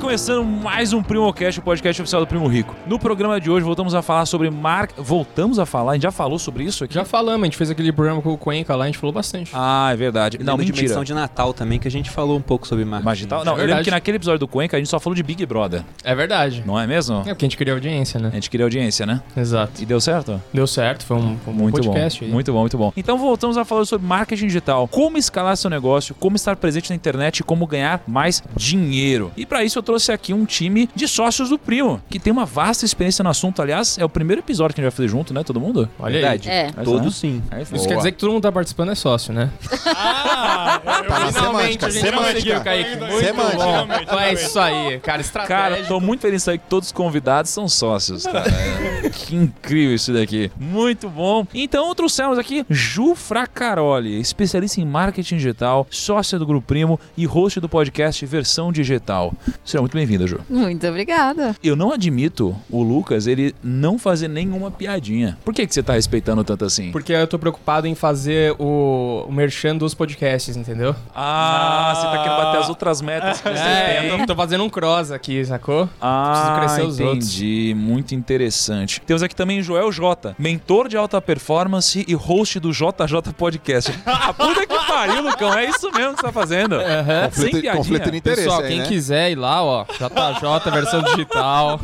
começando mais um PrimoCast, o podcast oficial do Primo Rico. No programa de hoje voltamos a falar sobre marca. Voltamos a falar? A gente já falou sobre isso aqui? Já falamos, a gente fez aquele programa com o Cuenca lá, a gente falou bastante. Ah, é verdade. Não, Não, mentira. dimensão de Natal também, que a gente falou um pouco sobre marketing. Magital? Não, eu lembro que naquele episódio do Cuenca a gente só falou de Big Brother, É verdade. não é mesmo? É porque a gente queria audiência, A né? gente queria audiência, né? Exato. E deu certo? Deu certo, foi um, foi um Muito podcast bom. aí. Muito bom, muito bom. Então voltamos a falar sobre marketing digital, como escalar seu negócio, como estar presente na internet e como ganhar mais dinheiro. E para isso eu trouxe aqui um time de sócios do Primo, que tem uma vasta experiência no assunto. Aliás, é o primeiro episódio que a gente vai fazer junto, né, todo mundo? Olha Verdade. aí. É. Todos sim. É Isso quer dizer que todo mundo tá participando é sócio, né? Ah, Tá na semântica, a gente semântica. conseguiu, Kaique. Muito Semântica. bom. É isso aí, cara. Estratégia. Cara, tô muito feliz de saber que todos os convidados são sócios, cara. É, que incrível isso daqui. Muito bom. Então, trouxemos aqui Ju Fracaroli, especialista em marketing digital, sócia do Grupo Primo e host do podcast Versão Digital. Seja muito bem-vinda, Ju. Muito obrigada. Eu não admito o Lucas ele não fazer nenhuma piadinha. Por que, que você tá respeitando tanto assim? Porque eu tô preocupado em fazer o, o merchan dos podcasts, entendeu? Ah, você tá querendo bater as outras metas que você É, tem. eu tô, tô fazendo um cross aqui, sacou? Ah, crescer os entendi. Muito interessante. Temos aqui também Joel J, mentor de alta performance e host do JJ Podcast. ah, puta que pariu, Lucão. É isso mesmo que você tá fazendo. Aham. Sem piadinha. conflito de interesse Pessoal, aí, quem né? quiser ir lá, ó, JJ, versão digital.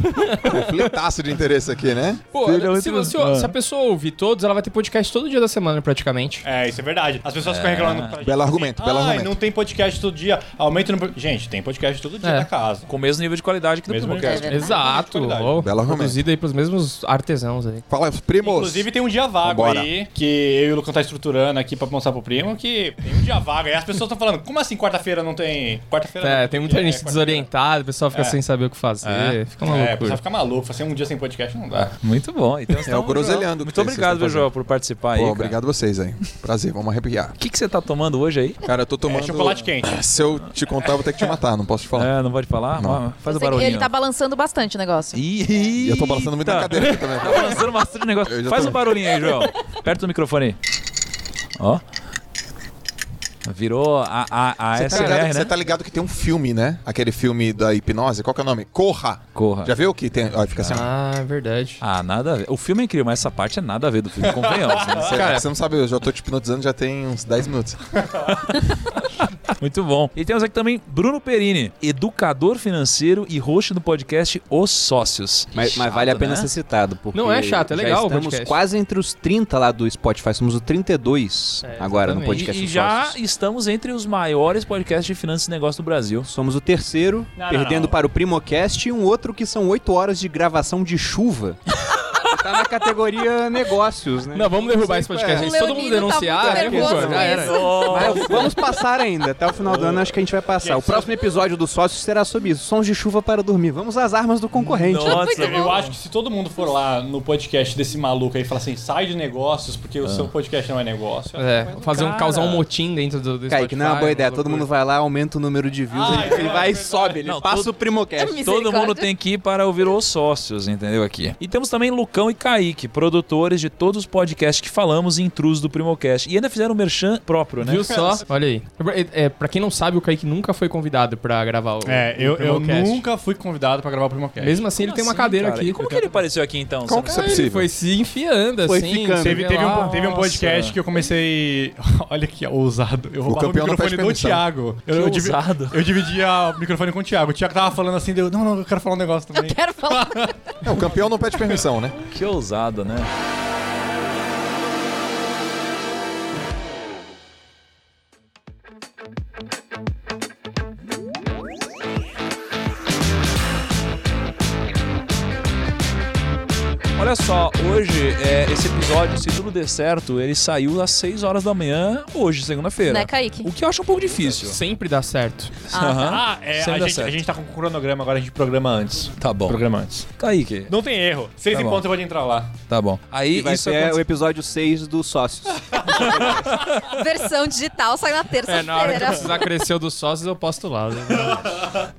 Conflitaço de interesse aqui, né? Pô, Filho, é se, muito se- bom. se a pessoa ouvir todos, ela vai ter podcast todo dia da semana, praticamente. É, isso é verdade. As pessoas ficam reclamando pra. Belo argumento, belo ah, argumento. não tem podcast todo dia. Aumenta o número. Gente, tem podcast todo dia É. na casa. Com o mesmo nível de qualidade que do Mesmo nível. É Exato. Ó, Belo argumento. produzido aí pros mesmos artesãos aí. Fala, primos. Inclusive tem um dia vago Vambora. aí, que eu e o Lucão tá estruturando aqui pra mostrar pro primo, que tem um dia vago. Aí as pessoas estão falando, como assim quarta-feira não tem... Quarta-feira É, tem muita gente quarta-feira. O pessoal fica É. sem saber o que fazer. É. Fica uma É, loucura. pessoa fica maluco. Fazer um dia sem podcast não dá. Muito bom. Então, É o groselhando Muito obrigado, viu, Joel, por participar aí. Pô, cara. obrigado vocês aí. Prazer, vamos arrepiar. O que, que você tá tomando hoje aí? Cara, eu tô tomando... É chocolate quente. Se eu te contar, eu vou ter que te matar, não posso te falar. É, não pode falar? Não. Faz o barulhinho. ele tá balançando bastante o negócio. Ih, E eu tô balançando muito na cadeira aqui também. Tá balançando bastante negócio. Eu já Faz tô- um barulhinho aí, Joel. Perto do microfone aí. Ó. Virou a, a, a Você tá, ligado, SMR, você né? tá ligado que tem um filme, né? Aquele filme da hipnose. Qual que é o nome? Corra. Corra. Já viu que tem... Ó, fica assim. Ah, é verdade. Ah, nada a ver. O filme é incrível, mas essa parte é nada a ver do filme, convenhamos, né? Você, Cara- você não sabe, eu já tô te hipnotizando já tem uns 10 minutos. Muito bom. E temos aqui também Bruno Perini, educador financeiro e host do podcast Os Sócios. Mas, mas Chato, vale a pena né? ser citado. Porque Não é chato, é já legal Estamos quase entre os 30 lá do Spotify. Somos o 32 É, agora no podcast E, e dos já Sócios. Estamos entre os maiores podcasts de finanças e negócios do Brasil. Somos o terceiro, Não, não, perdendo não. para o Primocast e um outro que são 8 horas de gravação de chuva. tá na categoria negócios, né? Não, vamos derrubar esse podcast. é. Se todo mundo tá denunciar, muito né, já era. Mas vamos passar ainda. Até o final do ano acho que a gente vai passar. O próximo episódio do Sócio será sobre isso. Sons de chuva para dormir. Vamos às armas do concorrente. Nossa, Muito Eu bom. acho que se todo mundo for lá no podcast desse maluco aí e falar assim, sai de negócios, porque o seu podcast não é negócio. É, fazer um, causar um motim dentro do, do Kaique, não é uma boa ideia. Todo mundo vai lá, aumenta o número de views, Ah, ele, é vai e sobe, ele Não, passa todo- o Primocast. É Todo mundo tem que ir para ouvir os sócios, entendeu? Aqui. E temos também Lucão e Kaique, produtores de todos os podcasts que falamos e intrusos do Primocast. E ainda fizeram um merchan próprio, né? Viu só? Olha aí. É, é, pra quem não sabe, o Kaique nunca foi convidado pra gravar o É, o eu, eu nunca fui convidado pra gravar o Primocast. Mesmo assim, ele tem uma Assim, cadeira cara. aqui. E como que ele apareceu aqui então? Como que isso é Ah, ele possível? foi se enfiando, Foi assim. ficando. Teve, teve, um, teve um Nossa. podcast que eu comecei. Olha que ousado. Eu roubava o, campeão não microfone pede do permissão. Thiago. Eu, Que eu divi- ousado. eu dividia o microfone com o Thiago. O Thiago tava falando assim, deu, não, não, eu quero falar um negócio também. Quero falar. É, o campeão não pede permissão, né? Que ousado, né? Olha só, hoje, é, esse episódio, se tudo der certo, ele saiu às 6 horas da manhã, hoje, segunda-feira. Né, Kaique? O que eu acho um pouco difícil. Sempre dá certo. Ah, Aham. Ah, é, Sempre a dá gente, certo. a gente tá com o cronograma agora, a gente programa antes. Tá bom. Programa antes. Kaique, Não tem erro. Seis Tá em bom. ponto você pode entrar lá. tá bom. Aí E vai isso ser o episódio 6 dos Sócios. Versão digital sai na É, na hora que eu terça-feira. precisar crescer o dos sócios, eu posto lá. né?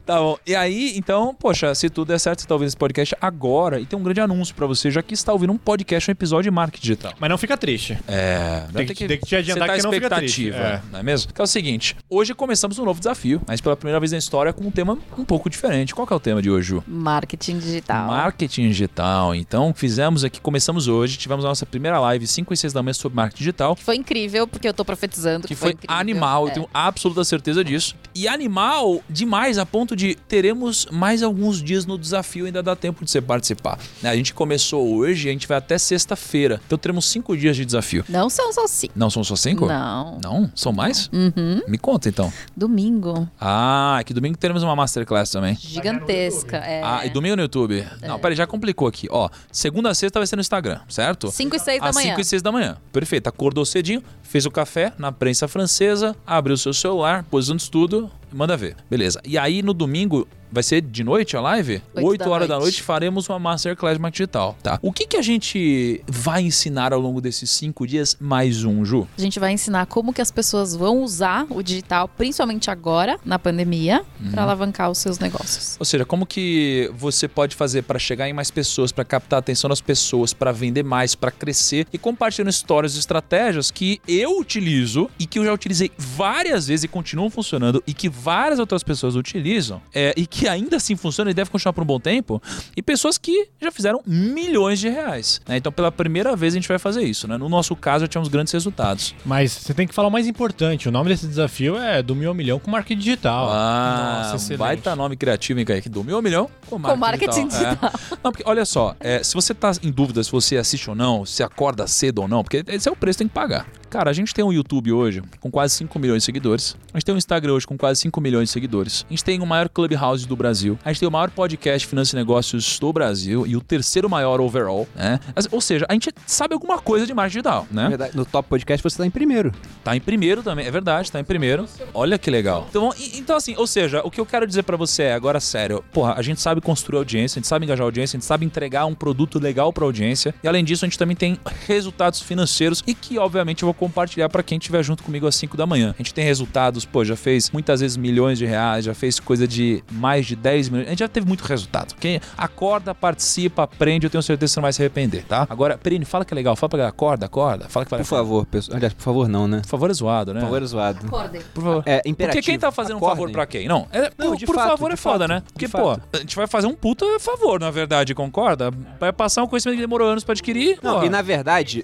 Tá bom. E aí, então, poxa, se tudo der certo, você tá ouvindo esse podcast agora. E tem um grande anúncio pra você. Já seja que está ouvindo um podcast, um episódio de marketing digital. Mas não fica triste. É, Tem que- tem que te adiantar que não fica expectativa, triste. É. não é mesmo? Que é o seguinte, hoje começamos um novo desafio, mas pela primeira vez na história com um tema um pouco diferente. Qual que é o tema de hoje, Ju? Marketing digital. Marketing digital. Então, fizemos aqui, começamos hoje, tivemos a nossa primeira live 5 e 6 da manhã sobre marketing digital. Que foi incrível, porque eu tô profetizando que, Que foi incrível. animal, eu É. tenho absoluta certeza disso. E animal demais a ponto de teremos mais alguns dias no desafio, ainda dá tempo de você participar. né? A gente começou hoje, a gente vai até sexta-feira. Então teremos cinco dias de desafio. Não são só cinco. Não são só cinco? Não. Não? São mais? Uhum. Me conta então. Domingo. Ah, que domingo teremos uma masterclass também. Gigantesca. É. Ah, e domingo no YouTube. Não, peraí, já complicou aqui. Ó, segunda a sexta vai ser no Instagram, certo? 5 e 6 da Às manhã. 5 e 6 da manhã. Perfeito. Acordou cedinho, fez o café na prensa francesa, abriu seu celular, pôs no estudo manda ver. Beleza. E aí no domingo. Vai ser de noite a live? Oito 8 da horas da noite. noite faremos uma Masterclass Marketing Digital. Tá. O que, que a gente vai ensinar ao longo desses cinco dias mais um, Ju? A gente vai ensinar como que as pessoas vão usar o digital, principalmente agora, na pandemia, Uhum. pra alavancar os seus negócios. Ou seja, como que você pode fazer para chegar em mais pessoas, para captar a atenção das pessoas, para vender mais, para crescer e compartilhando histórias e estratégias que eu utilizo e que eu já utilizei várias vezes e continuam funcionando e que várias outras pessoas utilizam é, e que ainda assim funcionam e deve continuar por um bom tempo e pessoas que já fizeram milhões de reais. né? Então, pela primeira vez a gente vai fazer isso. Né? No nosso caso, já tivemos grandes resultados. Mas você tem que falar o mais importante. O nome desse desafio é do mil milhão com marketing digital. Ah, Nossa, excelente. baita nome criativo, hein, Kaique? Do mil milhão com marketing, marketing digital. É. Não, porque olha só, é, se você tá em dúvida se você assiste ou não, se acorda cedo ou não, porque esse é o preço que tem que pagar. Cara, a gente tem um YouTube hoje com quase 5 milhões de seguidores. A gente tem um Instagram hoje com quase 5 milhões de seguidores. A gente tem o maior Clubhouse do Brasil. A gente tem o maior podcast Finanças e Negócios do Brasil e o terceiro maior overall, né? Ou seja, a gente sabe alguma coisa de marketing digital, né? verdade, no Top Podcast você tá em primeiro. Tá em primeiro também, é verdade, tá em primeiro. Olha que legal. Então, então assim, ou seja, o que eu quero dizer pra você é, agora sério, porra, a gente sabe construir audiência, a gente sabe engajar a audiência, a gente sabe entregar um produto legal pra audiência. E além disso, a gente também tem resultados financeiros e que, obviamente, eu vou compartilhar pra quem estiver junto comigo às 5 da manhã. A gente tem resultados, pô, já fez muitas vezes milhões de reais, já fez coisa de mais de 10 milhões. A gente já teve muito resultado. Quem acorda, participa, aprende, eu tenho certeza que você não vai se arrepender, tá? Agora, Perini, fala que é legal, fala pra galera, acorda, acorda, fala que vai Por favor, pessoal. Aliás, por favor, não, né? Por favor, é zoado, né? Por favor, é zoado. Acordem. Por favor. É, Porque imperativo. quem tá fazendo um favor Acordem. pra quem? Não, é, Não, por, por fato, favor é foda, fato, né? Porque, pô, fato. a gente vai fazer um puta favor, na verdade, concorda? Vai passar um conhecimento que demorou anos pra adquirir. Não, porra. e na verdade,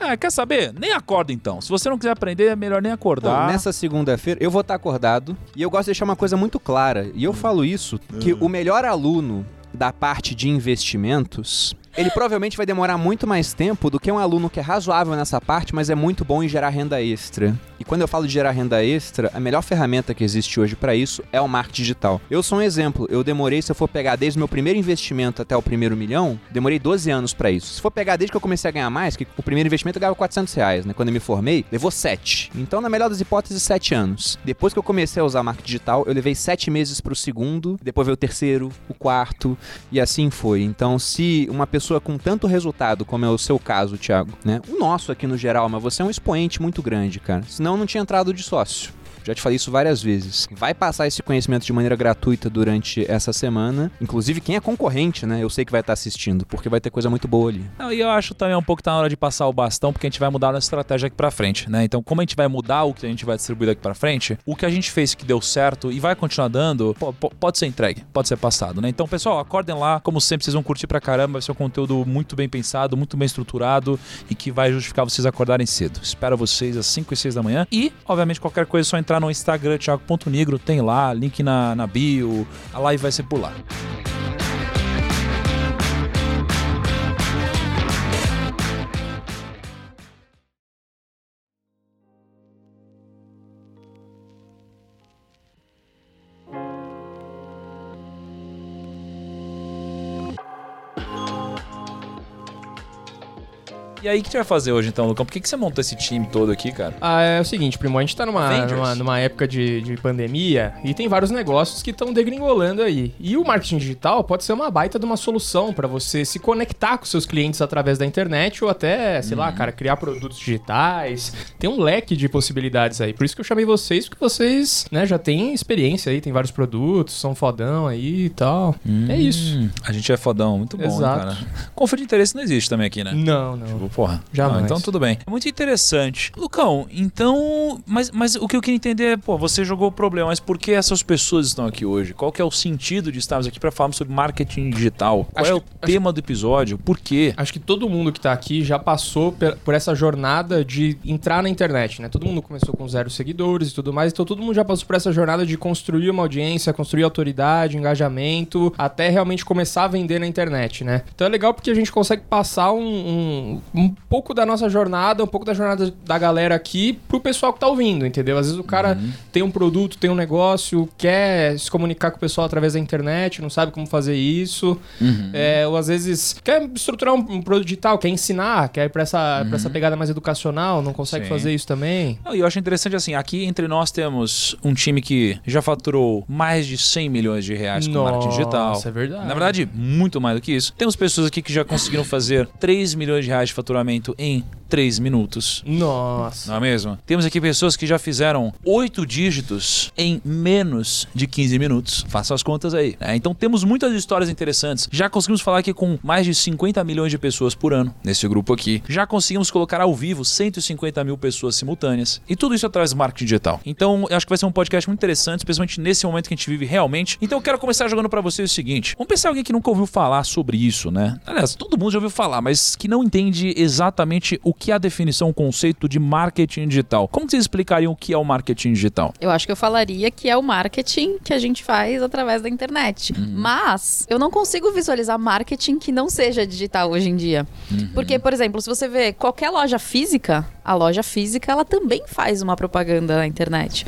Ah, quer saber? Nem acorda então. Se você não quiser aprender, é melhor nem Não, acordar. nessa segunda-feira eu vou estar acordado e eu gosto de deixar uma coisa muito clara. E eu falo isso que o melhor aluno da parte de investimentos, ele provavelmente vai demorar muito mais tempo do que um aluno que é razoável nessa parte, mas é muito bom em gerar renda extra. E quando eu falo de gerar renda extra, a melhor ferramenta que existe hoje para isso é o marketing digital. Eu sou um exemplo. Eu demorei, se eu for pegar desde o meu primeiro investimento até o primeiro milhão, demorei 12 anos para isso. Se for pegar desde que eu comecei a ganhar mais, que o primeiro investimento eu ganhava 400 reais, né? Quando eu me formei, levou 7. Então, na melhor das hipóteses, 7 anos. Depois que eu comecei a usar marketing digital, eu levei 7 meses pro segundo, depois veio o terceiro, o quarto, e assim foi. Então, se uma pessoa com tanto resultado, como é o seu caso, Thiago, né? O nosso aqui no geral, mas você é um expoente muito grande, cara. Não tinha entrado de sócio. Já te falei isso várias vezes. Vai passar esse conhecimento de maneira gratuita durante essa semana. Inclusive, quem é concorrente, né? Eu sei que vai estar assistindo, porque vai ter coisa muito boa ali. Não, e eu acho também um pouco que tá na hora de passar o bastão, porque a gente vai mudar a nossa estratégia aqui pra frente, né? Então, como a gente vai mudar o que a gente vai distribuir daqui pra frente, o que a gente fez que deu certo e vai continuar dando, po- po- pode ser entregue, pode ser passado, né? Então, pessoal, acordem lá, como sempre, vocês vão curtir pra caramba, vai ser um conteúdo muito bem pensado, muito bem estruturado e que vai justificar vocês acordarem cedo. Espero vocês às 5 e 6 da manhã e, obviamente, qualquer coisa é só entrar no Instagram, thiago.nigro, tem lá, link na, na bio, a live vai ser por lá. E aí, o que gente vai fazer hoje então, Lucão? Por que, que você montou esse time todo aqui, cara? Ah, é o seguinte, primo, a gente tá numa, numa, numa época de, de pandemia e tem vários negócios que estão degringolando aí. E o marketing digital pode ser uma baita de uma solução pra você se conectar com seus clientes através da internet ou até, sei lá, cara, criar produtos digitais. Tem um leque de possibilidades aí. Por isso que eu chamei vocês, porque vocês, né, já têm experiência aí, tem vários produtos, são fodão aí e tal. É isso. Hum, a gente é fodão, muito bom, Exato. cara. Conflito de interesse não existe também aqui, né? Não, não. Tipo, porra. Jamais. Ah, então tudo bem. É muito interessante. Lucão, então. Mas, mas o que eu queria entender é, pô, você jogou o problema, mas por que essas pessoas estão aqui hoje? Qual que é o sentido de estarmos aqui para falarmos sobre marketing digital? Qual Acho é o que- tema do episódio? Por quê? Acho que todo mundo que tá aqui já passou per- por essa jornada de entrar na internet, né? Todo mundo começou com zero seguidores e tudo mais, então todo mundo já passou por essa jornada de construir uma audiência, construir autoridade, engajamento, até realmente começar a vender na internet, né? Então é legal porque a gente consegue passar um, um, um pouco da nossa jornada, um pouco da jornada da galera aqui pro pessoal que tá ouvindo, entendeu? Às vezes o cara tem um produto, tem um negócio, quer se comunicar com o pessoal através da internet, não sabe como fazer isso. É, ou às vezes quer estruturar um, um produto digital, quer ensinar, quer ir pra essa, pra essa pegada mais educacional, não consegue Sim. fazer isso também. E eu acho interessante assim, aqui entre nós temos um time que já faturou mais de 100 milhões de reais com marketing digital. Nossa, é verdade. Na verdade, muito mais do que isso. Temos pessoas aqui que já conseguiram fazer 3 milhões de reais de faturamento em 3 minutos. Nossa. Não é mesmo? Temos aqui pessoas que já fizeram oito dígitos em menos de 15 minutos. Faça as contas aí. né? Então temos muitas histórias interessantes. Já conseguimos falar aqui com mais de 50 milhões de pessoas por ano nesse grupo aqui. Já conseguimos colocar ao vivo 150 mil pessoas simultâneas. E tudo isso através do marketing digital. Então eu acho que vai ser um podcast muito interessante, especialmente nesse momento que a gente vive realmente. Então eu quero começar jogando pra vocês o seguinte. Vamos pensar em alguém que nunca ouviu falar sobre isso, né? Aliás, todo mundo já ouviu falar, mas que não entende exatamente o que é a definição, o conceito de marketing digital. Como vocês explicariam o que é o marketing digital? Eu acho que eu falaria que é o marketing que a gente faz através da internet. Mas eu não consigo visualizar marketing que não seja digital hoje em dia. Porque, por exemplo, se você vê qualquer loja física, a loja física ela também faz uma propaganda na internet.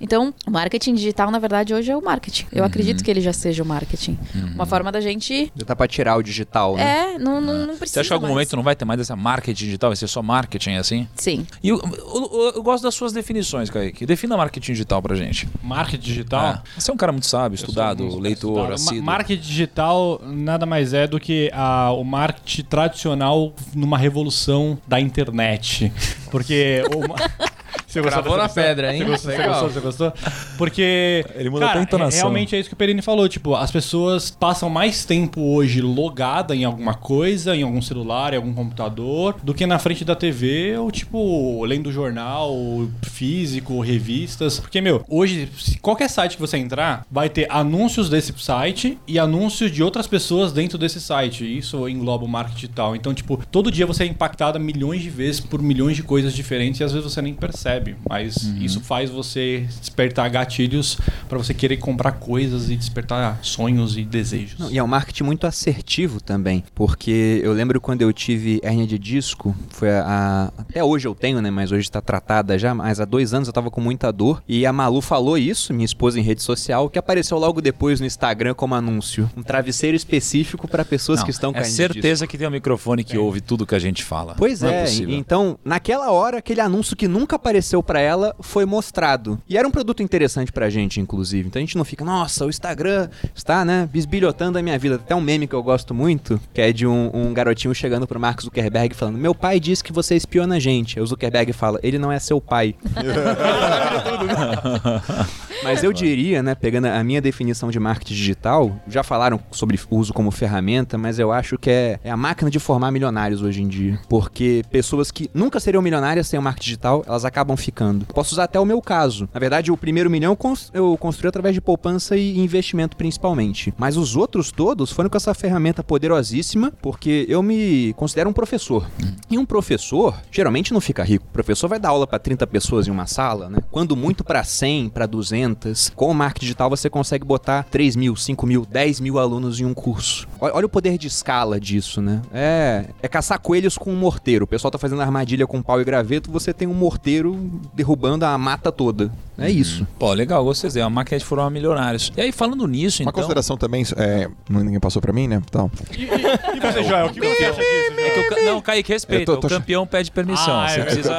Então, o marketing digital, na verdade, hoje é o marketing. Eu acredito que ele já seja o marketing. Uma forma da gente. Já tá pra tirar o digital, né? É, não, não, não precisa. Você acha que algum mais. momento não vai ter mais essa marketing digital? Vai ser só marketing assim? Sim. E eu, eu- eu- eu gosto das suas definições, Kaique. Defina marketing digital pra gente. Marketing digital. Ah, você é um cara muito sábio, estudado, um- leitor. Ma- assíduo. Marketing digital nada mais é do que a- o marketing tradicional numa revolução da internet. Porque o. Você gostou na pedra, hein? Você gostou, você gostou, você gostou? Porque. Ele muda cara, até a entonação. é- Realmente é isso que o Perini falou. Tipo, as pessoas passam mais tempo hoje logada em alguma coisa, em algum celular, em algum computador, do que na frente da TV ou, tipo, lendo jornal físico, revistas. Porque, meu, hoje, qualquer site que você entrar, vai ter anúncios desse site e anúncios de outras pessoas dentro desse site. Isso engloba o marketing digital. Então, tipo, todo dia você é impactado milhões de vezes por milhões de coisas diferentes e às vezes você nem percebe. Mas isso faz você despertar gatilhos pra você querer comprar coisas e despertar sonhos e desejos. Não, e é um marketing muito assertivo também, porque eu lembro quando eu tive hérnia de disco, foi a, a- até hoje eu tenho, né, mas hoje está tratada já, mas há dois anos eu tava com muita dor, e a Malu falou isso, minha esposa em rede social, que apareceu logo depois no Instagram como anúncio, um travesseiro específico para pessoas Não, que estão com é hérnia de disco. certeza que tem um microfone que ouve tudo que a gente fala. Pois Não é, possível. então, naquela hora, aquele anúncio que nunca apareceu pra ela foi mostrado. E era um produto interessante pra gente, inclusive. Então a gente não fica, nossa, o Instagram está, né, bisbilhotando a minha vida. Até um meme que eu gosto muito, que é de um, um garotinho chegando pro Mark Zuckerberg falando: Meu pai disse que você espiona a gente. Aí o Zuckerberg fala: Ele não é seu pai. Mas eu diria, né, pegando a minha definição de marketing digital, já falaram sobre uso como ferramenta, mas eu acho que é, é a máquina de formar milionários hoje em dia. Porque pessoas que nunca seriam milionárias sem o marketing digital, elas acabam ficando. Posso usar até o meu caso. Na verdade, o primeiro milhão eu cons- eu construí através de poupança e investimento principalmente. Mas os outros todos foram com essa ferramenta poderosíssima, porque eu me considero um professor. E um professor geralmente não fica rico. O professor vai dar aula para 30 pessoas em uma sala, né? Quando muito para 100, para 200. Com o marketing digital você consegue botar 3 mil, 5 mil, 10 mil alunos em um curso. Olha, olha o poder de escala disso, né? É, é caçar coelhos com um morteiro. O pessoal tá fazendo armadilha com pau e graveto, você tem um morteiro derrubando a mata toda. É isso. Pô, legal, gostei. É uma máquina de formar milionários. E aí, falando nisso, Uma então... consideração também, é, ninguém passou pra mim, né? Tal. E você, Joel, o que você acha disso, Joel? que o, ca- não, Kaique, respeita. Tô- tô o campeão pede permissão. Ah, Você é. precisa,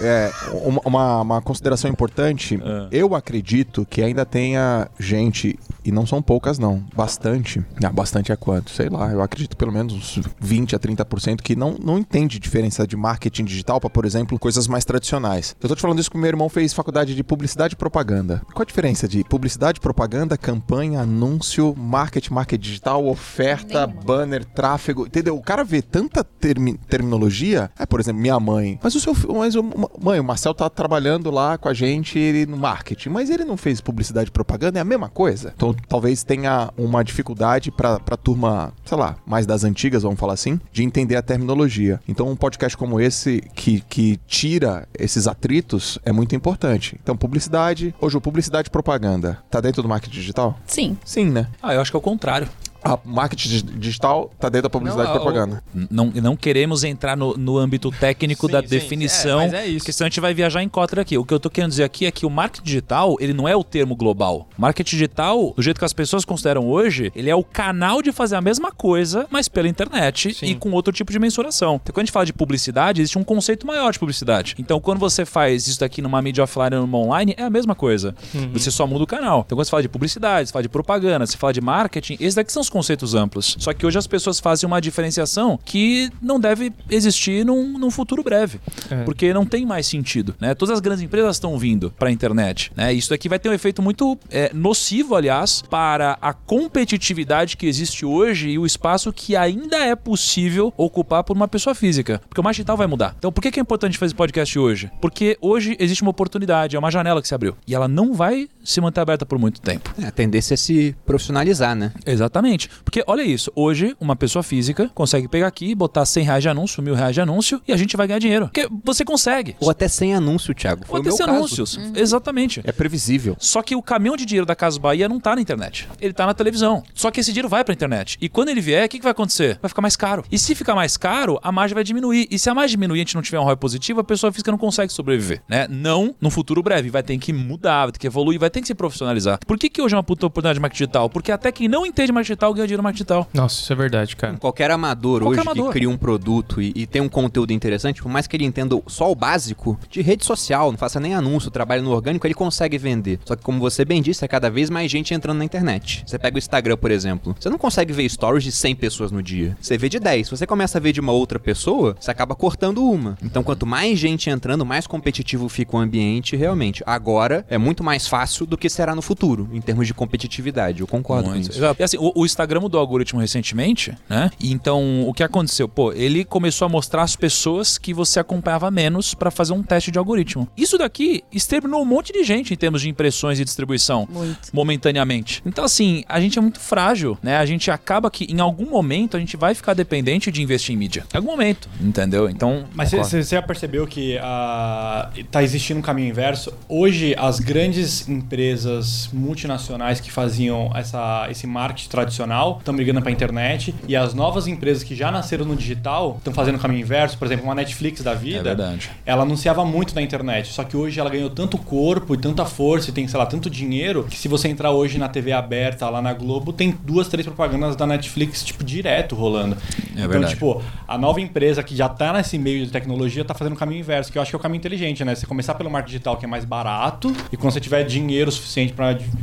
É, uma, uma, uma consideração importante. Ah. Eu acredito que ainda tenha gente, e não são poucas não, bastante. Ah, bastante é quanto? Sei lá, eu acredito pelo menos uns 20 a 30% que não, não entende diferença de marketing digital para, por exemplo, coisas mais tradicionais. Eu tô te falando isso porque meu irmão fez faculdade de publicidade e propaganda. Qual a diferença de publicidade, propaganda, campanha, anúncio, marketing, marketing digital, oferta, Nenhuma. banner, tráfego, entendeu? O cara vê tanta termi- terminologia. É, por exemplo, minha mãe. Mas o seu mas o, mãe, o Marcel tá trabalhando lá com a gente no marketing, mas ele não fez publicidade e propaganda, é a mesma coisa. Então, talvez tenha uma dificuldade pra, pra turma, sei lá, mais das antigas, vamos falar assim, de entender a terminologia. Então, um podcast como esse que, que tira esses atritos é muito importante. Então, publicidade, hoje o publicidade e propaganda, tá dentro do marketing digital? Sim. Sim, né? Ah, eu acho que é o contrário. A marketing dig- digital tá dentro da publicidade Não, e propaganda. Não, não queremos entrar no, no âmbito técnico Sim, da sim, definição, é, mas é isso. porque senão a gente vai viajar em cota aqui. O que eu tô querendo dizer aqui é que o marketing digital, ele não é o termo global. Marketing digital, do jeito que as pessoas consideram hoje, ele é o canal de fazer a mesma coisa, mas pela internet Sim. e com outro tipo de mensuração. Então, quando a gente fala de publicidade, existe um conceito maior de publicidade. Então, quando você faz isso daqui numa mídia offline ou numa online, é a mesma coisa. Você só muda o canal. Então, quando você fala de publicidade, você fala de propaganda, você fala de marketing, esses daqui são os conceitos amplos. Só que hoje as pessoas fazem uma diferenciação que não deve existir num, num futuro breve. É. Porque não tem mais sentido, né? Todas as grandes empresas estão vindo para a internet, né? Isso daqui vai ter um efeito muito é, nocivo, aliás, para a competitividade que existe hoje e o espaço que ainda é possível ocupar por uma pessoa física. Porque o marketing digital vai mudar. Então, por que que é importante fazer podcast hoje? Porque hoje existe uma oportunidade, é uma janela que se abriu. E ela não vai se manter aberta por muito tempo. É, a tendência é se profissionalizar, né? Exatamente. Porque olha isso, hoje uma pessoa física consegue pegar aqui, botar 100 reais de anúncio, mil reais de anúncio e a gente vai ganhar dinheiro. Porque você consegue. Ou até sem anúncio, Thiago. Foi Pode o meu ser caso. anúncios. Exatamente. É previsível. Só que o caminhão de dinheiro da Casa Bahia não tá na internet. Ele tá na televisão. Só que esse dinheiro vai pra internet. E quando ele vier, o que, que vai acontecer? Vai ficar mais caro. E se ficar mais caro, a margem vai diminuir. E se a margem diminuir e a gente não tiver um ROI positivo, a pessoa física não consegue sobreviver, né? Não no futuro breve. Vai ter que mudar, vai ter que evoluir, vai ter que se profissionalizar. Por que, que hoje é uma puta oportunidade de marketing digital? Porque até quem não entende marketing digital ganha dinheiro no marketing digital. Nossa, isso é verdade, cara. Qualquer amador Qualquer hoje amador. que cria um produto e, e tem um conteúdo interessante, por mais que ele entenda só o básico de rede social, não faça nem anúncio, trabalhe no orgânico, ele consegue vender. Só que como você bem disse, é cada vez mais gente entrando na internet. Você pega o Instagram, por exemplo. Você não consegue ver stories de 100 pessoas no dia. Você vê de 10. Se você começa a ver de uma outra pessoa, você acaba cortando uma. Então quanto mais gente entrando, mais competitivo fica o ambiente, realmente. Agora é muito mais fácil do que será no futuro, em termos de competitividade. Eu concordo Muito. com isso. Exato. E assim, o, o Instagram mudou o algoritmo recentemente, né? E então, o que aconteceu? Pô, ele começou a mostrar as pessoas que você acompanhava menos pra fazer um teste de algoritmo. Isso daqui exterminou um monte de gente em termos de impressões e distribuição. Muito. Momentaneamente. Então, assim, a gente é muito frágil, né? A gente acaba que em algum momento a gente vai ficar dependente de investir em mídia. Em algum momento, entendeu? Então. Mas você já percebeu que ah, tá existindo um caminho inverso? Hoje, as grandes empresas multinacionais que faziam essa, esse marketing tradicional estão migrando para a internet e as novas empresas que já nasceram no digital estão fazendo o caminho inverso. Por exemplo, uma Netflix da vida, É verdade. ela anunciava muito na internet, só que hoje ela ganhou tanto corpo e tanta força e tem, sei lá, tanto dinheiro que se você entrar hoje na TV aberta, lá na Globo, tem duas, três propagandas da Netflix, tipo, direto rolando. É então, verdade. tipo, a nova empresa que já tá nesse meio de tecnologia tá fazendo o caminho inverso, que eu acho que é o caminho inteligente, né? Você começar pelo marketing digital, que é mais barato, e quando você tiver dinheiro suficiente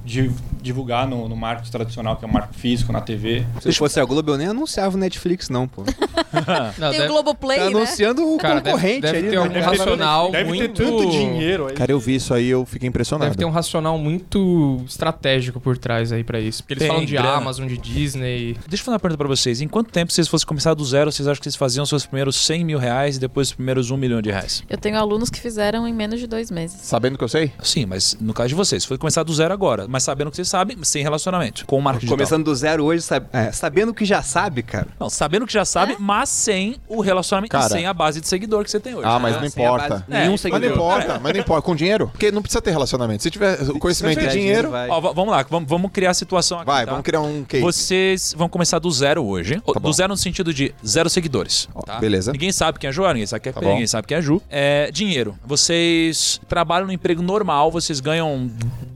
di- divulgar no, no marketing tradicional, que é o marketing físico, na TV. Se fosse a Globo, eu nem anunciava o Netflix, não, pô. Não, Tem deve- o Globoplay, Tá né? anunciando o Cara, deve- concorrente deve ali. ter né? algum racional Deve muito... ter tanto dinheiro aí. Cara, eu vi isso aí eu fiquei impressionado. Deve ter um racional muito estratégico por trás aí pra isso. Porque eles Tem falam de grana. Amazon, de Disney. Deixa eu fazer uma pergunta pra vocês. Em quanto tempo vocês fossem começar do zero, vocês acham que vocês faziam seus primeiros 100 mil reais e depois os primeiros 1 milhão de reais? Eu tenho alunos que fizeram em menos de dois meses. Sabendo que eu sei? Sim, mas no caso de vocês, foi começar do zero agora, mas sabendo que vocês sabem, sem relacionamento, com o marketing digital. Começando do zero hoje, sab- é, sabendo que já sabe, cara. Não, sabendo que já sabe, mas sem o relacionamento, Cara. e sem a base de seguidor que você tem hoje. Ah, mas Ah, não importa. base- É, Nenhum mas Mas não seguidor. importa, mas não importa. Com dinheiro? Porque não precisa ter relacionamento. Se tiver o conhecimento e tiver dinheiro, vai. Ó, vamos lá, vamos, vamos criar a situação aqui. vai, tá? vamos criar um case. Vocês vão começar do zero hoje. Tá bom. do zero no sentido de zero seguidores. Ó, tá? beleza. Ninguém sabe quem é João, ninguém sabe quem é Tá Pedro, ninguém sabe quem é Ju. É, dinheiro. Vocês trabalham no emprego normal, vocês ganham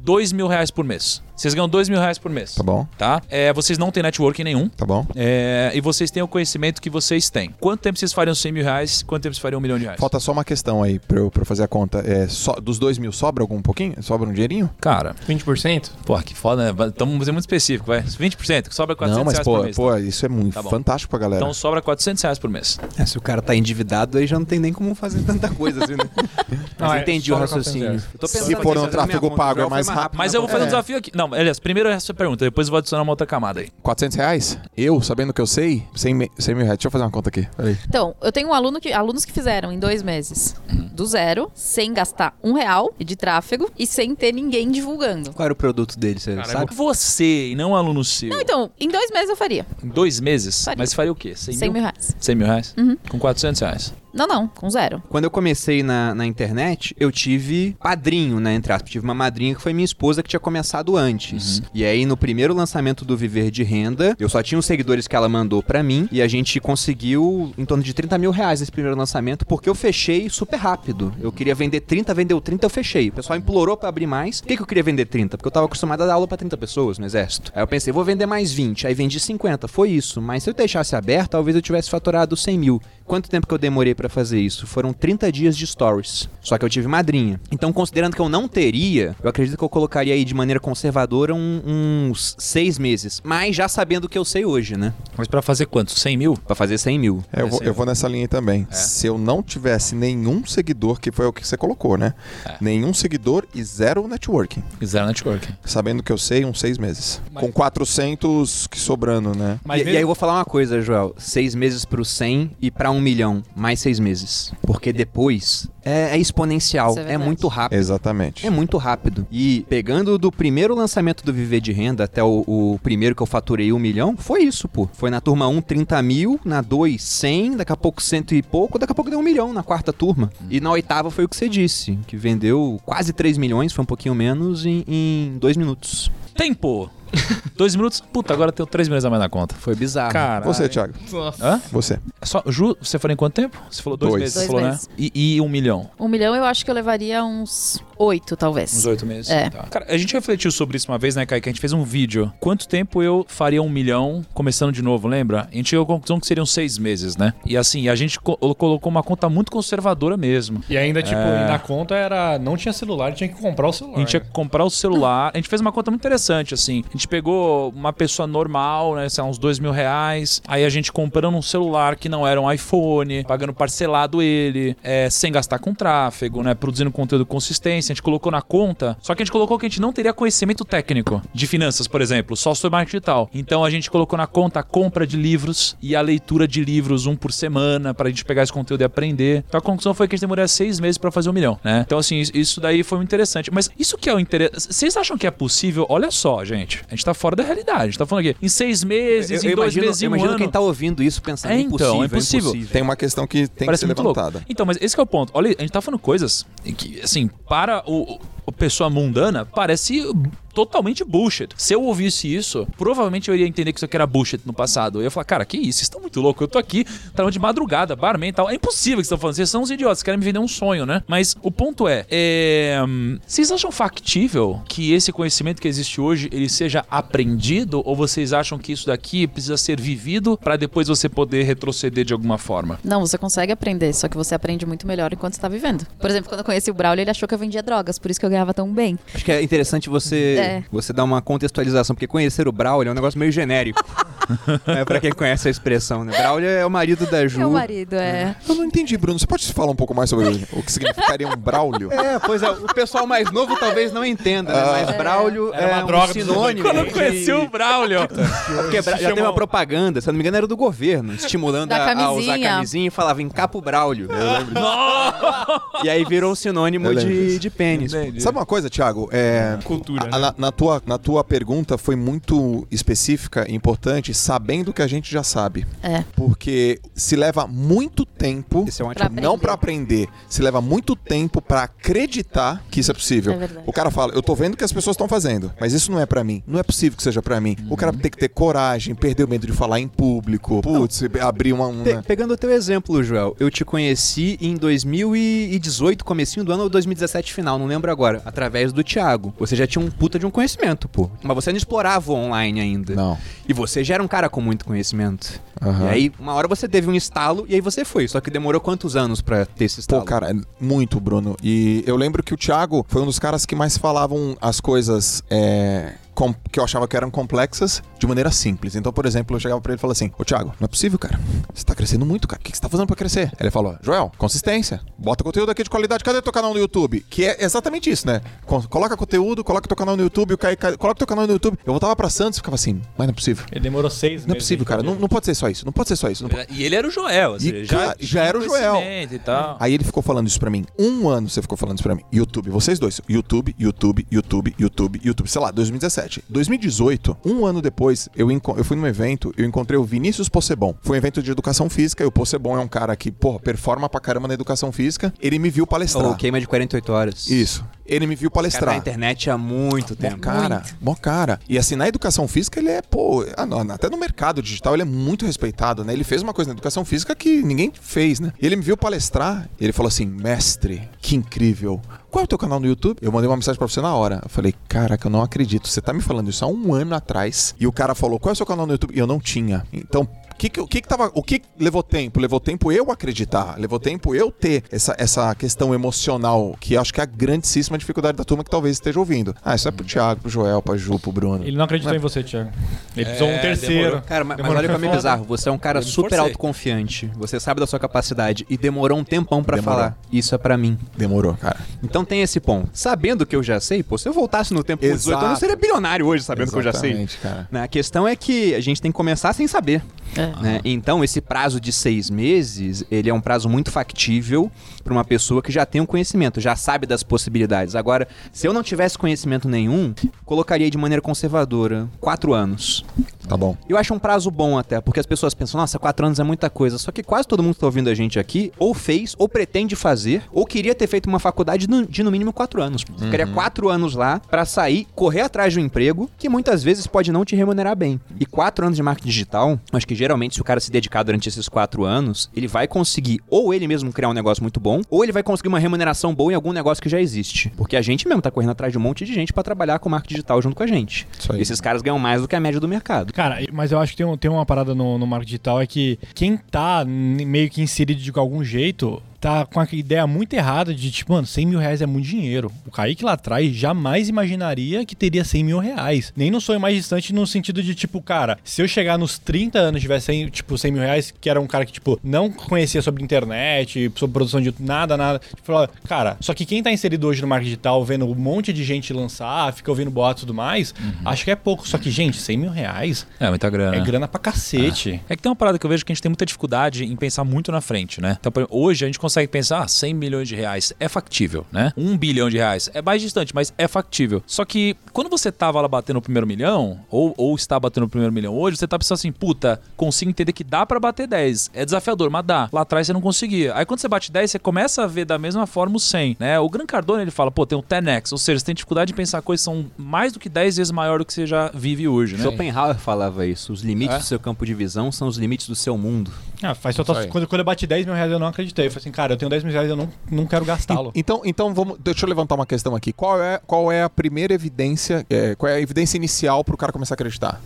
dois mil reais por mês. Vocês ganham dois mil reais por mês. Tá bom, Tá? É, vocês não têm networking nenhum. tá bom. É, e vocês têm o conhecimento que vocês têm. Quanto tempo vocês fariam 100 mil reais? Quanto tempo vocês fariam um milhão de reais? Falta só uma questão aí pra eu, pra eu fazer a conta. É, só, dos dois mil sobra algum pouquinho? Sobra um dinheirinho? Cara, 20%? porra, que foda, né? Estamos muito específico, vai. 20%, que sobra 400 Não, mas reais pô, por mês. pô, isso é muito Tá fantástico pra galera. Então sobra 400 reais por mês. É, se o cara tá endividado, aí já não tem nem como fazer tanta coisa assim, né? Mas Não, é, entendi o raciocínio. Se for um fazendo tráfego pago, é mais rápido. Mas eu vou fazer um É. desafio aqui. Não, aliás, primeiro essa pergunta, depois eu vou adicionar uma outra camada aí. 400 reais? Eu, sabendo que eu sei, 100, mi- 100 mil reais. Deixa eu fazer uma conta aqui. Peraí. Então, eu tenho um aluno que, alunos que fizeram em dois meses, do zero, sem gastar um real de tráfego e sem ter ninguém divulgando. Qual era o produto dele, você Cara, sabe? Você e não um aluno seu. Não, então, em dois meses eu faria. Em dois meses? Faria. Mas faria o quê? 100, 100 mil reais. 100 mil reais? Uhum. Com 400 reais. Não, não, com zero. Quando eu comecei na, na internet, eu tive padrinho, né, entre aspas. Tive uma madrinha que foi minha esposa que tinha começado antes. E aí, no primeiro lançamento do Viver de Renda, eu só tinha os seguidores que ela mandou pra mim e a gente conseguiu em torno de 30 mil reais esse primeiro lançamento porque eu fechei super rápido. Eu queria vender 30, vendeu 30, eu fechei. O pessoal implorou pra abrir mais. Por que, que eu queria vender 30? Porque eu tava acostumado a dar aula pra 30 pessoas no exército. Aí eu pensei, vou vender mais 20. Aí vendi 50. Foi isso. Mas se eu deixasse aberto, talvez eu tivesse faturado 100 mil. Quanto tempo que eu demorei pra fazer isso? Foram 30 dias de stories. Só que eu tive madrinha. Então, considerando que eu não teria, eu acredito que eu colocaria aí de maneira conservadora um- uns seis meses. Mas já sabendo o que eu sei hoje, né? Mas pra fazer quanto? 100 mil? Pra fazer 100 mil. É, eu, vou, eu vou nessa linha aí também. Se eu não tivesse nenhum seguidor, que foi o que você colocou, né? É. Nenhum seguidor e zero networking. Zero networking. Sabendo que eu sei, uns seis meses. Com 400 que sobrando, né? Mas e, mesmo- e aí eu vou falar uma coisa, Joel. Seis meses pro 100 e pra um milhão. Mais seis meses. Porque depois é, é exponencial. É é, muito rápido. Exatamente. É muito rápido. E pegando do primeiro lançamento do Viver de Renda até o, o primeiro que eu faturei um milhão, foi isso, pô. Foi na turma 1, 30 mil, na 2, 100, daqui a pouco cento e pouco, daqui a pouco deu um milhão na quarta turma. E na oitava foi o que você disse, que vendeu quase 3 milhões, foi um pouquinho menos, em, em dois minutos. Tempo. Dois minutos. Puta, agora tenho três milhões a mais na conta. Foi bizarro. Cara. Você, Thiago. Hã? Você. Só, Ju, você falou em quanto tempo? Você falou dois, Dois. meses, Dois você falou, meses. né? E, e um milhão. Um milhão eu acho que eu levaria uns oito, talvez. Uns oito meses. É. Tá. Cara, a gente refletiu sobre isso uma vez, né, Kaique? A gente fez um vídeo. Quanto tempo eu faria um milhão começando de novo, lembra? A gente chegou à conclusão que seriam seis meses, né? E assim, a gente co- colocou uma conta muito conservadora mesmo. E ainda, tipo, É. na conta era. Não tinha celular, tinha que comprar o celular. A gente tinha que comprar o celular. A gente fez uma conta muito interessante, assim. A gente pegou uma pessoa normal, né? Sei lá, uns dois mil reais. Aí a gente comprando um celular que não era um iPhone, pagando parcelado ele, é, sem gastar com tráfego, né? Produzindo conteúdo A gente colocou na conta. Só que a gente colocou que a gente não teria conhecimento técnico de finanças, por exemplo, só sobre marketing digital. Então a gente colocou na conta a compra de livros e a leitura de livros um por semana pra gente pegar esse conteúdo e aprender. Então a conclusão foi que a gente demoraria seis meses pra fazer um milhão, né? Então, assim, isso- daí foi muito interessante. Mas isso que é o interessante. Vocês acham que é possível? Olha só, gente. A gente tá fora da realidade. A gente tá falando aqui. Em seis meses, Eu, em eu dois imagino, meses, em eu um imagino ano. quem tá ouvindo isso pensando É, então, impossível, é impossível. impossível. Tem uma questão que tem Parece que ser muito louco. levantada. Então, mas esse que é o ponto. Olha, a gente tá falando coisas que, assim, para o, o pessoa mundana, parece totalmente bullshit. Se eu ouvisse isso, provavelmente eu iria entender que isso aqui era bullshit no passado. Eu ia falar, cara, que isso? Vocês estão muito loucos. Eu tô aqui, trabalhando de madrugada, barman e tal. É impossível que vocês estão falando. Vocês são uns idiotas, vocês querem me vender um sonho, né? Mas o ponto é, é, vocês acham factível que esse conhecimento que existe hoje, ele seja aprendido? Ou vocês acham que isso daqui precisa ser vivido para depois você poder retroceder de alguma forma? Não, você consegue aprender, só que você aprende muito melhor enquanto está vivendo. Por exemplo, quando eu conheci o Braulio, ele achou que eu vendia drogas, por isso que eu ganhava tão bem. Acho que é interessante você, É. você dar uma contextualização, porque conhecer o Braulio é um negócio meio genérico. é, pra quem conhece a expressão, né? Braulio é o marido da Ju. Meu marido, é. Eu não entendi, Bruno. Você pode falar um pouco mais sobre o que significaria um Braulio? É, pois é, o pessoal mais novo talvez não entenda, né? Mas Braulio Era é uma um sinônimo. Quando eu conheci o Braulio. Porque Bra- já teve uma propaganda, se eu não me engano, era do governo, estimulando a, a usar camisinha. camisinha e falava encapo Braulio. E aí virou um sinônimo Eu lembro de, de pênis. Sabe uma coisa, Thiago? É, Cultura, a- né? na, na tua, na tua pergunta foi muito específica e importante, sabendo o que a gente já sabe. É. Porque se leva muito tempo, Esse é um Pra não pra aprender, se leva muito tempo pra acreditar que isso é possível. É verdade. o cara fala, eu tô vendo o que as pessoas estão fazendo, mas isso não é pra mim. Não é possível que seja pra mim. O cara tem que ter coragem, perder o medo de falar em público, público. Putz, abrir uma. um, Pe- pegando o teu exemplo, Joel, eu te conheci em 2018, comecinho do ano ou 2017 final, não lembro agora, através do Thiago. Você já tinha um puta de um conhecimento, pô. Mas você não explorava o online ainda. Não. E você já era um cara com muito conhecimento. Aham. E aí, uma hora você teve um estalo e aí você foi. Só que demorou quantos anos pra ter esse estalo? Pô, cara, é muito, Bruno. E eu lembro que o Thiago foi um dos caras que mais falavam as coisas é, que eu achava que eram complexas de maneira simples. Então, por exemplo, eu chegava pra ele e falava assim: Ô Thiago, não é possível, cara. Você tá crescendo muito, cara. O que que você tá fazendo pra crescer? Ele falou: Joel, consistência. Bota conteúdo aqui de qualidade. Cadê teu canal no YouTube? Que é exatamente isso, né? Co- Coloca conteúdo, coloca teu canal no YouTube, o Kai- Kai- coloca teu canal no YouTube. Eu voltava pra Santos e ficava assim: Mas não é possível. Ele demorou seis Não é meses possível, cara. Não, não pode ser só isso. Não pode ser só isso. E ele era o Joel, ou E, cara, já era o Joel. E. Aí ele ficou falando isso pra mim. Um ano você ficou falando isso pra mim. YouTube, vocês dois. YouTube, YouTube, YouTube, YouTube, YouTube. Sei lá, 2017. 2018, um ano depois, eu, eu fui num evento, eu encontrei o Vinícius Possebon. Foi um evento de educação física e o Possebon é um cara que, porra, performa pra caramba na educação física. Ele me viu palestrar. Ou queima de 48 horas. Isso. Ele me viu Cara, na palestrar. internet há muito Mó tempo. cara, mó cara. E assim, na educação física, ele é, pô, ah, não, até no mercado digital ele é muito respeitado, né? Ele fez uma coisa na educação física que ninguém fez, né? E ele me viu palestrar, e ele falou assim: mestre, que incrível. Qual é o teu canal no YouTube? Eu mandei uma mensagem pra você na hora. Eu falei, caraca, eu não acredito. Você tá me falando isso há um ano atrás. E o cara falou, qual é o seu canal no YouTube? E eu não tinha. Então, que, que, o que, que tava. O que levou tempo? Levou tempo eu acreditar. Levou tempo eu ter essa, essa questão emocional, que acho que é a grandíssima dificuldade da turma que talvez esteja ouvindo. Ah, isso é pro Thiago, pro Joel, pra Ju, pro Bruno. Ele não acreditou em você, Thiago. Ele precisou É, um terceiro. demorou. Cara, mas, mas Demorou olha pra como é foda. bizarro. Você é um cara super autoconfiante. Você sabe da sua capacidade e demorou um tempão pra Demorou. falar. Isso é pra mim. Demorou, cara. Então tem esse ponto. Sabendo que eu já sei, pô, se eu voltasse no tempo com 18 Exato. anos, eu seria bilionário hoje, sabendo que eu já sei. Exatamente, cara. Né, A questão é que a gente tem que começar sem saber. É. né? Então, esse prazo de seis meses, ele é um prazo muito factível para uma pessoa que já tem um conhecimento, já sabe das possibilidades. Agora, se eu não tivesse conhecimento nenhum, colocaria de maneira conservadora quatro anos. Tá bom. Eu acho um prazo bom até, porque as pessoas pensam, nossa, quatro anos é muita coisa. Só que quase todo mundo que tá ouvindo a gente aqui, ou fez, ou pretende fazer, ou queria ter feito uma faculdade de no mínimo quatro anos. Você Queria quatro anos lá pra sair, correr atrás de um emprego que muitas vezes pode não te remunerar bem. E quatro anos de marketing digital, acho que geralmente se o cara se dedicar durante esses quatro anos, ele vai conseguir ou ele mesmo criar um negócio muito bom, ou ele vai conseguir uma remuneração boa em algum negócio que já existe. Porque a gente mesmo tá correndo atrás de um monte de gente pra trabalhar com marketing digital junto com a gente. Isso aí. Esses caras ganham mais do que a média do mercado. Cara, mas eu acho que tem, um- tem uma parada no, no marketing digital é que quem tá meio que inserido de algum jeito tá com a ideia muito errada de tipo, mano, 100 mil reais é muito dinheiro. O Kaique lá atrás jamais imaginaria que teria 100 mil reais. Nem no sonho mais distante no sentido de tipo, cara, se eu chegar nos 30 anos e tivesse 100, tipo, 100 mil reais, que era um cara que, tipo, não conhecia sobre internet, sobre produção de nada, nada. Tipo, falava, cara, só que quem tá inserido hoje no marketing digital, vendo um monte de gente lançar, fica ouvindo boatos e tudo mais, acho que é pouco. Só que, gente, 100 mil reais É, muita grana. é grana pra cacete. É que tem uma parada que eu vejo que a gente tem muita dificuldade em pensar muito na frente, né? Então, hoje a gente consegue pensar, ah, 100 milhões de reais é factível, né? Um bilhão de reais é mais distante, mas é factível. Só que quando você tava lá batendo o primeiro milhão, ou, ou está batendo o primeiro milhão hoje, você tá pensando assim, puta, consigo entender que dá pra bater 10. É desafiador, mas dá. Lá atrás você não conseguia. Aí quando você bate 10, você começa a ver da mesma forma o 100, né? O Gran Cardone, ele fala, pô, tem um 10x, ou seja, você tem dificuldade de pensar coisas que são mais do que 10 vezes maior do que você já vive hoje, né? Schopenhauer falava isso. Os limites É? do seu campo de visão são os limites do seu mundo. Ah, faz total. Quando, quando eu bati 10 mil reais, eu não acreditei. Eu falei assim, cara, eu tenho 10 mil reais, eu não, não quero gastá-lo. Então, então vamos, deixa eu levantar uma questão aqui. Qual é, qual é a primeira evidência, é, qual é a evidência inicial pro cara começar a acreditar?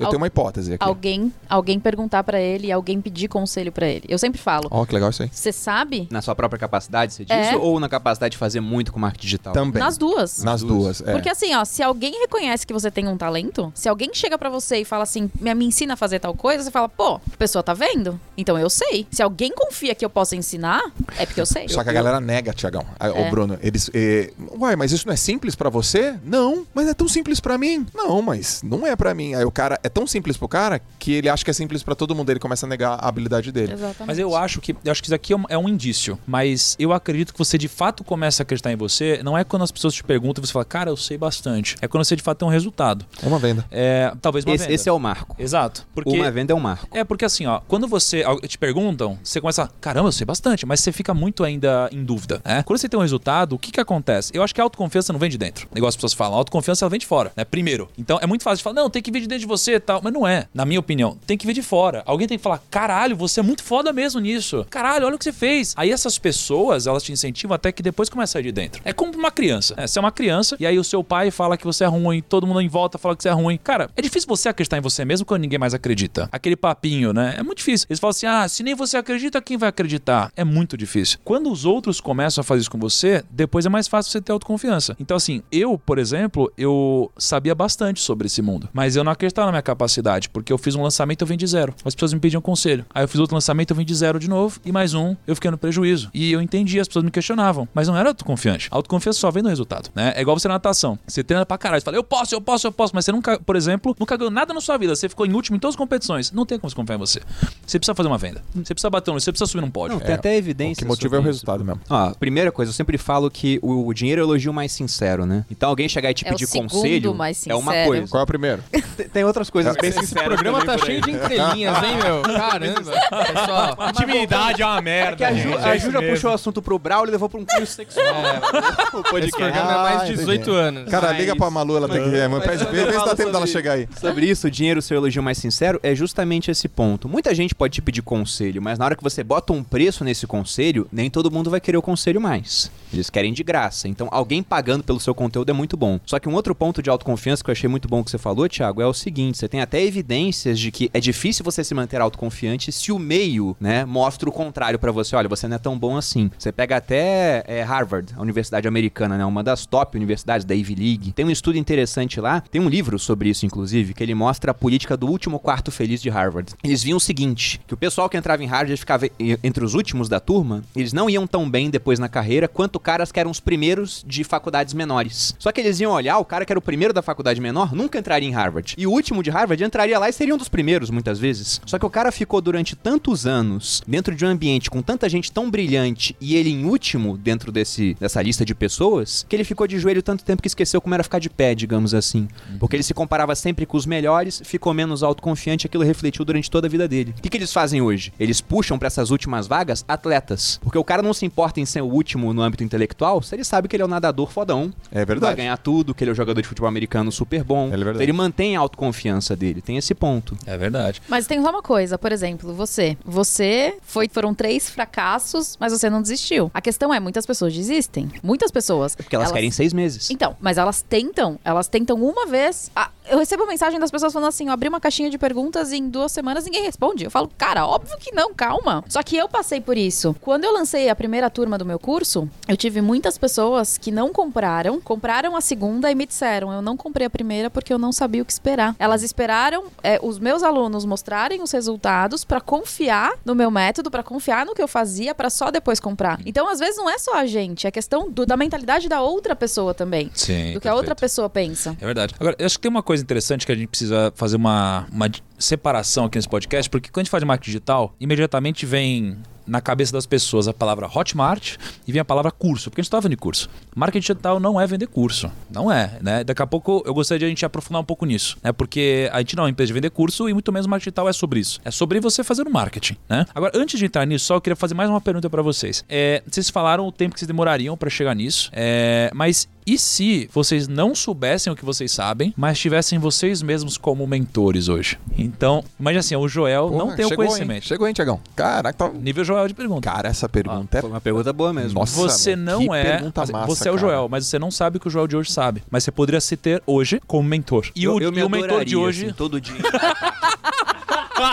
Eu Al- tenho uma hipótese aqui. Alguém, alguém perguntar pra ele e alguém pedir conselho pra ele. Eu sempre falo, Ó, que legal isso aí. você sabe? Na sua própria capacidade, você diz? É. Ou na capacidade de fazer muito com marketing digital? Também. Nas duas. Nas duas, é. Porque assim, ó, se alguém reconhece que você tem um talento, se alguém chega pra você e fala assim, me, me ensina a fazer tal coisa, você fala, pô, a pessoa tá vendo? Então eu sei. Se alguém confia que eu posso ensinar, é porque eu sei. Só que a galera nega, Tiagão. Ô, É. Bruno, eles. eh, Uai, mas isso não é simples pra você? Não, mas é tão simples pra mim. Não, mas não é pra mim. Aí o cara é tão simples pro cara que ele acha que é simples pra todo mundo. Ele começa a negar a habilidade dele. Exatamente. Mas eu acho que eu acho que isso aqui é um, é um indício. Mas eu acredito que você de fato começa a acreditar em você. Não é quando as pessoas te perguntam e você fala, cara, eu sei bastante. É quando você de fato tem um resultado. É uma venda. É, talvez uma Esse, venda. esse é o marco. Exato. Porque Uma venda é um marco. é porque assim, ó, quando você te perguntam, você começa, a, caramba, eu sei bastante, mas você fica muito ainda em dúvida, né? Quando você tem um resultado, o que que acontece? Eu acho que a autoconfiança não vem de dentro. Negócio as pessoas falam, a autoconfiança ela vem de fora, né? Primeiro. Então é muito fácil de falar, não, tem que vir de dentro de você, tal. Mas não é, na minha opinião. Tem que vir de fora. Alguém tem que falar: caralho, você é muito foda mesmo nisso. Caralho, olha o que você fez. Aí essas pessoas, elas te incentivam até que depois começa a sair de dentro. É como uma criança. né? Você é uma criança e aí o seu pai fala que você é ruim, todo mundo em volta fala que você é ruim. Cara, é difícil você acreditar em você mesmo quando ninguém mais acredita. Aquele papinho, né? É muito difícil. Eles falam assim: ah, se nem você acredita, quem vai acreditar? É muito difícil. Quando os outros começam a fazer isso com você, depois é mais fácil você ter autoconfiança. Então, assim, eu, por exemplo, eu sabia bastante sobre esse mundo, mas eu não acreditava na minha capacidade, porque eu fiz um lançamento e eu vim de zero. As pessoas me pediam conselho. Aí eu fiz outro lançamento, eu vim de zero de novo, e mais um, eu fiquei no prejuízo. E eu entendi, as pessoas me questionavam, mas não era autoconfiante. A autoconfiança só vem no resultado, né? É igual você na natação. Você treina pra caralho, você fala, eu posso, eu posso, eu posso, mas você nunca, por exemplo, nunca ganhou nada na sua vida, você ficou em último em todas as competições. Não tem como você confiar em você. Você precisa fazer uma venda. Você precisa bater um, você precisa subir num pódio. Não, tem até O evidência. que motiva é o resultado mesmo. Ó, primeira coisa, eu sempre falo que o, o dinheiro é o elogio mais sincero, né? Então alguém chegar e te É o pedir conselho mais é uma coisa. Qual é o primeiro? Tem, tem outras coisas bem Esse sinceras. programa também tá cheio de entrelinhas, hein, meu? Caramba. Pessoal, Intimidade é uma merda. É que a Ju, gente, a é Ju isso já mesmo. puxou o assunto pro Braulio e levou pra um cunho sexual. o esse podcast. programa é mais Ah, 18 entendi. anos. Cara, Mas- liga pra Malu, ela tem que ver. Mas pede, vê, vê se dá tempo dela chegar aí. Sobre isso, o dinheiro ser o elogio mais sincero é justamente esse ponto. Muita gente pode te pedir conselho, mas na hora que você bota um preço nesse conselho, nem todo mundo vai querer o conselho mais. Eles querem de graça. Então, alguém pagando pelo seu conteúdo é muito bom. Só que um outro ponto de autoconfiança que eu achei muito bom que você falou, Thiago, é o seguinte: você tem até evidências de que é difícil você se manter autoconfiante se o meio, né, mostra o contrário pra você. Olha, você não é tão bom assim. Você pega até é, Harvard, a universidade americana, né, uma das top universidades da Ivy League. Tem um estudo interessante lá, tem um livro sobre isso, inclusive, que ele mostra a política do último quarto feliz de Harvard. Eles viam o seguinte: que o pessoal que entrava em Harvard ficava entre os últimos da turma, eles não iam tão bem depois na carreira quanto caras que eram os primeiros de faculdades menores. Só que eles iam olhar, o cara que era o primeiro da faculdade menor nunca entraria em Harvard. E o último de Harvard entraria lá e seria um dos primeiros, muitas vezes. Só que o cara ficou durante tantos anos dentro de um ambiente com tanta gente tão brilhante e ele em último dentro desse, dessa lista de pessoas, que ele ficou de joelho tanto tempo que esqueceu como era ficar de pé, digamos assim. Porque ele se comparava sempre com os melhores, ficou menos autoconfiante, aquilo refletiu durante toda a vida dele. O que, que eles fazem hoje? Eles puxam pra essas últimas vagas atletas. Porque o cara não se importa em ser o último no âmbito intelectual se ele sabe que ele é um nadador fodão. É Vai verdade. ganhar tudo, que ele é um jogador de futebol americano super bom. É verdade. Então ele mantém a autoconfiança dele. Tem esse ponto. É verdade. Mas tem só uma coisa, por exemplo, você. Você foi, foram três fracassos, mas você não desistiu. A questão é, muitas pessoas desistem. Muitas pessoas. Porque elas, querem seis meses. Então, mas elas tentam, elas tentam uma vez. Ah, eu recebo mensagem das pessoas falando assim: eu abri uma caixinha de perguntas e em duas semanas ninguém responde. Eu falo, cara, óbvio que não, calma. Só que eu passei por isso. Quando eu lancei a primeira turma do meu curso, eu tive muitas pessoas que não compraram, compraram a segunda e me disseram: eu não comprei a primeira porque eu não sabia o que esperar. Elas esperaram é, os meus alunos mostrarem os resultados pra confiar no meu método, pra confiar no que eu fazia, pra só depois comprar. Então, às vezes, não é só a gente, é questão do- da mentalidade da outra pessoa também Sim. do que a outra perfeito. pessoa pensa. É verdade. Agora, eu acho que tem uma coisa interessante que a gente precisa fazer uma, uma separação aqui nesse podcast, porque quando a gente de marketing digital, imediatamente vem na cabeça das pessoas a palavra Hotmart e vem a palavra curso, porque a gente estava de curso. Marketing digital não é vender curso. Não é, né? Daqui a pouco eu gostaria de a gente aprofundar um pouco nisso, né? Porque a gente não é uma empresa de vender curso e muito menos marketing digital é sobre isso. É sobre você fazer o marketing, né? Agora, antes de entrar nisso, só eu queria fazer mais uma pergunta para vocês. É, vocês falaram o tempo que vocês demorariam para chegar nisso, é, mas e se vocês não soubessem o que vocês sabem, mas tivessem vocês mesmos como mentores hoje? Então, imagina assim, o Joel não Porra, tem o chegou, conhecimento. Hein? Chegou, hein, Tiagão? Caraca, tá... Nível Joel de pergunta. Cara, essa pergunta é... Foi uma pergunta boa mesmo. Nossa, Você mano, não que é. pergunta assim, massa, você é o cara. Joel, mas você não sabe o que o Joel de hoje sabe. Mas você poderia se ter hoje como mentor. E o, eu me e o mentor de hoje. assim, todo dia.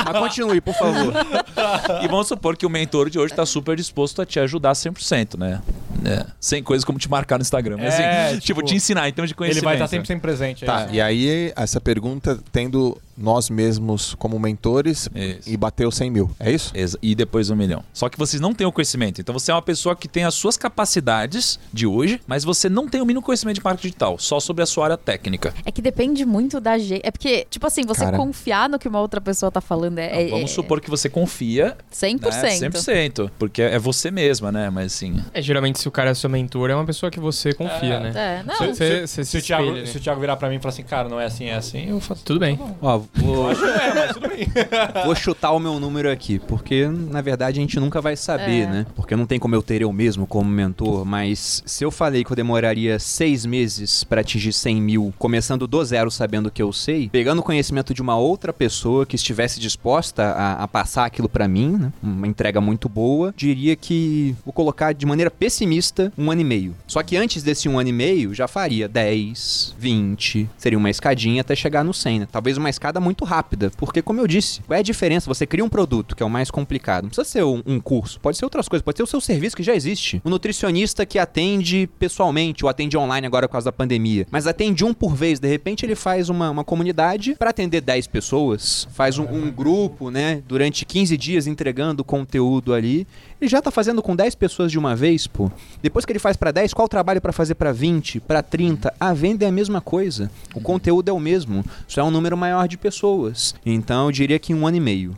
Mas continue, por favor. E vamos supor que o mentor de hoje tá super disposto a te ajudar 100%, né? É, Sem coisas como te marcar no Instagram. Mas, É, assim, tipo, tipo, te ensinar em termos de Ele conhecimento. vai estar sempre sempre presente. é Tá, isso. e aí essa pergunta tendo nós mesmos como mentores Isso. e bateu 100 mil, é isso? Exa- E depois um milhão. Só que vocês não têm o conhecimento. Então você é uma pessoa que tem as suas capacidades de hoje, mas você não tem o mínimo conhecimento de marketing digital, só sobre a sua área técnica. É que depende muito da gente. É porque, tipo assim, você Cara. confiar no que uma outra pessoa tá falando é, Então, vamos é- supor que você confia 100%. Né? 100%. Porque é você mesma, né? Mas assim. É, geralmente, se se o cara é seu mentor, é uma pessoa que você confia, É. né? É, não. Você, você Se se o, Thiago, né? se o Thiago virar pra mim e falar assim, cara, não é assim, é assim, eu faço. Tudo bem. Ó, vou, É, mas tudo bem. vou chutar o meu número aqui, porque na verdade a gente nunca vai saber, É. né? Porque não tem como eu ter eu mesmo como mentor, mas se eu falei que eu demoraria seis meses pra atingir 100 mil, começando do zero sabendo que eu sei, pegando o conhecimento de uma outra pessoa que estivesse disposta a, a passar aquilo pra mim, né? uma entrega muito boa, diria que vou colocar de maneira pessimista um ano e meio. Só que antes desse um ano e meio, já faria 10, 20, seria uma escadinha até chegar no 100, né? Talvez uma escada muito rápida, porque como eu disse, qual é a diferença? Você cria um produto, que é o mais complicado. Não precisa ser um, um curso, pode ser outras coisas, pode ser o seu serviço que já existe. Um nutricionista que atende pessoalmente, ou atende online agora por causa da pandemia, mas atende um por vez, de repente ele faz uma, uma comunidade para atender 10 pessoas, faz um, um grupo, né, durante 15 dias entregando conteúdo ali. Ele já tá fazendo com 10 pessoas de uma vez, pô. Depois que ele faz para 10, qual o trabalho para fazer para 20, para 30? A venda é a mesma coisa. O conteúdo é o mesmo. Só é um número maior de pessoas. Então eu diria que um ano e meio.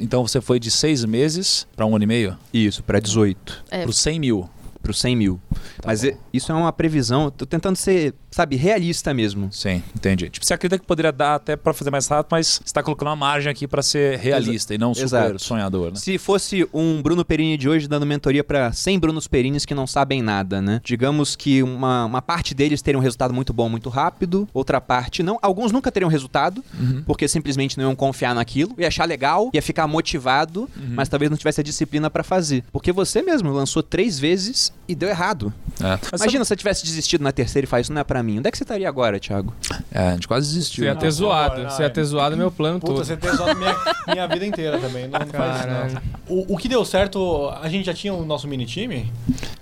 Então você foi de seis meses pra um ano e meio? Isso, para 18. É. Pro 100 mil. Pro 100 mil. Mas bom. é- isso é uma previsão. Tô tentando ser, sabe, realista mesmo. Sim, entendi. Tipo, você acredita que poderia dar até pra fazer mais rápido, mas você tá colocando uma margem aqui pra ser realista e não super Exato. sonhador, né? Se fosse um Bruno Perini de hoje dando mentoria para 100 Brunos Perines que não sabem nada, né? Digamos que uma, uma parte deles teria um resultado muito bom muito rápido, outra parte não. Alguns nunca teriam resultado, porque simplesmente não iam confiar naquilo, ia achar legal, ia ficar motivado, mas talvez não tivesse a disciplina para fazer. Porque você mesmo lançou três vezes e deu errado. É. Mas Imagina se você tivesse desistido na terceira e faz isso não é para mim. Onde é que você estaria agora, Thiago? É, a gente quase desistiu. Você ia né? ter zoado. não, Você ia ter zoado meu plano Puta, todo. você tem zoado minha, minha vida inteira também. Não, não faz isso, não. O, o que deu certo, a gente já tinha o nosso mini time?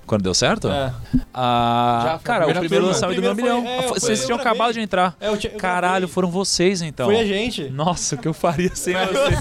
Quando deu certo? É. Ah, Já cara, o primeiro lançamento do meu milhão. é, Vocês eu tinham acabado de entrar. É, eu tinha- eu Caralho, foram vocês então. Foi a gente. Nossa, o que eu faria sem vocês?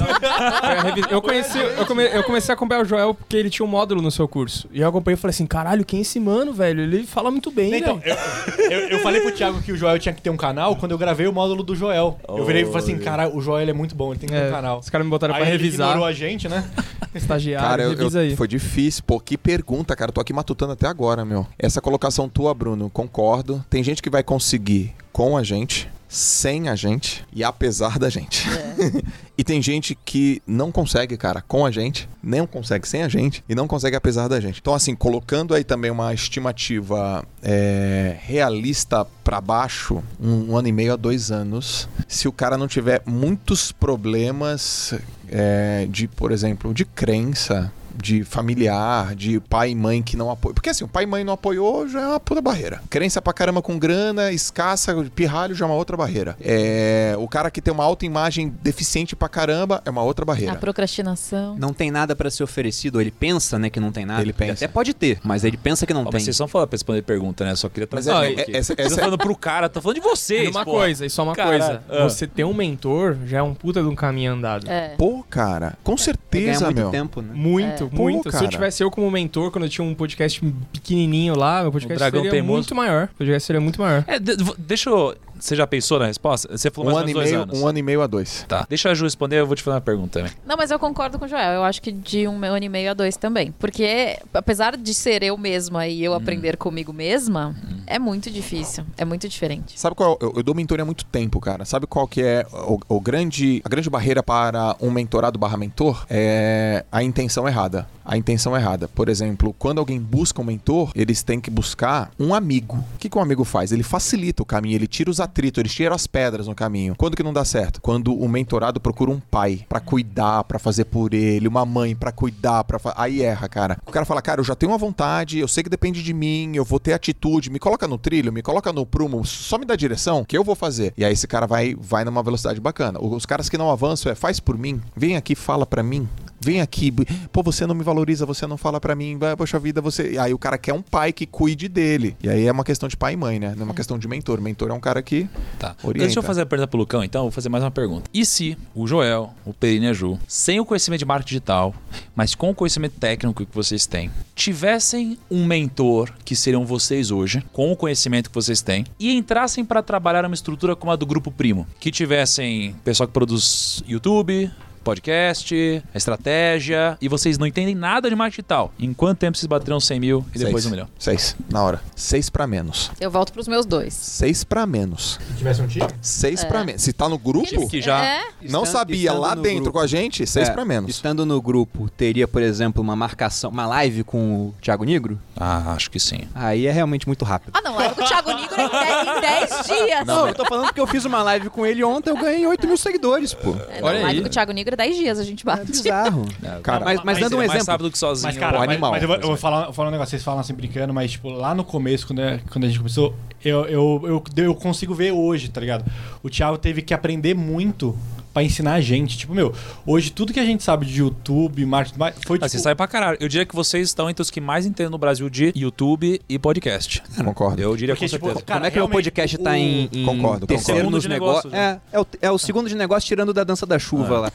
Eu, conheci, eu, come- eu comecei a acompanhar o Joel porque ele tinha um módulo no seu curso. E eu acompanhei e falei assim: caralho, quem é esse mano, velho? Ele fala muito bem, Então, velho. eu, eu, eu falei pro Thiago que o Joel tinha que ter um canal quando eu gravei o módulo do Joel. Eu virei e falei assim, cara, o Joel ele é muito bom, ele tem que ter É, um canal. Os caras me botaram Aí pra ele revisar. ignorou a gente, né? Estagiário, Cara, eu, revisa eu- aí. foi difícil. Pô, que pergunta, cara. Eu tô aqui matutando até agora, meu. Essa colocação tua, Bruno, concordo. Tem gente que vai conseguir com a gente, sem a gente e apesar da gente. e tem gente que não consegue, cara, com a gente, nem consegue sem a gente e não consegue apesar da gente. Então, assim, colocando aí também uma estimativa é, realista pra baixo, um, um ano e meio a dois anos, se o cara não tiver muitos problemas é, de, por exemplo, de crença, de familiar, de pai e mãe que não apoiam. Porque assim, o pai e mãe não apoiou já é uma puta barreira. Crença pra caramba com grana, escassa, pirralho já é uma outra barreira. É, o cara que tem uma autoimagem deficiente pra caramba é uma outra barreira. A procrastinação. Não tem nada pra ser oferecido, ou ele pensa, né, que não tem nada. Ele pensa. Até pode ter, mas ele pensa que não Ó, tem. mas vocês são falando pra responder pergunta, né? Só queria Mas trazer é- aqui. é- essa- Eu tô essa- falando pro cara, tô falando de vocês. E uma pô. coisa, e só uma Caralho, coisa. ah. Você ter um mentor já é um puta de um caminho andado. É. Pô, cara, com ganhar certeza, muito meu. tempo, né? Muito, Pô, muito. Se cara. eu tivesse eu como mentor, quando eu tinha um podcast pequenininho lá, meu podcast seria Teimoso. muito maior. O podcast seria muito maior. É, deixa eu. Você já pensou na resposta? Você falou Um mais ano, e meio, anos. um ano e meio a dois. Tá. Deixa a Ju responder, eu vou te fazer uma pergunta também. Não, mas eu concordo com o Joel. Eu acho que de um ano e meio a dois também. Porque, apesar de ser eu mesma e eu aprender comigo mesma, é muito difícil. É muito diferente. Sabe qual? Eu, eu dou mentoria há muito tempo, cara. Sabe qual que é o, o grande, a grande barreira para um mentorado barra mentor? É a intenção errada. A intenção errada. Por exemplo, quando alguém busca um mentor, eles têm que buscar um amigo. O que, que um amigo faz? Ele facilita o caminho, ele tira os atritos, ele tira as pedras no caminho. Quando que não dá certo? Quando o mentorado procura um pai pra cuidar, pra fazer por ele, uma mãe pra cuidar, para aí erra, cara. O cara fala: "Cara, eu já tenho uma vontade, eu sei que depende de mim, eu vou ter atitude, me coloca no trilho, me coloca no prumo, só me dá direção que eu vou fazer". E aí esse cara vai vai numa velocidade bacana. Os caras que não avançam é: "Faz por mim, vem aqui, fala pra mim". Vem aqui, pô, você não me valoriza, você não fala pra mim, vai, poxa vida, você. Aí o cara quer um pai que cuide dele. E aí é uma questão de pai e mãe, né? Não é uma questão de mentor. Mentor é um cara que Tá. Orienta. Deixa eu fazer a pergunta pro Lucão, então. Vou fazer mais uma pergunta. E se o Joel, o Perini e a Ju, sem o conhecimento de marketing digital, mas com o conhecimento técnico que vocês têm, tivessem um mentor, que seriam vocês hoje, com o conhecimento que vocês têm, e entrassem para trabalhar uma estrutura como a do Grupo Primo, que tivessem pessoal que produz YouTube, podcast, a estratégia, e vocês não entendem nada de marketing digital. Em quanto tempo vocês baterão 100 mil e depois Seis. um milhão? Seis, na hora. Seis pra menos. Eu volto pros meus dois. Seis pra menos. Se tivesse um time? Seis É. pra menos. Se tá no grupo, Que já- É, não Estando- sabia estando lá no dentro grupo. com a gente, seis É, pra menos. Estando no grupo, teria, por exemplo, uma marcação, uma live com o Thiago Negro? Ah, acho que sim. Aí é realmente muito rápido. Ah, não, live com o Thiago Nigro em 10, em 10 dias. Não, eu tô falando porque eu fiz uma live com ele ontem, eu ganhei 8 mil seguidores, pô. É, não, Olha live aí. com o Thiago Nigro é 10 dias a gente É bate. bizarro. Cara, mas, mas mas dando um é mais exemplo. rápido que sozinho. Mas, cara, o mas, animal. mas eu, vou- eu vou falar, falar um negócio, vocês falam assim brincando, mas, tipo, lá no começo, quando, é- quando a gente começou, eu, eu, eu, eu consigo ver hoje, tá ligado? O Thiago teve que aprender muito pra ensinar a gente. Tipo, meu, hoje tudo que a gente sabe de YouTube, marketing, foi Ah, tipo... você sai pra caralho. Eu diria que vocês estão entre os que mais entendem no Brasil de YouTube e podcast. Concordo. Eu diria Porque, com tipo, certeza. cara, Como é que o realmente, podcast o- tá em, em Concordo, terceiro concordo. nos negócios? negócios, É, é o, é o segundo de negócio tirando da dança da chuva lá.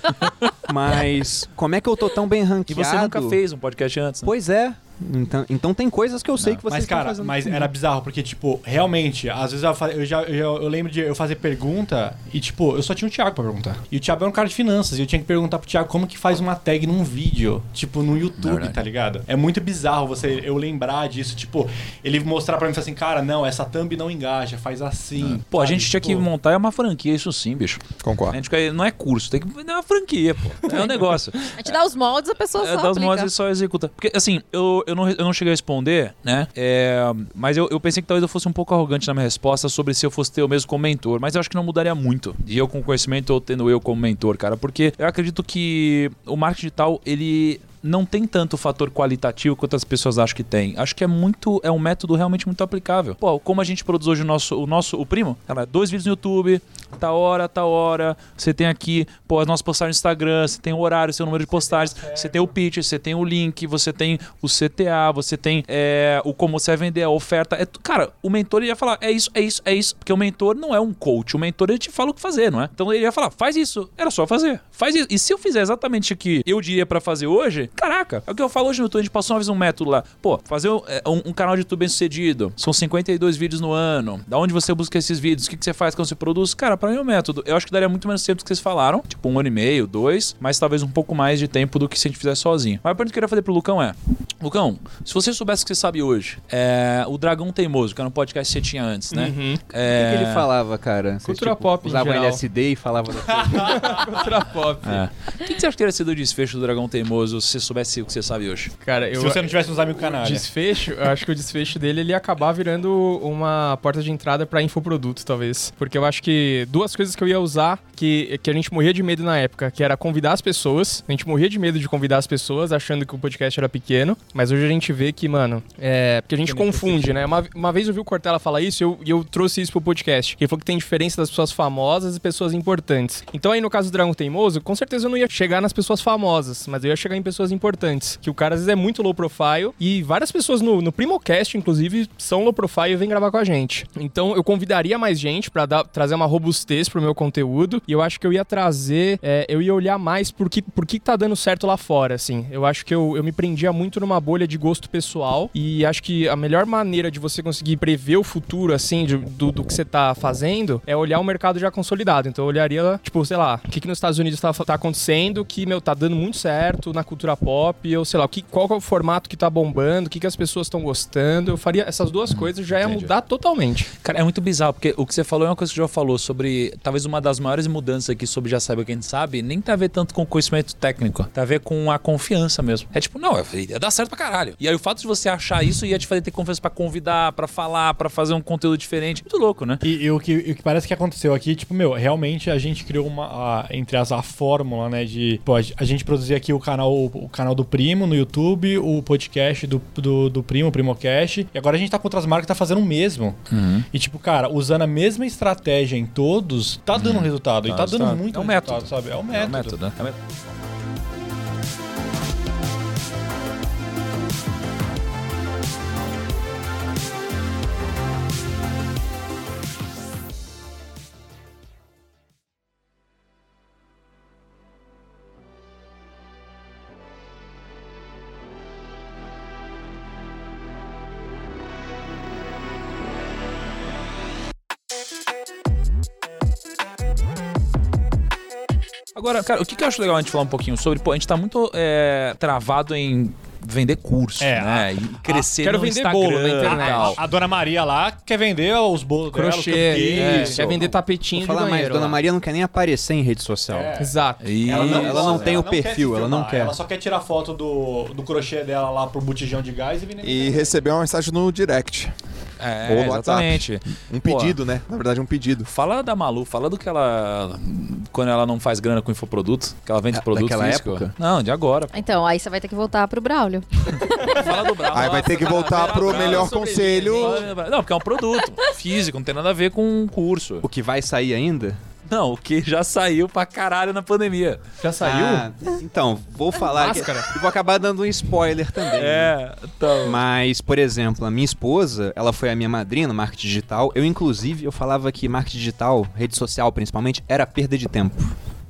Mas como é que eu tô tão bem E ranqueado? você nunca fez um podcast antes, né? Pois é. Então, então tem coisas que eu sei que vocês Mas, estão cara, fazendo mas comigo. era bizarro, porque, tipo, realmente, às vezes eu, eu já, eu, eu lembro de eu fazer pergunta e, tipo, eu só tinha o Thiago pra perguntar. E o Thiago é um cara de finanças, e eu tinha que perguntar pro Thiago como que faz uma tag num vídeo, tipo, no YouTube, Verdade. tá ligado? É muito bizarro você eu lembrar disso, tipo, ele mostrar pra mim e falar assim, cara, não, essa thumb não engaja, faz assim. Pô, a gente tinha que Tipo, montar uma franquia, isso sim, bicho. A Concordo. gente quer- não é curso, tem que vender uma franquia, pô. É um negócio. A gente dá os moldes, a pessoa É, só dá os aplica. modos e só executa. Porque, assim, eu, eu, não, eu não cheguei a responder, né? É, mas eu, eu pensei que talvez eu fosse um pouco arrogante na minha resposta sobre se eu fosse ter o mesmo como mentor. Mas eu acho que não mudaria muito. E eu com conhecimento ou tendo eu como mentor, cara. Porque eu acredito que o marketing digital, ele não tem tanto fator qualitativo quanto as pessoas acham que tem. Acho que é muito é um método realmente muito aplicável. Pô, como a gente produz hoje o nosso o nosso o primo, cara, dois vídeos no YouTube, tá hora, tá hora. Você tem aqui, pô, as nossas postagens no Instagram, você tem o horário, seu número de postagens, você tem o pitch, você tem o link, você tem o CTA, você tem é, o como você vai vender a oferta. É, cara, o mentor ia falar, é isso, é isso, é isso, porque o mentor não é um coach, o mentor ele te fala o que fazer, não é? Então ele ia falar, faz isso, era só fazer, faz isso. E se eu fizer exatamente o que eu diria pra fazer hoje, caraca, é o que eu falo hoje no YouTube, a gente passou uma vez um método lá, pô, fazer um, é, um- um canal de YouTube bem sucedido, são 52 vídeos no ano, da onde você busca esses vídeos, o que, que você faz quando você produz, cara, pra mim é um método. Eu acho que daria muito menos tempo do que vocês falaram, tipo um ano e meio, dois, mas talvez um pouco mais de tempo do que se a gente fizesse sozinho. Mas a pergunta que eu queria fazer pro Lucão é, Lucão, se você soubesse o que você sabe hoje, é, o Dragão Teimoso, que era um podcast que você tinha antes, né? Uhum. O É, que, que ele falava, cara? Vocês, Cultura pop em Usava geral. LSD e falava... Cultura pop. É. O que, que você acha que teria sido o desfecho do Dragão Teimoso se você soubesse o que você sabe hoje? Cara, eu. Se você não tivesse uns amigos canalha. Desfecho, eu acho que o desfecho dele ele ia acabar virando uma porta de entrada pra infoproduto, talvez. Porque eu acho que duas coisas que eu ia usar que, que a gente morria de medo na época, que era convidar as pessoas. A gente morria de medo de convidar as pessoas, achando que o podcast era pequeno. Mas hoje a gente vê que, mano, é. Porque a gente confunde, né? Uma, uma vez eu vi o Cortella falar isso e eu, eu trouxe isso pro podcast. Ele falou que tem diferença das pessoas famosas e pessoas importantes. Então aí no caso do Dragão Teimoso, com certeza eu não ia chegar nas pessoas famosas, mas eu ia chegar em pessoas importantes. Que o cara às vezes é muito low profile e várias pessoas no, no Primocast, inclusive, são low profile e vêm gravar com a gente. Então eu convidaria mais gente pra dar- trazer uma robustez pro meu conteúdo e eu acho que eu ia trazer, é, eu ia olhar mais por que, por que tá dando certo lá fora, assim. Eu acho que eu, eu me prendia muito numa bolha de gosto pessoal e acho que a melhor maneira de você conseguir prever o futuro, assim, de- do, do que você tá fazendo é olhar o mercado já consolidado. Então eu olharia, tipo, sei lá, o que, que nos Estados Unidos tá, tá acontecendo que, meu, tá dando muito certo na cultura pop, ou sei lá, o que, qual é o formato que tá bombando, o que, que as pessoas estão gostando. Eu faria essas duas coisas, já ia entendi. mudar totalmente. Cara, é muito bizarro, porque o que você falou é uma coisa que João falou sobre. Talvez uma das maiores mudanças aqui sobre já sabe o que a gente sabe, nem tá a ver tanto com conhecimento técnico, tá a ver com a confiança mesmo. É tipo, não, ia dar certo pra caralho. E aí o fato de você achar isso ia te fazer ter confiança pra convidar, pra falar, pra fazer um conteúdo diferente. Muito louco, né? E, e o, que, o que parece que aconteceu aqui, tipo, meu, realmente a gente criou uma, a- entre as, a fórmula, né, de, pô, a, gente produzir aqui o canal, o, canal do Primo no YouTube, o podcast do, do, do Primo, o Primocast, e agora a gente tá com outras marcas que tá fazendo o mesmo. E, tipo, cara, usando a mesma estratégia em todos, tá dando resultado, e Tá tá dando resultado. muito É um resultado, método. sabe? É um É método. o método, né? É o método. Agora, cara, o que, que eu acho legal a gente falar um pouquinho sobre, pô, a gente tá muito é, travado em vender curso, É, né? E crescer quero no vender Instagram bolo na internet. tal. A dona Maria lá quer vender os bolos dela, os Crochê, cupcakes. é, quer vender tapetinho Vou de falar mais. Dona. Maria não quer nem aparecer em rede social. É. Exato. E... Ela não- ela não tem o quer perfil, ela não quer. Ela só quer tirar foto do, do crochê dela lá pro botijão de gás e vender. E receber uma mensagem no direct. É, Ou no WhatsApp. exatamente. Um Pô, pedido, né? Na verdade, um pedido. Fala da Malu, fala do que ela. Quando ela não faz grana com infoproduto, que ela vende Da- produto daquela físico. época? Não, de agora. Então, aí você vai ter que voltar pro Braulio. Fala do Brau. Aí vai ter que voltar pro melhor conselho. Não, porque é um produto físico, não tem nada a ver com um curso. O que vai sair ainda? Não, o que já saiu pra caralho na pandemia. Já saiu? Ah, então, vou falar que, Máscara. e vou acabar dando um spoiler também. né? É, então. Mas, por exemplo, a minha esposa, ela foi a minha madrinha no marketing digital. Eu, inclusive, eu falava que marketing digital, rede social principalmente, era perda de tempo.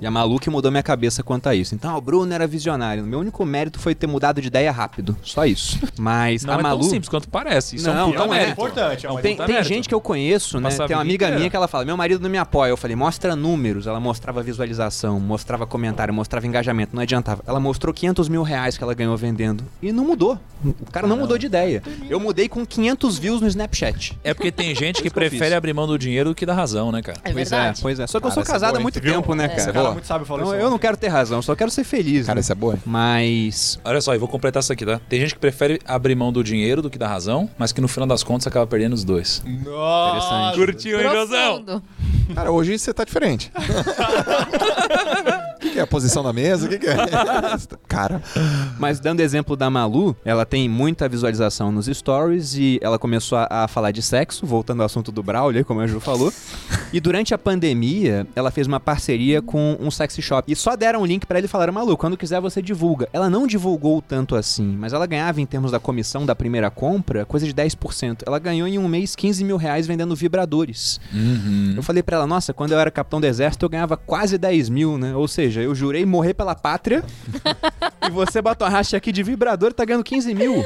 E a Malu que mudou minha cabeça quanto a isso. Então, o Bruno era visionário. Meu único mérito foi ter mudado de ideia rápido. Só isso. Mas Não a é Malu. tão simples quanto parece. Isso é Não, um puta não é. É importante. É um Tem, tem gente que eu conheço, né? Passar Tem uma amiga inteira. minha que ela fala: Meu marido não me apoia. Eu falei: Mostra números. Ela mostrava visualização, mostrava comentário, mostrava engajamento. Não adiantava. Ela mostrou 500 mil reais que ela ganhou vendendo. E não mudou. O cara não mudou de ideia. Eu mudei com 500 views no Snapchat. É porque tem gente que Isso que eu prefere abrir mão do dinheiro do que da razão, né, cara? É pois verdade. é, pois é. Só que eu Cara, sou é casado boa, há muito viu? tempo, né, cara? Muito sabe falar Então, isso. eu não quero ter razão, só quero ser feliz. Cara, né? isso é boa. Mas. Olha só, eu vou completar isso aqui, tá? Tem gente que prefere abrir mão do dinheiro do que da razão, mas que no final das contas acaba perdendo os dois. Nossa. Curtiu, hein? Profundo. Cara, hoje você tá diferente. Que, é a posição da mesa? O que, que é? Cara, Mas dando exemplo da Malu, ela tem muita visualização nos stories e ela começou a, a falar de sexo, voltando ao assunto do Braulio, como a Ju falou. E durante a pandemia, ela fez uma parceria com um sexy shop. E só deram um link pra ele e falaram: Malu, quando quiser você divulga. Ela não divulgou tanto assim, mas ela ganhava em termos da comissão da primeira compra coisa de 10%. Ela ganhou em um mês 15 mil reais vendendo vibradores. Uhum. Eu falei pra ela, nossa, quando eu era capitão do exército eu ganhava quase 10 mil, né? Ou seja, eu jurei morrer pela pátria e você bota uma racha aqui de vibrador e tá ganhando 15 mil.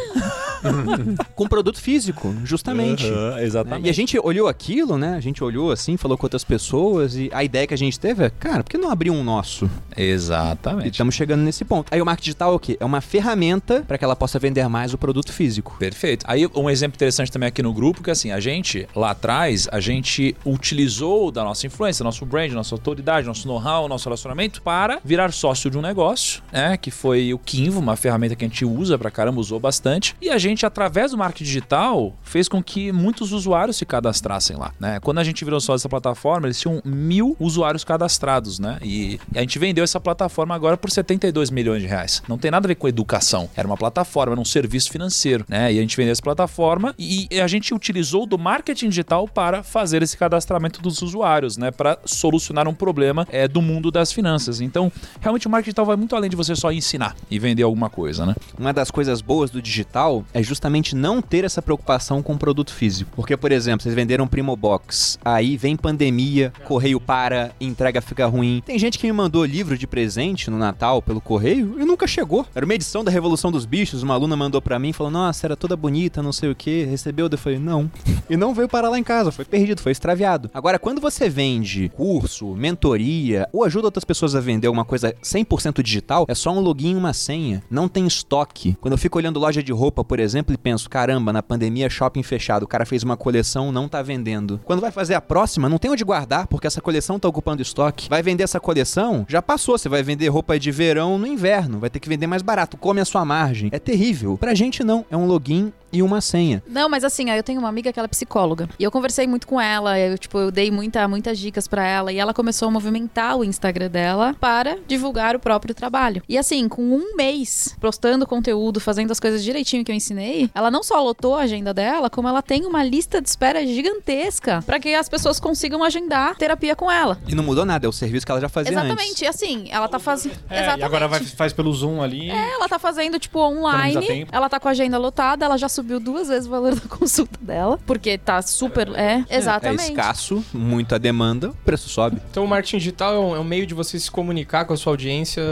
Com produto físico, justamente. Uhum, exatamente. E a gente olhou aquilo, né? A gente olhou assim, falou com outras pessoas e a ideia que a gente teve é, cara, por que não abrir um nosso? E Exatamente. estamos chegando nesse ponto. Aí o marketing digital é o quê? É uma ferramenta para que ela possa vender mais o produto físico. Perfeito. Aí um exemplo interessante também aqui no grupo, que assim, a gente, lá atrás, a gente utilizou da nossa influência, nosso brand, nossa autoridade, nosso know-how, nosso relacionamento para virar sócio de um negócio, né? Que foi o Kinvo, uma ferramenta que a gente usa pra caramba, usou bastante. E a gente, através do marketing digital, fez com que muitos usuários se cadastrassem lá, né? Quando a gente virou sócio dessa plataforma, eles tinham mil usuários cadastrados, né? E a gente vendeu essa plataforma agora por 72 milhões de reais. Não tem nada a ver com educação. Era uma plataforma, era um serviço financeiro, né? E a gente vendeu essa plataforma e a gente utilizou do marketing digital para fazer esse cadastramento dos usuários, né? Para solucionar um problema é, do mundo das finanças. Então, realmente o marketing digital vai muito além de você só ensinar e vender alguma coisa, né? Uma das coisas boas do digital é justamente não ter essa preocupação com o produto físico. Porque, por exemplo, vocês venderam Primo Box, aí vem pandemia, correio para, entrega fica ruim. Tem gente que me mandou livro de presente no Natal pelo correio e nunca chegou. Era uma edição da Revolução dos Bichos, uma aluna mandou pra mim falou: Nossa, era toda bonita, não sei o que. Recebeu? Eu falei: Não. E não veio parar lá em casa, foi perdido, foi extraviado. Agora, quando você vende curso, mentoria ou ajuda outras pessoas a vender alguma coisa 100% digital, é só um login e uma senha. Não tem estoque. Quando eu fico olhando loja de roupa, por exemplo, e penso, caramba, na pandemia shopping fechado, o cara fez uma coleção, não tá vendendo. Quando vai fazer a próxima, não tem onde guardar, porque essa coleção tá ocupando estoque. Vai vender essa coleção? Já passou, você vai vender roupa de verão no inverno, vai ter que vender mais barato, come a sua margem. É terrível. Pra gente não, é um login e uma senha. Não, mas assim, eu tenho uma amiga que ela é psicóloga. E eu conversei muito com ela, eu, tipo, eu dei muita, muitas dicas pra ela. E ela começou a movimentar o Instagram dela para divulgar o próprio trabalho. E assim, com um mês postando conteúdo, fazendo as coisas direitinho que eu ensinei, ela não só lotou a agenda dela, como ela tem uma lista de espera gigantesca para que as pessoas consigam agendar terapia com ela. E não mudou nada, é o serviço que ela já fazia Exatamente, antes. e assim, ela tá fazendo. É, Exatamente. e agora vai, faz pelo Zoom ali. Ela tá fazendo, tipo, online. Ela tá com a agenda lotada, ela já subiu subiu duas vezes o valor da consulta dela, porque tá super. É, É exatamente. escasso, muita demanda, o preço sobe. Então o marketing digital é um, é um meio de você se comunicar com a sua audiência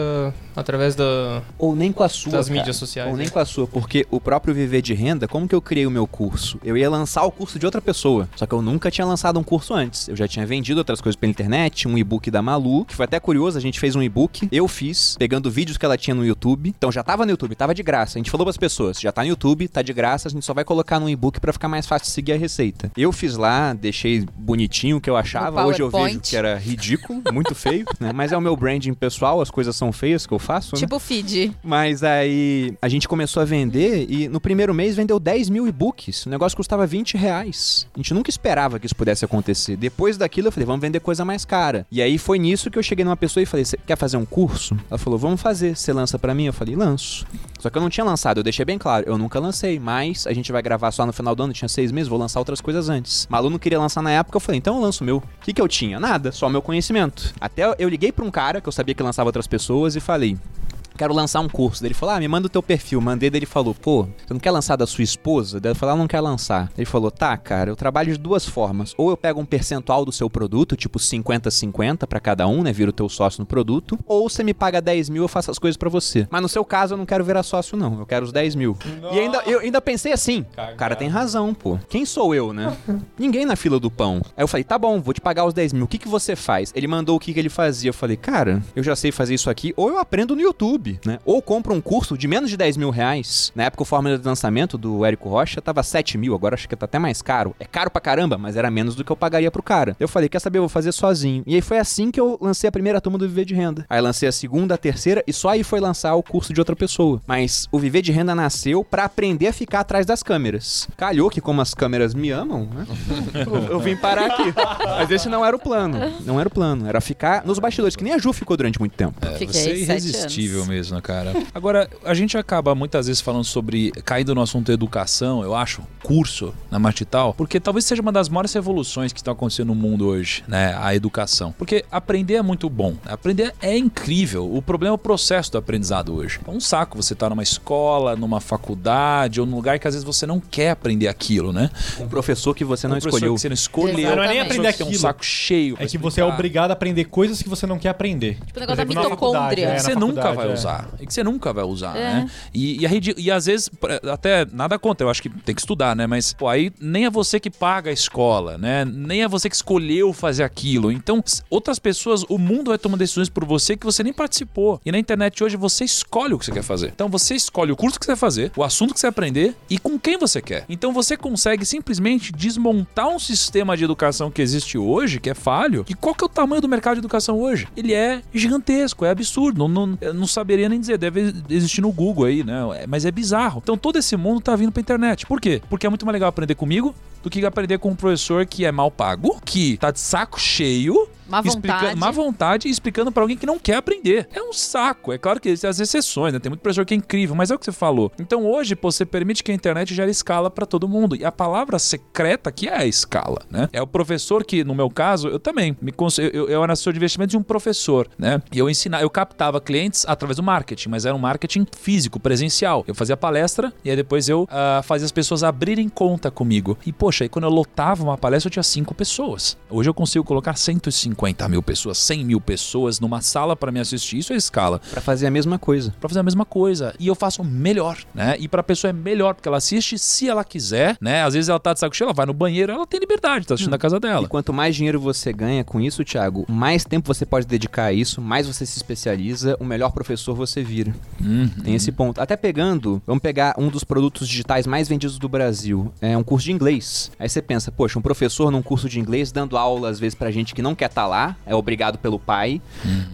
através da, Ou nem com a sua. das cara. mídias sociais. Ou nem né? com a sua, porque o próprio Viver de Renda, como que eu criei o meu curso? Eu ia lançar o curso de outra pessoa, só que eu nunca tinha lançado um curso antes. Eu já tinha vendido outras coisas pela internet, um e-book da Malu, que foi até curioso, a gente fez um e-book, eu fiz, pegando vídeos que ela tinha no YouTube. Então já tava no YouTube, tava de graça. A gente falou pras pessoas, já tá no YouTube, tá de graça, a gente só vai colocar no e-book pra ficar mais fácil de seguir a receita. Eu fiz lá, deixei bonitinho o que eu achava, hoje eu vejo que era ridículo, muito feio, né? Mas é o meu branding pessoal, as coisas são feias que eu faço, né? Tipo feed. Mas aí a gente começou a vender e no primeiro mês vendeu 10 mil e-books. O negócio custava 20 reais. A gente nunca esperava que isso pudesse acontecer. Depois daquilo eu falei, vamos vender coisa mais cara. E aí foi nisso que eu cheguei numa pessoa e falei, você quer fazer um curso? Ela falou, vamos fazer. Você lança pra mim? Eu falei, lanço. Só que eu não tinha lançado, eu deixei bem claro, eu nunca lancei, mas a gente vai gravar só no final do ano, tinha seis meses, vou lançar outras coisas antes. Malu não queria lançar na época, eu falei, então eu lanço o meu. O que, que eu tinha? Nada, só meu conhecimento. Até eu liguei pra um cara que eu sabia que lançava outras pessoas e falei, quero lançar um curso. Daí ele falou, ah, me manda o teu perfil. Mandei, daí ele falou, pô, você não quer lançar da sua esposa? Daí eu falei, ela não quer lançar. Ele falou, tá, cara, eu trabalho de duas formas. Ou eu pego um percentual do seu produto, tipo 50-50 pra cada um, né, vira o teu sócio no produto. Ou você me paga 10 mil, eu faço as coisas pra você. Mas no seu caso, eu não quero virar sócio, não. Eu quero os 10 mil. E ainda, eu ainda pensei assim, o cara tem razão, pô. Quem sou eu, né? Ninguém na fila do pão. Aí eu falei, tá bom, vou te pagar os 10 mil. O que, que você faz? Ele mandou o que, que ele fazia. Eu falei, cara, eu já sei fazer isso aqui, ou eu aprendo no YouTube, né? Ou compro um curso de menos de 10 mil reais. Na época, o fórmula de lançamento do Érico Rocha tava 7 mil, agora acho que tá até mais caro. É caro pra caramba, mas era menos do que eu pagaria pro cara. Eu falei, quer saber, eu vou fazer sozinho. E aí foi assim que eu lancei a primeira turma do Viver de Renda. Aí lancei a segunda, a terceira, e só aí foi lançar o curso de outra pessoa. Mas o Viver de Renda nasceu pra aprender a ficar atrás das câmeras. Calhou que como as câmeras me amam, né? eu, vim parar aqui. Mas esse não era o plano. Não era o plano. Era ficar nos bastidores, que nem a Ju ficou durante muito tempo. Fiquei Você é irresistível. Mesmo, né, cara. Agora, a gente acaba muitas vezes falando sobre, caindo no assunto educação, eu acho, curso na Martital, porque talvez seja uma das maiores revoluções que estão acontecendo no mundo hoje, né, a educação. Porque aprender é muito bom, aprender é incrível. O problema é o processo do aprendizado hoje. É um saco você estar numa escola, numa faculdade ou num lugar que às vezes você não quer aprender aquilo, né? Um professor que você não Um professor escolheu. que você não escolheu. Exatamente. Não é nem aprender que tem um aquilo. saco cheio. É que você é explicar. obrigado a aprender coisas que você não quer aprender. Tipo, o negócio da faculdade, mitocôndria. é, você nunca vai é. usar. E que você nunca vai usar, É. né? E, e, a redi- e às vezes, até nada contra, eu acho que tem que estudar, né? Mas, pô, aí nem é você que paga a escola, né? Nem é você que escolheu fazer aquilo. Então, outras pessoas, o mundo vai tomar decisões por você que você nem participou. E na internet hoje você escolhe o que você quer fazer. Então você escolhe o curso que você vai fazer, o assunto que você vai aprender e com quem você quer. Então você consegue simplesmente desmontar um sistema de educação que existe hoje, que é falho. E qual que é o tamanho do mercado de educação hoje? Ele é gigantesco, é absurdo. Não, não, não saberia nem dizer, deve existir no Google aí, né? É, Mas é bizarro. Então todo esse mundo tá vindo pra internet. Por quê? Porque é muito mais legal aprender comigo do que aprender com um professor que é mal pago, que tá de saco cheio, Má vontade. má vontade explicando pra alguém que não quer aprender. É um saco. É claro que existem as exceções, né? Tem muito professor que é incrível, mas é o que você falou. Então hoje, pô, você permite que a internet gere escala pra todo mundo. E a palavra secreta aqui é a escala, né? É o professor que, no meu caso, eu também me cons- eu, eu, era assessor de investimento de um professor, né? E eu ensinava, eu captava clientes através do marketing, mas era um marketing físico, presencial. Eu fazia palestra e aí depois eu ah, fazia as pessoas abrirem conta comigo. E poxa, aí quando eu lotava uma palestra eu tinha cinco pessoas. Hoje eu consigo colocar 150 mil pessoas, 100 mil pessoas numa sala para me assistir. Isso é escala. Pra fazer a mesma coisa. Pra fazer a mesma coisa. E eu faço melhor, né? E pra pessoa é melhor, porque ela assiste se ela quiser, né? Às vezes ela tá de saco cheio, ela vai no banheiro, ela tem liberdade, tá assistindo na casa E dela. quanto mais dinheiro você ganha com isso, Thiago, mais tempo você pode dedicar a isso, mais você se especializa, o melhor professor você vira. Uhum. Tem esse ponto. Até pegando, vamos pegar um dos produtos digitais mais vendidos do Brasil. É um curso de inglês. Aí você pensa, poxa, um professor num curso de inglês dando aula às vezes pra gente que não quer estar lá, é obrigado pelo pai.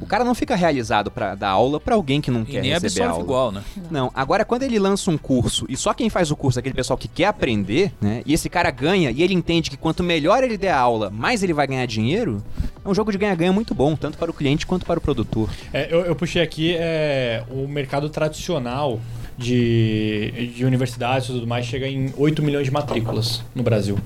O cara não fica realizado pra dar aula pra alguém que não. E quer nem receber absorve aula. igual, né? Não, agora quando ele lança um curso e só quem faz o curso é aquele pessoal que quer aprender, né? E esse cara ganha e ele entende que quanto melhor ele der a aula, mais ele vai ganhar dinheiro. É um jogo de ganha-ganha muito bom, tanto para o cliente quanto para o produtor. É, eu, eu puxei aqui é, o mercado tradicional de, de universidades e tudo mais chega em 8 milhões de matrículas no Brasil.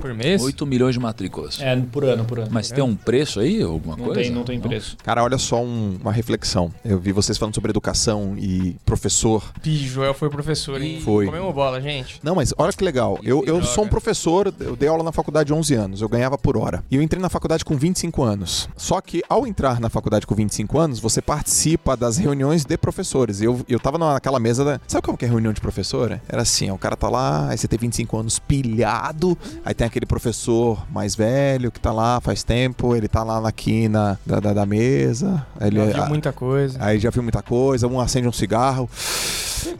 Por mês? 8 milhões de matrículas. É, por ano, por ano. Mas tem um preço aí, alguma não coisa? tem, não tem preço. Cara, olha só um- uma reflexão. Eu vi vocês falando sobre educação e professor. Pi, Joel foi professor e Foi. comemos bola, gente. Não, mas olha que legal. Eu, eu sou um professor, eu dei aula na faculdade há 11 anos, eu ganhava por hora. E eu entrei na faculdade com 25 anos. Só que ao entrar na faculdade com 25 anos, você participa das reuniões de professores. Eu, eu tava naquela mesa da. Sabe como que é reunião de professora? Era assim: ó, o cara tá lá, aí você tem 25 anos pilhado, aí tem aquele professor mais velho que tá lá faz tempo, ele tá lá na quina da, da, da mesa. Ele, Já viu a- muita coisa. Aí já viu muita coisa, um acende um cigarro.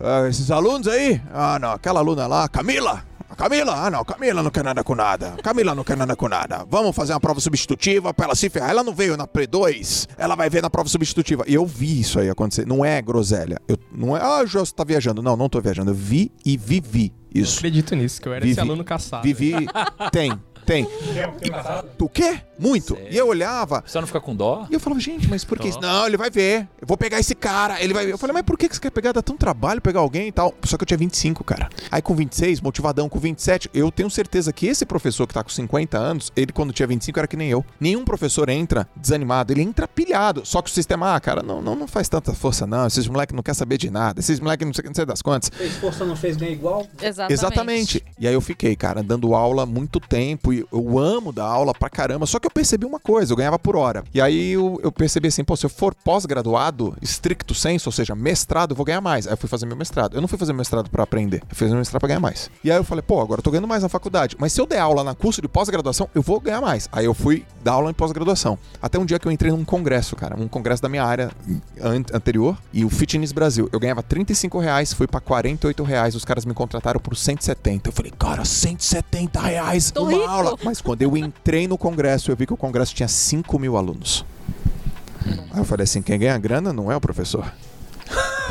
Ah, esses alunos aí? Ah, não, aquela aluna lá, Camila! Camila? Ah, não, Camila não quer nada com nada. Camila não quer nada com nada. Vamos fazer uma prova substitutiva pra ela se ferrar. Ela não veio na Pre2, ela vai ver na prova substitutiva. E eu vi isso aí acontecer. Não é groselha. Eu, não é, ah, Jô, você tá viajando. Não, não tô viajando. Eu vi e vivi Eu isso. acredito nisso, que eu era esse Vivi- aluno caçado. Vivi. Tem, tem. O quê? Muito. E eu olhava, Você não fica com dó? e eu falava, gente, mas por que isso? Não, ele vai ver. Eu vou pegar esse cara, ele vai ver. Eu falei, mas por que você quer pegar? Dá tão trabalho pegar alguém e tal. Só que eu tinha 25, cara. Aí com 26, motivadão, com 27, eu tenho certeza que esse professor que tá com 50 anos, ele quando tinha 25 era que nem eu. Nenhum professor entra desanimado, ele entra pilhado. Só que o sistema, ah, cara, não, não, não faz tanta força, não. Esses moleques não quer saber de nada. Esses moleques não sei, não sei das quantas. Fez força, não fez ganha igual? Exatamente. Exatamente. E aí eu fiquei, cara, dando aula muito tempo e eu amo dar aula pra caramba. Só que eu percebi uma coisa, eu ganhava por hora. E aí eu, eu percebi assim, pô, se eu for pós-graduado, estricto senso, ou seja, mestrado, eu vou ganhar mais. Aí eu fui fazer meu mestrado. Eu não fui fazer meu mestrado pra aprender, eu fiz meu mestrado pra ganhar mais. E aí eu falei, pô, agora eu tô ganhando mais na faculdade. Mas se eu der aula na curso de pós-graduação, eu vou ganhar mais. Aí eu fui dar aula em pós-graduação. Até um dia que eu entrei num congresso, cara, um congresso da minha área an- anterior, e o Fitness Brasil. Eu ganhava 35 reais, fui pra 48 reais, os caras me contrataram por 170. Eu falei, cara, 170 reais Tô uma rico. Aula. Mas quando eu entrei no congresso, eu vi que o congresso tinha 5 mil alunos. Aí eu falei assim, quem ganha grana não é o professor.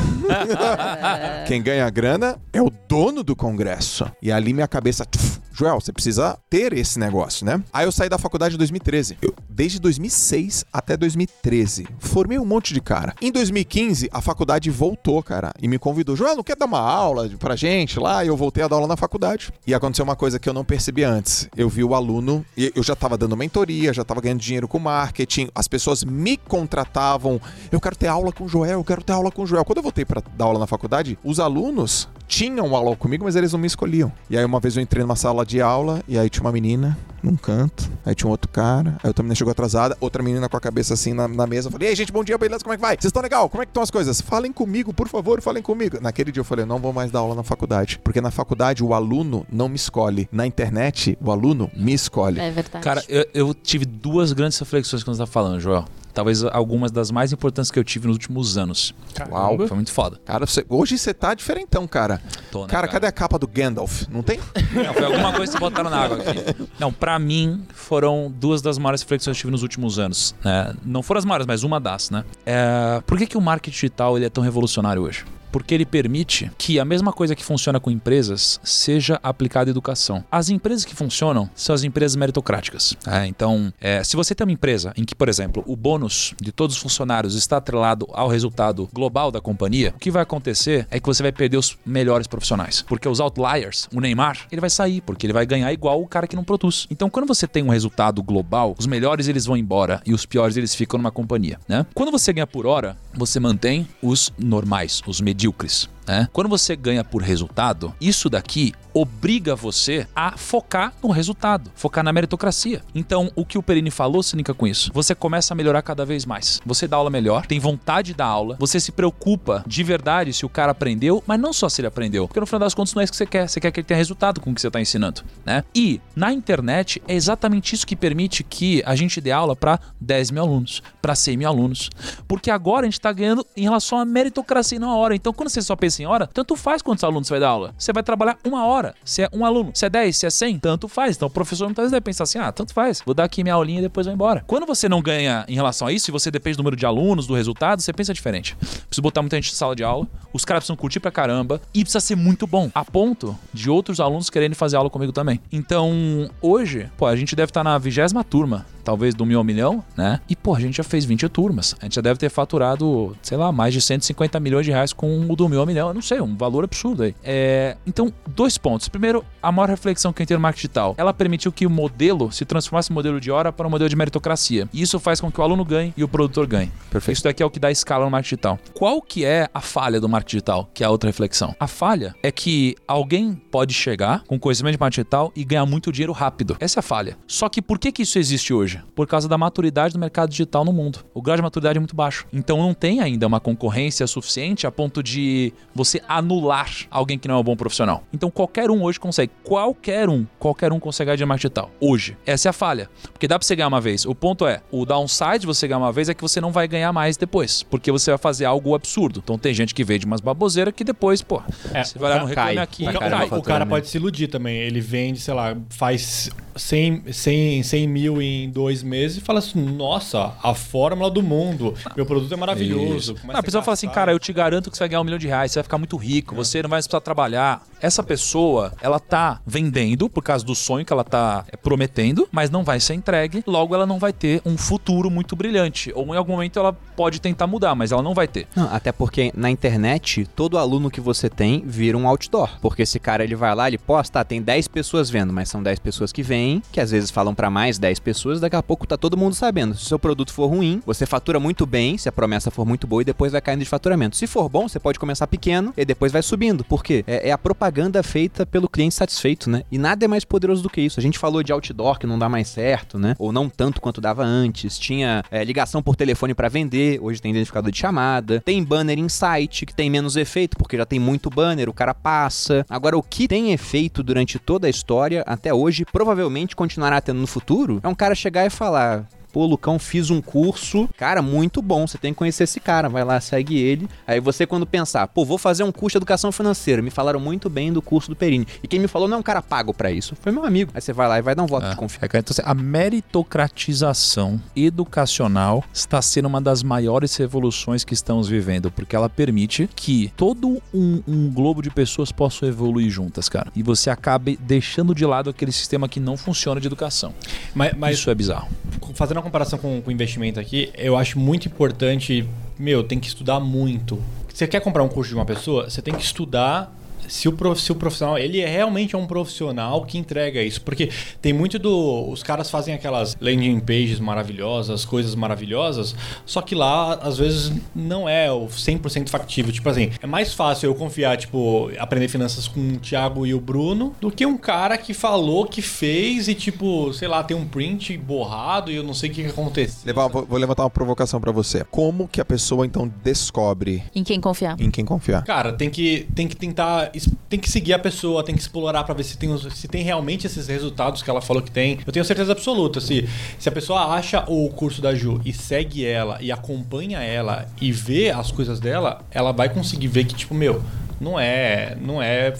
Quem ganha grana é o dono do congresso. E ali minha cabeça. tuf, Joel, você precisa ter esse negócio, né? Aí eu saí da faculdade em 2013. Eu, desde 2006 até 2013. Formei um monte de cara. Em 2015, a faculdade voltou, cara, e me convidou. Joel, não quer dar uma aula pra gente lá? E eu voltei a dar aula na faculdade. E aconteceu uma coisa que eu não percebi antes. Eu vi o aluno, e eu já tava dando mentoria, já tava ganhando dinheiro com marketing. As pessoas me contratavam. Eu quero ter aula com o Joel, eu quero ter aula com o Joel. Quando eu voltei pra dar aula na faculdade, os alunos tinham aula comigo, mas eles não me escolhiam. E aí uma vez eu entrei numa sala de aula e aí tinha uma menina num canto, aí tinha um outro cara, aí outra menina chegou atrasada, outra menina com a cabeça assim na, na mesa. Eu falei, ei gente, bom dia, beleza, como é que vai? Vocês estão legal? Como é que estão as coisas? Falem comigo, por favor, falem comigo. Naquele dia eu falei, eu não vou mais dar aula na faculdade, porque na faculdade o aluno não me escolhe. Na internet, o aluno me escolhe. É verdade. Cara, eu, eu tive duas grandes reflexões quando você tá falando, Joel. Talvez algumas das mais importantes que eu tive nos últimos anos. Uau. Foi muito foda. Cara, você- hoje você tá diferentão, cara. Tô, né, cara, cadê a capa do Gandalf? Não tem? Não, foi alguma coisa que botaram na água aqui. Não, pra mim, foram duas das maiores reflexões que eu tive nos últimos anos. Né? Não foram as maiores, mas uma das, né? É, por que, que o marketing digital ele é tão revolucionário hoje? Porque ele permite que a mesma coisa que funciona com empresas seja aplicada à educação. As empresas que funcionam são as empresas meritocráticas. né? então, é, se você tem uma empresa em que, por exemplo, o bônus de todos os funcionários está atrelado ao resultado global da companhia, o que vai acontecer é que você vai perder os melhores profissionais. Porque os outliers, o Neymar, ele vai sair, porque ele vai ganhar igual o cara que não produz. Então, quando você tem um resultado global, os melhores eles vão embora e os piores eles ficam numa companhia, né? Quando você ganha por hora, você mantém os normais, os medíocres. né? Quando você ganha por resultado, isso daqui obriga você a focar no resultado, focar na meritocracia. Então, o que o Perini falou se liga com isso. Você começa a melhorar cada vez mais. Você dá aula melhor, tem vontade da aula, você se preocupa de verdade se o cara aprendeu, mas não só se ele aprendeu, porque no final das contas não é isso que você quer, você quer que ele tenha resultado com o que você está ensinando, né? E na internet é exatamente isso que permite que a gente dê aula para 10 mil alunos, para 100 mil alunos, porque agora a gente está ganhando em relação à meritocracia na hora. Então, quando você só pensa em hora, tanto faz quantos alunos você vai dar aula. Você vai trabalhar uma hora. Se é um aluno, se é 10, se é 100, tanto faz. Então, o professor muitas vezes vai pensar assim: ah, tanto faz, vou dar aqui minha aulinha e depois vou embora. Quando você não ganha em relação a isso, e você depende do número de alunos, do resultado, você pensa diferente. Preciso botar muita gente em sala de aula, os caras precisam curtir pra caramba e precisa ser muito bom, a ponto de outros alunos quererem fazer aula comigo também. Então, hoje, pô, a gente deve estar na vigésima turma talvez do mil milhão, né? E, pô, a gente já fez 20 turmas. A gente já deve ter faturado, sei lá, mais de 150 milhões de reais com o do mil milhão. eu não sei, um valor absurdo aí. É, então, dois pontos. Primeiro, a maior reflexão que eu tenho no marketing digital, ela permitiu que o modelo se transformasse em modelo de hora para um modelo de meritocracia. E isso faz com que o aluno ganhe e o produtor ganhe. Perfeito. Isso daqui é o que dá escala no marketing digital. Qual que é a falha do marketing digital? Que é a outra reflexão. A falha é que alguém pode chegar com conhecimento de marketing digital e ganhar muito dinheiro rápido. Essa é a falha. Só que por que, que isso existe hoje? Por causa da maturidade do mercado digital no mundo. O grau de maturidade é muito baixo. Então não tem ainda uma concorrência suficiente a ponto de você anular alguém que não é um bom profissional. Então qualquer um hoje consegue. Qualquer um, qualquer um consegue ganhar de marketing digital. Hoje. Essa é a falha. Porque dá pra você ganhar uma vez. O ponto é, o downside de você ganhar uma vez é que você não vai ganhar mais depois. Porque você vai fazer algo absurdo. Então tem gente que vende umas baboseiras que depois, pô, É, você vai lá no cai. reclame aqui. O, Pra ca- caralho, o cara faturamento. pode se iludir também. Ele vende, sei lá, faz 100, 100, 100 mil em dois meses e fala assim: nossa, a fórmula do mundo. Meu produto é maravilhoso. Não, a pessoa fala assim, cara, eu te garanto que você vai ganhar um milhão de reais, você vai ficar muito rico, você não vai precisar trabalhar. Essa pessoa, ela tá vendendo por causa do sonho que ela tá é, prometendo, mas não vai ser entregue, logo ela não vai ter um futuro muito brilhante. Ou em algum momento ela pode tentar mudar, mas ela não vai ter. Não, até porque na internet, todo aluno que você tem vira um outdoor. Porque esse cara, ele vai lá, ele posta, tá, tem 10 pessoas vendo, mas são 10 pessoas que vêm, que às vezes falam pra mais 10 pessoas, daqui a pouco tá todo mundo sabendo. Se o seu produto for ruim, você fatura muito bem, se a promessa for muito boa, e depois vai caindo de faturamento. Se for bom, você pode começar pequeno e depois vai subindo. Por quê? É, é a propaganda feita pelo cliente satisfeito, né? E nada é mais poderoso do que isso. A gente falou de outdoor que não dá mais certo, né? Ou não tanto quanto dava antes. Tinha é, ligação por telefone pra vender, hoje tem identificador de chamada. Tem banner em site, que tem menos efeito, porque já tem muito banner, o cara passa. Agora, o que tem efeito durante toda a história, até hoje, provavelmente continuará tendo no futuro, é um cara chegar e falar. Pô, Lucão, fiz um curso, cara, muito bom. Você tem que conhecer esse cara, vai lá, segue ele. Aí você, quando pensar, pô, vou fazer um curso de educação financeira, me falaram muito bem do curso do Perini. E quem me falou não é um cara pago pra isso, foi meu amigo. Aí você vai lá e vai dar um voto de confiança. É, então, assim, a meritocratização educacional está sendo uma das maiores revoluções que estamos vivendo, porque ela permite que todo um, um globo de pessoas possam evoluir juntas, cara. E você acabe deixando de lado aquele sistema que não funciona de educação. Mas, mas Isso é bizarro. fazendo uma comparação com o investimento aqui, eu acho muito importante. Meu, tem que estudar muito. Você quer comprar um curso de uma pessoa, você tem que estudar. Se o, prof- se o profissional, ele é realmente é um profissional que entrega isso. Porque tem muito do. Os caras fazem aquelas landing pages maravilhosas, coisas maravilhosas, só que lá, às vezes, não é o 100% factível. Tipo assim, é mais fácil eu confiar, tipo, aprender finanças com o Thiago e o Bruno do que um cara que falou, que fez e, tipo, sei lá, tem um print borrado e eu não sei o que, que aconteceu. Levar- vou vou levantar uma provocação pra você. Como que a pessoa então descobre Em quem confiar. em quem confiar? Cara, tem que, tem que tentar. Tem que seguir a pessoa, tem que explorar pra ver se tem, se tem realmente esses resultados que ela falou que tem. Eu tenho certeza absoluta. Se, se a pessoa acha o curso da Ju e segue ela e acompanha ela e vê as coisas dela, ela vai conseguir ver que, tipo, meu, não é. Não é.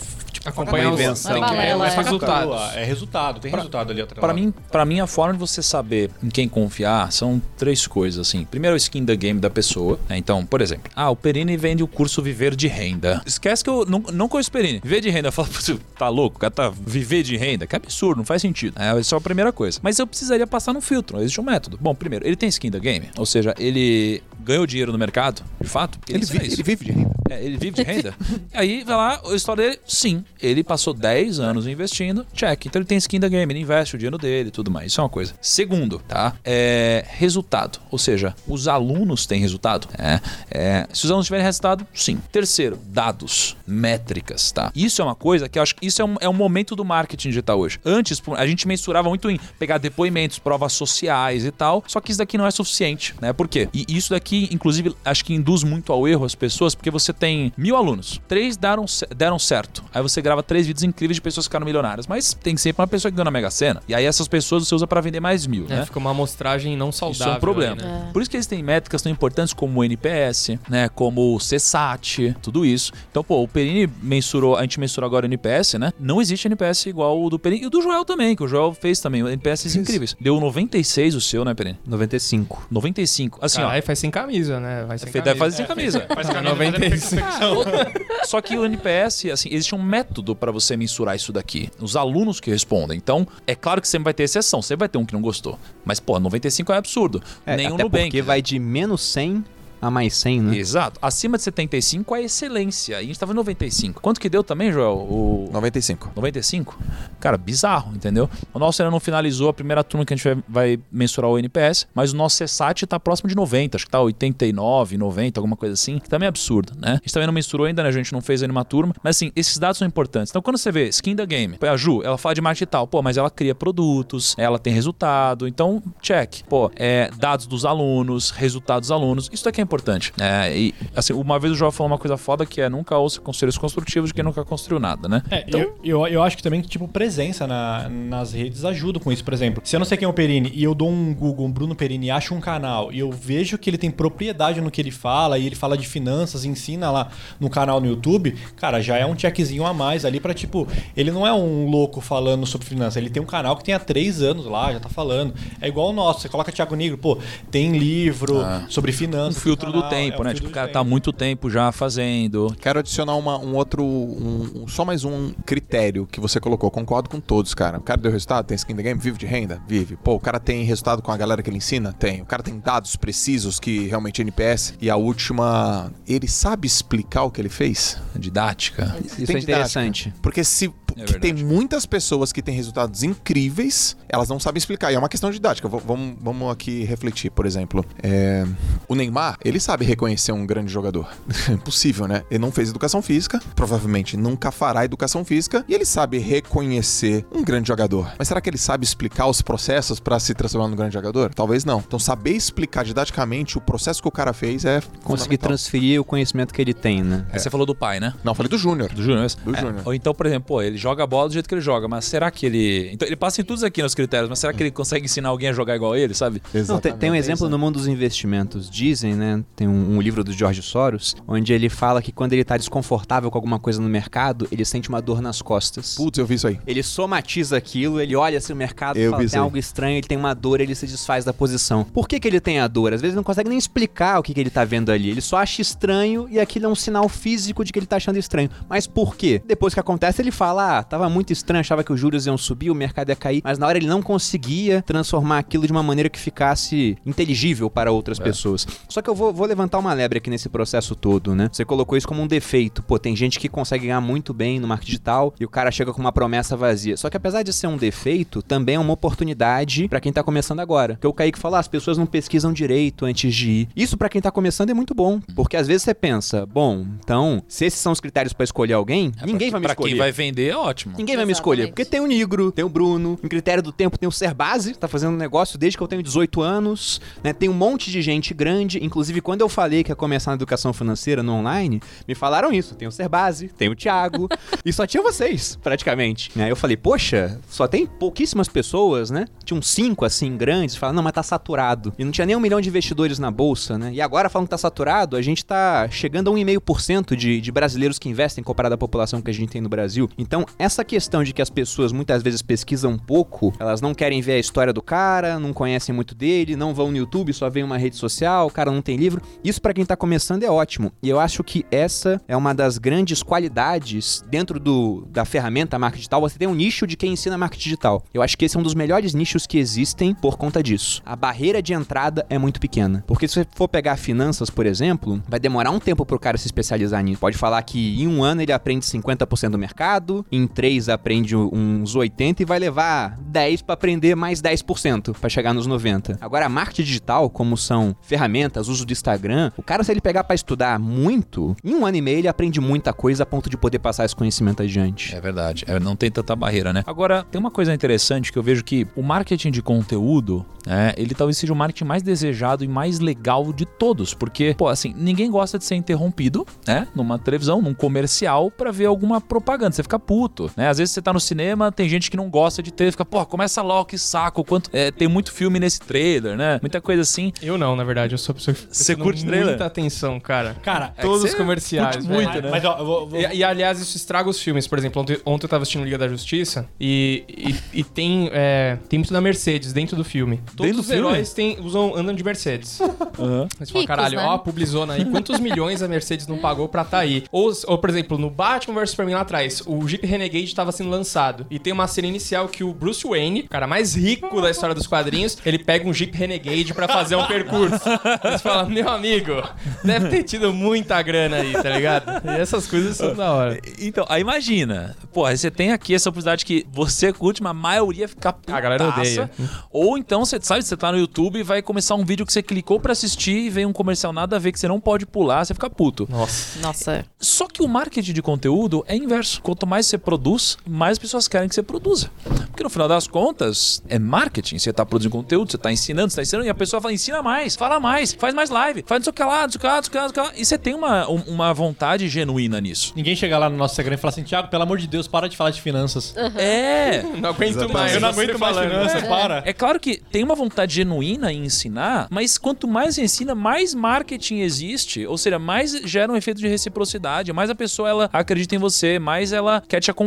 Acompanhar uma os, invenção. os é. resultados. É resultado, tem resultado ali atrás. Para mim, para mim, a forma de você saber em quem confiar são três coisas, assim. Primeiro, é o skin da game da pessoa. né? Então, por exemplo, ah, o Perini vende o curso Viver de Renda. Esquece que eu não, não conheço o Perini. Viver de renda, eu falo, "Putz, tá louco? O cara tá viver de renda? Que absurdo, não faz sentido. É, essa é a primeira coisa. Mas eu precisaria passar no filtro, existe um método. Bom, primeiro, ele tem skin da game, ou seja, ele ganhou dinheiro no mercado, de fato. Porque Ele, isso vi- é isso. ele vive de renda. É, ele vive de renda? Aí, vai lá, a história dele, sim, ele passou 10 anos investindo, check. Então ele tem skin da game, ele investe o dinheiro dele e tudo mais. Isso é uma coisa. Segundo, tá? É resultado. Ou seja, os alunos têm resultado. É, é, se os alunos tiverem resultado, sim. Terceiro, dados, métricas, tá? Isso é uma coisa que eu acho que isso é um, é um momento do marketing digital hoje. Antes, a gente mensurava muito em pegar depoimentos, provas sociais e tal, só que isso daqui não é suficiente, né? Por quê? E isso daqui, inclusive, acho que induz muito ao erro as pessoas, porque você tem mil alunos, três deram, deram certo. Aí você grava três vídeos incríveis de pessoas que ficaram milionárias, mas tem sempre uma pessoa que ganhou na Mega Sena. E aí essas pessoas você usa pra vender mais mil, É, né? Fica uma amostragem não saudável. Isso é um problema. aí, né? Por isso que eles têm métricas tão importantes como o NPS, né? Como o CSAT, tudo isso. Então, pô, o Perini mensurou, a gente mensurou agora o NPS, né? Não existe NPS igual o do Perini e o do Joel também, que o Joel fez também. NPS incríveis. Deu 96 o seu, né, Perini? 95. 95. Assim, Caralho, faz sem camisa, né? Vai sem ó. Deve fazer sem camisa. camisa. Faz É, camisa, 95. Só que o NPS, assim, existe um método pra você mensurar isso daqui. Os alunos que respondem. Então, é claro que sempre vai ter exceção, sempre vai ter um que não gostou. Mas, pô, 95 é absurdo. É, o até Nubank. porque vai de menos 100 a mais 100, né? Exato. Acima de 75 é excelência. E a gente tava em 95. Quanto que deu também, Joel? O 95. 95? Cara, bizarro, entendeu? O nosso ainda não finalizou a primeira turma que a gente vai, mensurar o NPS, mas o nosso CSAT tá próximo de 90, acho que tá 89, 90, alguma coisa assim, que também é absurdo, né? A gente também não mensurou ainda, né? A gente não fez ainda uma turma, mas assim, esses dados são importantes. Então, quando você vê skin da game, pô, a Ju, ela fala de marketing e tal, pô, mas ela cria produtos, ela tem resultado, então, check. Pô, é, dados dos alunos, resultados dos alunos, isso daqui é importante. É, e, assim, uma vez o Joel falou uma coisa foda que é nunca ouça conselhos construtivos de quem nunca construiu nada, né? É, eu, eu, eu acho que também que, tipo, presença na- nas redes ajuda com isso. Por exemplo, se eu não sei quem é o Perini e eu dou um Google, um Bruno Perini, e acho um canal e eu vejo que ele tem propriedade no que ele fala e ele fala de finanças, ensina lá no canal no YouTube, cara, já é um checkzinho a mais ali pra, tipo, ele não é um louco falando sobre finanças, ele tem um canal que tem há três anos lá, já tá falando. É igual o nosso, você coloca Thiago Negro, pô, tem livro sobre Um finanças. Filtro do canal, tempo, é um né? Tipo, o cara tempo. tá há muito tempo já fazendo. Quero adicionar uma- um outro, um- um- só mais um critério que você colocou. Concordo com todos, cara. O cara deu resultado, tem skin the game, vive de renda? Vive. Pô, o cara tem resultado com a galera que ele ensina? Tem. O cara tem dados precisos que realmente é NPS. E a última, ele sabe explicar o que ele fez? Didática. Isso Tem é didática. interessante. Porque se É que tem muitas pessoas que têm resultados incríveis, elas não sabem explicar. E é uma questão didática. V- vamos, vamos aqui refletir, por exemplo. É, o Neymar, ele sabe reconhecer um grande jogador. Impossível, né? Ele não fez educação física, provavelmente nunca fará educação física, e ele sabe reconhecer um grande jogador. Mas será que ele sabe explicar os processos para se transformar num grande jogador? Talvez não. Então, saber explicar didaticamente o processo que o cara fez é Conseguir transferir o conhecimento que ele tem, né? Aí você falou do pai, né? Não, falei do Júnior. Do Júnior. Do É, Júnior. Ou então, por exemplo, pô, ele joga a bola do jeito que ele joga, mas será que ele. Então, ele passa em todos aqui nos critérios, mas será que ele consegue ensinar alguém a jogar igual ele, sabe? Não, tem, tem um exemplo no mundo dos investimentos. Dizem, né? Tem um, um livro do George Soros, onde ele fala que quando ele tá desconfortável com alguma coisa no mercado, ele sente uma dor nas costas. Putz, eu vi isso aí. Ele somatiza aquilo, ele olha assim o mercado, Eu fala, tem algo estranho, ele tem uma dor, ele se desfaz da posição. Por que, que ele tem a dor? Às vezes não consegue nem explicar o que, que ele tá vendo ali. Ele só acha estranho e aquilo é um sinal físico de que ele tá achando estranho. Mas por quê? Depois que acontece, ele fala: Tava muito estranho, achava que os juros iam subir, o mercado ia cair, mas na hora ele não conseguia transformar aquilo de uma maneira que ficasse inteligível para outras pessoas. Só que eu vou, vou levantar uma lebre aqui nesse processo todo, né? Você colocou isso como um defeito. Pô, tem gente que consegue ganhar muito bem no marketing digital e o cara chega com uma promessa vazia. Só que apesar de ser um defeito, também é uma oportunidade pra quem tá começando agora. Porque o Kaique fala, ah, as pessoas não pesquisam direito antes de ir. Isso pra quem tá começando é muito bom, porque às vezes você pensa, bom, então, se esses são os critérios pra escolher alguém, ninguém vai me pra escolher. quem vai vender é ótimo. Ninguém vai me escolher, Exatamente. porque tem o Nigro, tem o Bruno, em critério do tempo tem o Serbase, tá fazendo um negócio desde que eu tenho 18 anos, né? Tem um monte de gente grande, inclusive quando eu falei que ia começar na educação financeira no online, me falaram isso, tem o Serbase, tem o Thiago, e só tinha vocês, praticamente. Aí eu falei, poxa, só tem pouquíssimas pessoas, né? Tinha uns cinco assim grandes, falaram, não, mas tá saturado. E não tinha nem um milhão de investidores na bolsa, né? E agora falando que tá saturado, a gente tá chegando a 1,5% de, de brasileiros que investem comparado à população que a gente tem no Brasil. Então, essa questão de que as pessoas muitas vezes pesquisam pouco, elas não querem ver a história do cara, não conhecem muito dele, não vão no YouTube, só vem uma rede social, o cara não tem livro. Isso pra quem tá começando é ótimo. E eu acho que essa é uma das grandes qualidades dentro do, da ferramenta marketing digital. Você tem um nicho de quem ensina marketing digital. Eu acho que esse é um dos melhores nichos que existem por conta disso. A barreira de entrada é muito pequena. Porque se você for pegar finanças, por exemplo, vai demorar um tempo pro cara se especializar nisso. Pode falar que em um ano ele aprende 50% do mercado, em três aprende uns 80 e vai levar 10 para aprender mais 10% para chegar nos 90. Agora, a marketing digital, como são ferramentas, uso do Instagram, o cara, se ele pegar para estudar muito, em um ano e meio ele aprende muita coisa a ponto de poder passar esse conhecimento adiante. É verdade, é, não tem tanta barreira, né? Agora, tem uma coisa interessante que eu vejo que o marketing de conteúdo, né, ele talvez seja o marketing mais desejado e mais legal de todos, porque, pô, assim, ninguém gosta de ser interrompido, né, numa televisão, num comercial, pra ver alguma propaganda, você fica puto, né? Às vezes você tá no cinema, tem gente que não gosta de ter, fica, pô, começa logo, que saco, quanto... é, tem muito filme nesse trailer, né? Muita coisa assim. Eu não, na verdade, eu sou a pessoa que Você curte trailer? muita atenção, cara. Cara, É Todos os comerciais, curte velho. muito, né? mas ó, eu vou, vou- E, e, aliás, isso estraga os filmes. Por exemplo, ontem, ontem eu tava assistindo Liga da Justiça e, e, e tem, é, tem muito da Mercedes dentro do filme. Todos Dentro do os filme? heróis têm, usam, andam de Mercedes. Aí Você fala, caralho, né? ó, a publizona aí. Quantos milhões a Mercedes não pagou pra tá aí? Ou, ou por exemplo, no Batman vs Superman lá atrás, o Jeep Renegade estava sendo lançado. E tem uma cena inicial que o Bruce Wayne, o cara mais rico da história dos quadrinhos, ele pega um Jeep Renegade pra fazer um percurso. Você fala, meu amigo, deve ter tido muita grana aí, tá ligado? E essas coisas são da hora. Então, aí imagina. Pô, aí você tem aqui essa oportunidade que você curte, mas a maioria fica putaça. A galera odeia. Ou então, você sabe, você tá no YouTube e vai começar um vídeo que você clicou pra assistir e vem um comercial nada a ver que você não pode pular, você fica puto. Nossa. Nossa, Só que o marketing de conteúdo é inverso. Quanto mais você produz, mais pessoas querem que você produza. Porque no final das contas, é marketing. Você tá produzindo conteúdo, você tá ensinando, você tá ensinando, e a pessoa fala, ensina mais, fala mais, faz mais live, faz não sei o que lá, não sei o que lá, não sei o que lá, não sei o que lá. E você tem uma, um- uma vontade genuína nisso. Ninguém chega lá no nosso Instagram e fala assim, Thiago, pelo amor de Deus, para de falar de finanças. É. Não aguento Exatamente. mais. Eu não aguento mais falando. finanças, para. É claro que tem uma vontade genuína em ensinar, mas quanto mais você ensina, mais marketing existe. Ou seja, mais gera um efeito de reciprocidade, mais a pessoa ela acredita em você, mais ela quer te acompanhar,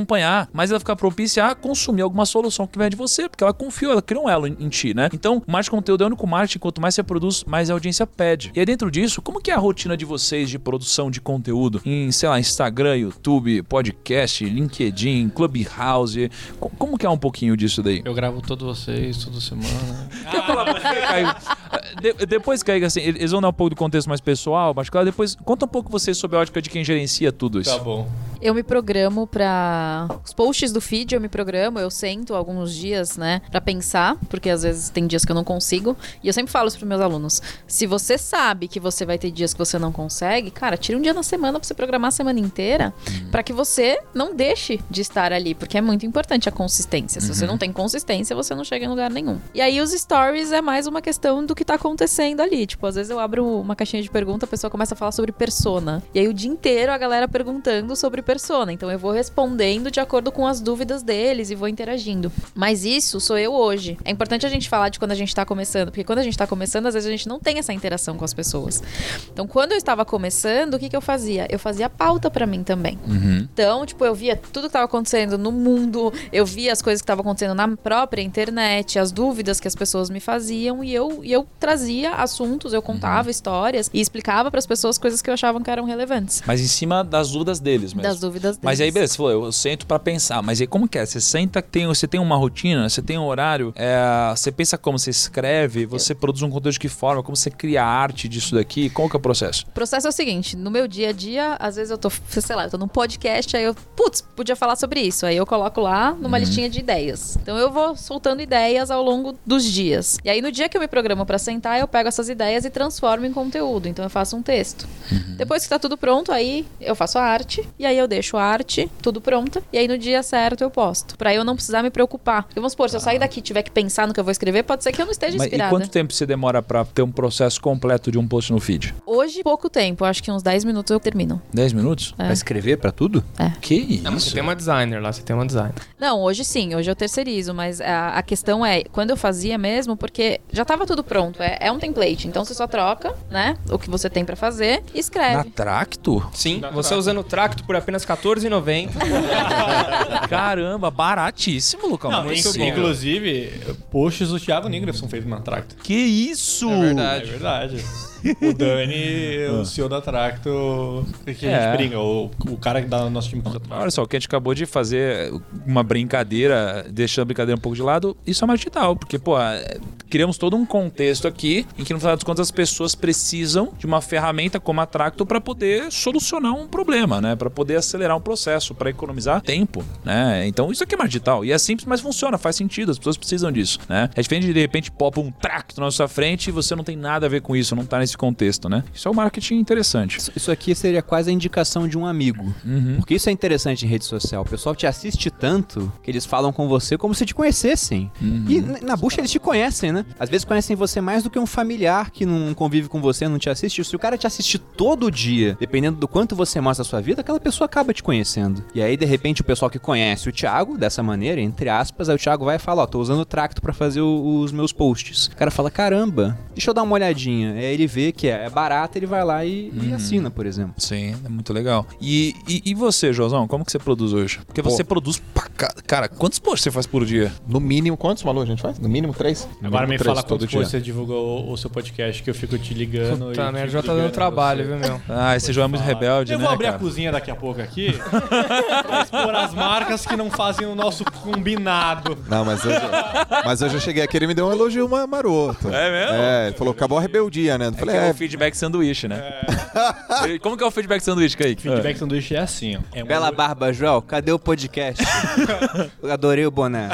mais ela fica propícia a consumir alguma solução que vem de você, porque ela confiou, ela criou um elo em, em ti, né? Então, o marketing de conteúdo é o único marketing, quanto mais você produz, mais a audiência pede. E aí dentro disso, como que é a rotina de vocês de produção de conteúdo em, sei lá, Instagram, YouTube, podcast, LinkedIn, Clubhouse? Co- Como que é um pouquinho disso daí? Eu gravo todos vocês, toda semana. Quer falar Caio? De- depois, Caio, assim, eles vão dar um pouco do contexto mais pessoal, mas claro, depois conta um pouco você sobre a ótica de quem gerencia tudo isso. Tá bom. Eu me programo pra. Os posts do feed eu me programo, eu sento alguns dias, né, pra pensar, porque às vezes tem dias que eu não consigo. E eu sempre falo isso pros meus alunos: se você sabe que você vai ter dias que você não consegue, cara, tira um dia na semana pra você programar a semana inteira, pra que você não deixe de estar ali, porque é muito importante a consistência. Se você não tem consistência, você não chega em lugar nenhum. E aí os stories é mais uma questão do que tá acontecendo ali. Tipo, às vezes eu abro uma caixinha de pergunta, a pessoa começa a falar sobre persona. E aí o dia inteiro a galera perguntando sobre persona. Então eu vou respondendo de acordo com as dúvidas deles e vou interagindo. Mas isso sou eu hoje. É importante a gente falar de quando a gente tá começando, porque quando a gente tá começando, às vezes a gente não tem essa interação com as pessoas. Então, quando eu estava começando, o que, que eu fazia? Eu fazia pauta pra mim também. Uhum. Então, tipo, eu via tudo que estava acontecendo no mundo, eu via as coisas que estavam acontecendo na própria internet, as dúvidas que as pessoas me faziam e eu, e eu trazia assuntos, eu contava histórias e explicava para as pessoas coisas que eu achava que eram relevantes. Mas em cima das dúvidas deles mesmo. Das dúvidas deles. Mas aí, beleza, você falou, eu, eu sento pra pensar. Mas aí, como que é? Você senta, tem, você tem uma rotina, você tem um horário, é, você pensa como você escreve, você produz um conteúdo de que forma, como você cria arte disso daqui, qual que é o processo? O processo é o seguinte, no meu dia a dia, às vezes eu tô, sei lá, eu tô num podcast, aí eu, putz, podia falar sobre isso. Aí eu coloco lá numa listinha de ideias. Então eu vou soltando ideias ao longo dos dias. E aí no dia que eu me programo pra sentar, eu pego essas ideias e transformo em conteúdo. Então eu faço um texto. Depois que tá tudo pronto, aí eu faço a arte, e aí eu deixo a arte tudo pronta, e aí no dia certo eu posto. Pra eu não precisar me preocupar. Porque vamos supor, se eu sair daqui e tiver que pensar no que eu vou escrever, pode ser que eu não esteja Mas, e inspirada. quanto tempo você demora pra ter um processo completo de um post no feed? Hoje, pouco tempo, acho que uns 10 minutos eu termino. 10 minutos? É. Pra escrever pra tudo? Que isso? Não, você tem uma designer lá, você tem uma designer. Não, hoje sim, hoje eu terceirizo, mas a, a questão é, quando eu fazia mesmo, porque já tava tudo pronto, é, é um template, então você só troca, né, o que você tem pra fazer e Na escreve. Tracto? Sim, você usando o Tracto por apenas R$14,90. Caramba, baratíssimo, Lucão. Não, Muito inclu- bom. inclusive, posts do Thiago Nigro são feitos na Tracto. Que isso? É verdade. É verdade. O Dani, o CEO da Tracto, que a gente É. brinca, o, o cara da nosso time que usa Tracto. Olha só, o que a gente acabou de fazer uma brincadeira, deixando a brincadeira um pouco de lado, isso é marketing digital, porque, pô, é, criamos todo um contexto aqui em que, no final das contas, as pessoas precisam de uma ferramenta como a Tracto para poder solucionar um problema, né? Para poder acelerar um processo, para economizar tempo, né? Então, isso aqui é marketing digital. E é simples, mas funciona, faz sentido, as pessoas precisam disso, né? É diferente de, de repente, pop um Tracto na sua frente e você não tem nada a ver com isso, não tá nesse contexto, né? Isso é um marketing interessante. Isso- Isso aqui seria quase a indicação de um amigo. Uhum. Porque isso é interessante em rede social. O pessoal te assiste tanto que eles falam com você como se te conhecessem. Uhum. E na bucha eles te conhecem, né? Às vezes conhecem você mais do que um familiar que não convive com você, não te assiste. Se o cara te assiste todo dia, dependendo do quanto você mostra a sua vida, aquela pessoa acaba te conhecendo. E aí, de repente, o pessoal que conhece o Thiago, dessa maneira, entre aspas, aí o Thiago vai e fala: Ó, tô usando o Tracto pra fazer o- os meus posts. O cara fala: caramba, deixa eu dar uma olhadinha. Aí ele vê vê que é barato, ele vai lá e, e assina, por exemplo. Sim, é muito legal. E, e, e você, Josão, como que você produz hoje? Porque Pô. você produz pra ca- Cara, quantos posts você faz por dia? No mínimo, quantos, Malu, a gente faz? No mínimo três? No Agora me mínimo fala três todo quantos dia. posts você divulgou o, o seu podcast que eu fico te ligando. Puta merda, fico já tá dando trabalho, viu, meu? Ah, esse João é muito Fala. rebelde, Eu né, vou abrir cara? a cozinha daqui a pouco aqui pra expor as marcas que não fazem o nosso combinado. Não, mas hoje, mas hoje eu cheguei aqui ele me deu um elogio ma- maroto. É mesmo? É, ele falou, acabou a rebeldia, né? Eu É, falei, que é é, o feedback sanduíche, né? Como que é o feedback sanduíche, Kaique? Feedback sanduíche é assim, ó. É Bela barba, Joel, cadê o podcast? Eu adorei o boné.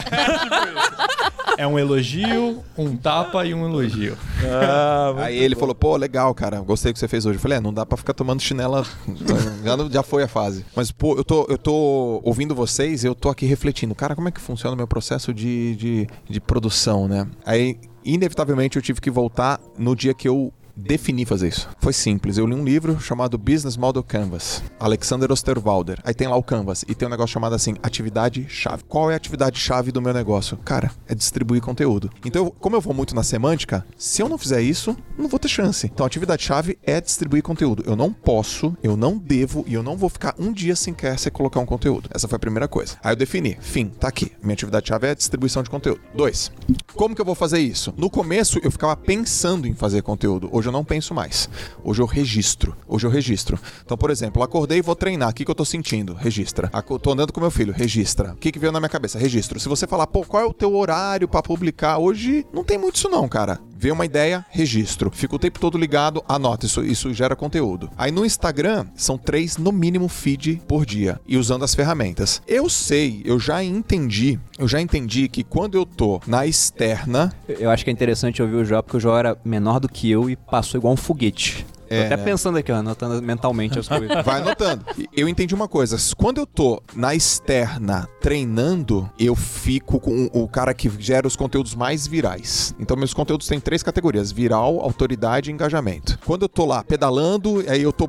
É um elogio, um tapa e um elogio. Ah, Aí ele falou, pô, legal, cara, gostei do que você fez hoje. Eu falei, é, não dá pra ficar tomando chinela, já, foi a fase. Mas, pô, eu tô, eu tô ouvindo vocês e eu tô aqui refletindo, cara, como é que funciona o meu processo de, de, de produção, né? Aí, inevitavelmente, eu tive que voltar no dia que eu defini fazer isso. Foi simples. Eu li um livro chamado Business Model Canvas, Alexander Osterwalder. Aí tem lá o Canvas e tem um negócio chamado assim, atividade chave. Qual é a atividade chave do meu negócio? Cara, é distribuir conteúdo. Então, como eu vou muito na semântica, se eu não fizer isso, não vou ter chance. Então, atividade chave é distribuir conteúdo. Eu não posso, eu não devo e eu não vou ficar um dia sem colocar um conteúdo. Essa foi a primeira coisa. Aí eu defini, fim, tá aqui. Minha atividade chave é distribuição de conteúdo. Dois, como que eu vou fazer isso? No começo eu ficava pensando em fazer conteúdo. Hoje eu não penso mais. Hoje eu registro. Hoje eu registro. Então, por exemplo, acordei e vou treinar. O que, que eu tô sentindo? Registra. Tô andando com meu filho. Registra. O que, que veio na minha cabeça? Registro. Se você falar, pô, qual é o teu horário pra publicar? Hoje não tem muito isso não, cara. Vê uma ideia, registro. Fica o tempo todo ligado, anota. Isso, isso gera conteúdo. Aí no Instagram, são três, no mínimo, feed por dia. E usando as ferramentas. Eu sei, eu já entendi, eu já entendi que quando eu tô na externa, Eu acho que é interessante ouvir o Joel, porque o Joel era menor do que eu e passou igual um foguete. Tô É, até né? pensando aqui, ó, anotando mentalmente as coisas. Vai anotando. Eu entendi uma coisa. Quando eu tô na externa treinando, eu fico com o cara que gera os conteúdos mais virais. Então, meus conteúdos têm três categorias: viral, autoridade e engajamento. Quando eu tô lá pedalando, aí eu tô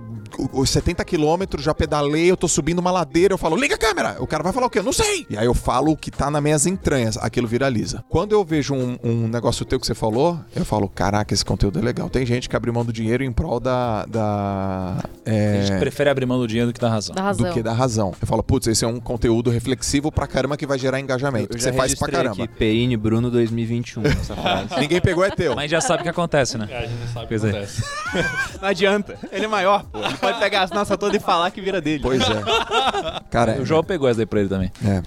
os 70 quilômetros, já pedalei, eu tô subindo uma ladeira, eu falo, liga a câmera. O cara vai falar o quê? Eu não sei. E aí eu falo o que tá nas minhas entranhas, aquilo viraliza. Quando eu vejo um, um negócio teu que você falou, eu falo, caraca, esse conteúdo é legal. Tem gente que abre mão do dinheiro em prol da. Da é, A gente prefere abrir mão do dinheiro do que da razão. Da razão. do que da razão. Eu falo, putz, esse é um conteúdo reflexivo pra caramba que vai gerar engajamento. Que você faz pra caramba. aqui, Peine Bruno 2021, essa frase. Ninguém pegou, é teu. Mas já sabe o que acontece, né? É, a gente não sabe o que é. acontece. Não adianta, ele é maior, pô. Ele pode pegar as nossas todas e falar que vira dele. Pois é. Cara, O João pegou essa daí pra ele também. É.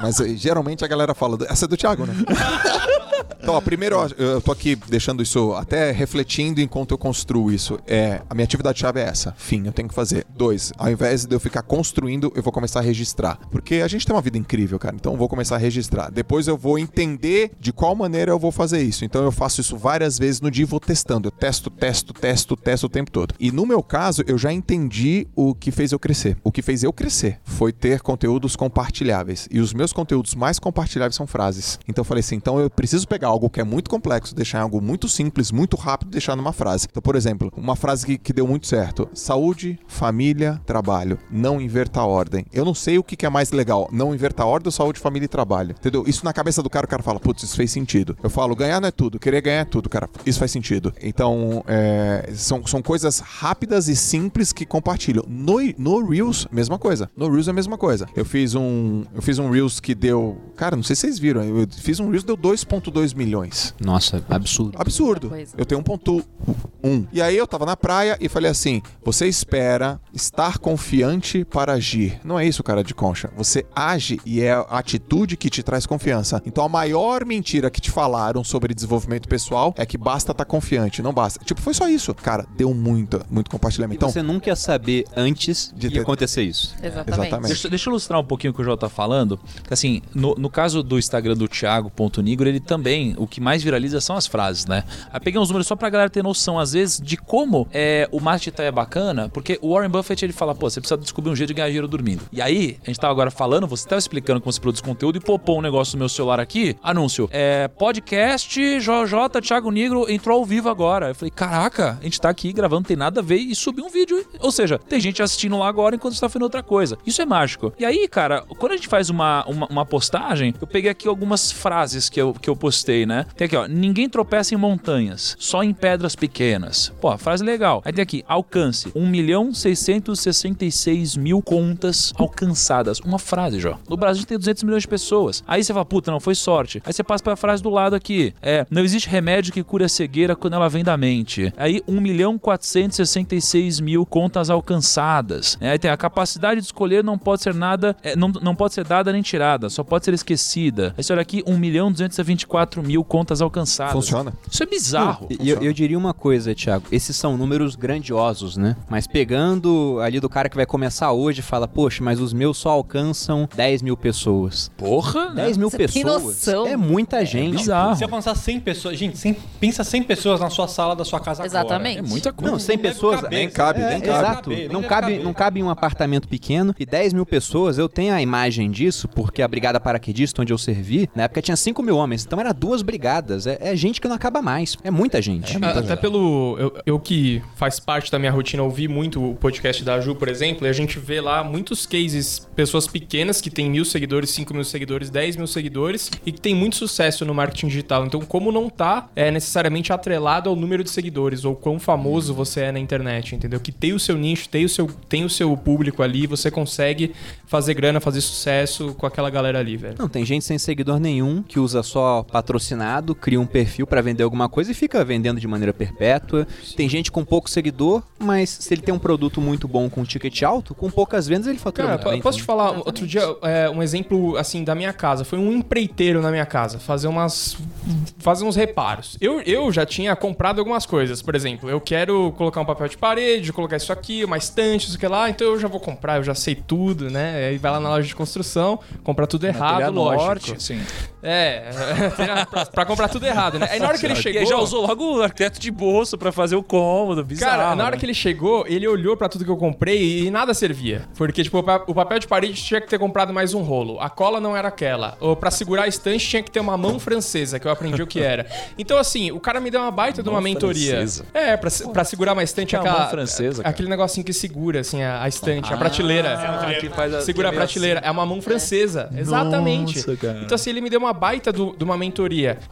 Mas eh, geralmente a galera fala, essa é do Thiago, né? Então, ó, primeiro, ó, eu tô aqui deixando isso, até refletindo enquanto eu construo isso. É, a minha atividade-chave é essa. Fim, eu tenho que fazer. Dois, ao invés de eu ficar construindo, eu vou começar a registrar. Porque a gente tem uma vida incrível, cara. Então eu vou começar a registrar. Depois eu vou entender de qual maneira eu vou fazer isso. Então eu faço isso várias vezes no dia e vou testando. Eu testo, testo, testo, testo o tempo todo. E no meu caso, eu já entendi o que fez eu crescer. O que fez eu crescer foi ter conteúdos compartilháveis. E os meus conteúdos mais compartilháveis são frases. Então eu falei assim, então eu preciso pegar algo que é muito complexo, deixar em algo muito simples, muito rápido, deixar numa frase. Então, por exemplo, uma frase que, que deu muito certo: saúde, família, trabalho. Não inverta a ordem. Eu não sei o que, que é mais legal, não inverta a ordem ou saúde, família e trabalho. Entendeu? Isso na cabeça do cara, o cara fala, putz, isso fez sentido. Eu falo, ganhar não é tudo, querer ganhar é tudo, cara. Isso faz sentido. Então, é, são, são coisas rápidas e simples que compartilham. No, no Reels, mesma coisa. No Reels é a mesma coisa. Eu fiz um, eu fiz um Reels que deu, cara, não sei se vocês viram, eu fiz um Reels que deu 2.2 milhões. Nossa, absurdo. Absurdo. Eu tenho 1.1. E aí eu tava na praia e falei assim: você espera estar confiante para agir. Não é isso, cara de concha. Você age e é a atitude que te traz confiança. Então a maior mentira que te falaram sobre desenvolvimento pessoal é que basta estar confiante. Não basta. Tipo, foi só isso. Cara, deu muito, muito compartilhamento. Então, Você nunca ia saber antes de De ter- acontecer isso. Exatamente. Exatamente. Deixa, deixa eu ilustrar um pouquinho o que o João tá falando. Assim, no, no caso do Instagram do Thiago.nigro, ele também, o que mais viraliza são as frases, né? Aí peguei uns números só pra galera ter noção, às vezes, de como é, o marketing é bacana, porque o Warren Buffett ele fala, pô, você precisa descobrir um jeito de ganhar dinheiro dormindo. E aí, a gente tava agora falando, você tava explicando como se produz conteúdo e popou um negócio no meu celular aqui, anúncio, é, podcast JJ Thiago Negro entrou ao vivo agora. Eu falei, caraca, a gente tá aqui gravando, tem nada a ver e subiu um vídeo. Ou seja, tem gente assistindo lá agora enquanto está fazendo outra coisa. Isso é mágico. E aí, cara, quando a gente faz uma, uma, uma postagem, eu peguei aqui algumas frases que eu, que eu postei, né? Tem aqui, ó, ninguém tropeça em montanhas, só em pedras pequenas. Pô, frase legal. Aí tem aqui, alcance, 1 milhão 666 mil contas alcançadas. Uma frase, Jó. No Brasil tem 200 milhões de pessoas. Aí você fala, puta, não, foi sorte. Aí você passa pra frase do lado aqui, é, não existe remédio que cure a cegueira quando ela vem da mente. Aí 1 milhão 466 mil contas alcançadas. É, aí tem a capacidade de escolher não pode ser nada, é, não, não pode ser dada nem tirada, só pode ser esquecida. Aí você olha aqui, 1 milhão 224 mil contas alcançadas. Funciona. Isso é bizarro. E eu, eu diria uma coisa, Thiago. Esses são números grandiosos, né? Mas pegando ali do cara que vai começar hoje e fala, poxa, mas os meus só alcançam 10 mil pessoas. Porra, né? 10 mil Você tem pessoas noção? é muita gente. bizarro. Se alcançar 100 pessoas... Gente, 100 pensa 100 pessoas na sua sala da sua casa Exatamente. É muita coisa. Não, 100 deve pessoas. Nem cabe, É, nem cabe. Exato. Nem não cabe, não cabe em um apartamento pequeno. E 10 mil pessoas, eu tenho a imagem disso, porque a Brigada Paraquedista, onde eu servi, na época tinha 5 mil homens. Então era duas brigadas. É, é gente que não acaba mais. É muita gente. Ah, Até pelo. Eu, eu que faz parte da minha rotina ouvir muito o podcast da Ju, por exemplo, e a gente vê lá muitos cases, pessoas pequenas que têm mil seguidores, cinco mil seguidores, 10 mil seguidores e que tem muito sucesso no marketing digital. Então, como não tá é, necessariamente atrelado ao número de seguidores ou quão famoso você é na internet, entendeu? Que tem o seu nicho, tem o seu, tem o seu público ali, você consegue fazer grana, fazer sucesso com aquela galera ali, velho. Não, tem gente sem seguidor nenhum que usa só patrocinado, cria um perfil pra vender alguma coisa e fica vendendo de maneira perpétua. Tem gente com pouco seguidor, mas se ele tem um produto muito bom com ticket alto, com poucas vendas ele fatura Cara, muito bem. posso te falar, outro dia, é, um exemplo, assim, da minha casa. Foi um empreiteiro na minha casa, fazer umas... fazer uns reparos. Eu, eu já tinha comprado algumas coisas. Por exemplo, eu quero colocar um papel de parede, colocar isso aqui, uma estante, isso que lá. Então eu já vou comprar, eu já sei tudo, né? Aí vai lá na loja de construção, compra tudo errado, lógico. norte, sim. É, pra, pra comprar tudo errado, né? Aí na hora que ele E chegou... já usou logo o arquiteto de bolso pra fazer o cômodo, bizarro. Cara, na hora né? que ele chegou, ele olhou pra tudo que eu comprei e nada servia. Porque, tipo, o pa- o papel de parede tinha que ter comprado mais um rolo. A cola não era aquela. Ou pra segurar a estante tinha que ter uma mão francesa, que eu aprendi o que era. Então, assim, o cara me deu uma baita de uma Mão mentoria. francesa? É, pra, pra segurar uma estante, é aquela. mão francesa, cara? Aquele negocinho que segura, assim, a, a estante, a prateleira. Ah, que faz a- Segura a que é meio prateleira. É uma mão francesa. Exatamente. Nossa. Então, assim, ele me deu uma baita do- de uma mentoria.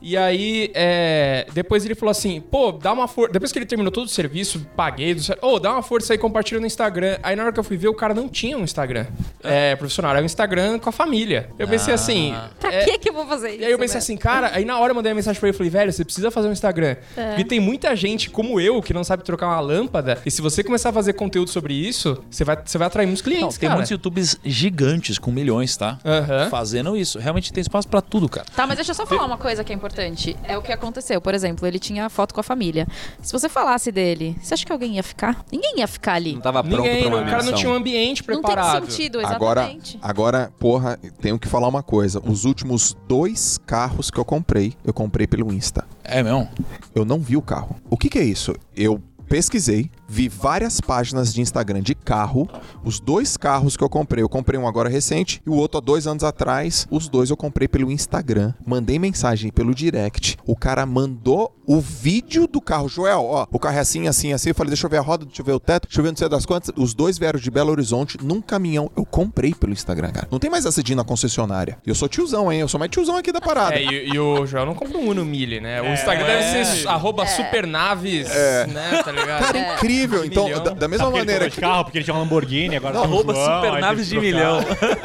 E aí, é, depois ele falou assim: pô, dá uma força. Depois que ele terminou todo o serviço, paguei, ô, dá uma força aí, compartilha no Instagram. Aí na hora que eu fui ver, o cara não tinha um Instagram é, profissional, era um Instagram com a família. Eu pensei assim. Pra é, que que eu vou fazer isso? e aí eu pensei né? assim, cara, aí na hora eu mandei uma mensagem pra ele e falei, velho, você precisa fazer um Instagram. É. Porque tem muita gente como eu que não sabe trocar uma lâmpada. E se você começar a fazer conteúdo sobre isso, você vai, você vai atrair muitos Não, clientes, tem cara. muitos youtubers gigantes com milhões, tá? Aham. Fazendo isso. Realmente tem espaço pra tudo, cara. Tá, mas deixa eu só falar uma coisa que é importante. É o que aconteceu. Por exemplo, ele tinha foto com a família. Se você falasse dele, você acha que alguém ia ficar? Ninguém ia ficar ali. Não tava pronto Ninguém, pra uma o cara não tinha um ambiente Não preparado. tem sentido, Agora, exatamente. agora, porra, tenho que falar uma coisa. Os últimos dois carros que eu comprei, eu comprei pelo Insta. É mesmo? Eu não vi o carro. O que, que é isso? Eu pesquisei, vi várias páginas de Instagram de carro. Os dois carros que eu comprei, eu comprei um agora recente e o outro há dois anos atrás. Os dois eu comprei pelo Instagram. Mandei mensagem pelo direct. O cara mandou o vídeo do carro. Joel, ó, o carro é assim, assim, assim. Eu falei, deixa eu ver a roda, deixa eu ver o teto, deixa eu ver não sei das quantas. Os dois vieram de Belo Horizonte num caminhão. Eu comprei pelo Instagram, cara. Não tem mais essa de ir na concessionária. Eu sou tiozão, hein? Eu sou mais tiozão aqui da parada. É, e, e o Joel não compra um Uno Mille, né? O Instagram deve ser arroba supernaves, né? Tá ligado? Cara, É. incrível. Então, da, da mesma maneira que de carro, porque ele tinha um Lamborghini, agora Não, arroba João, aí supernaves teve de milhão.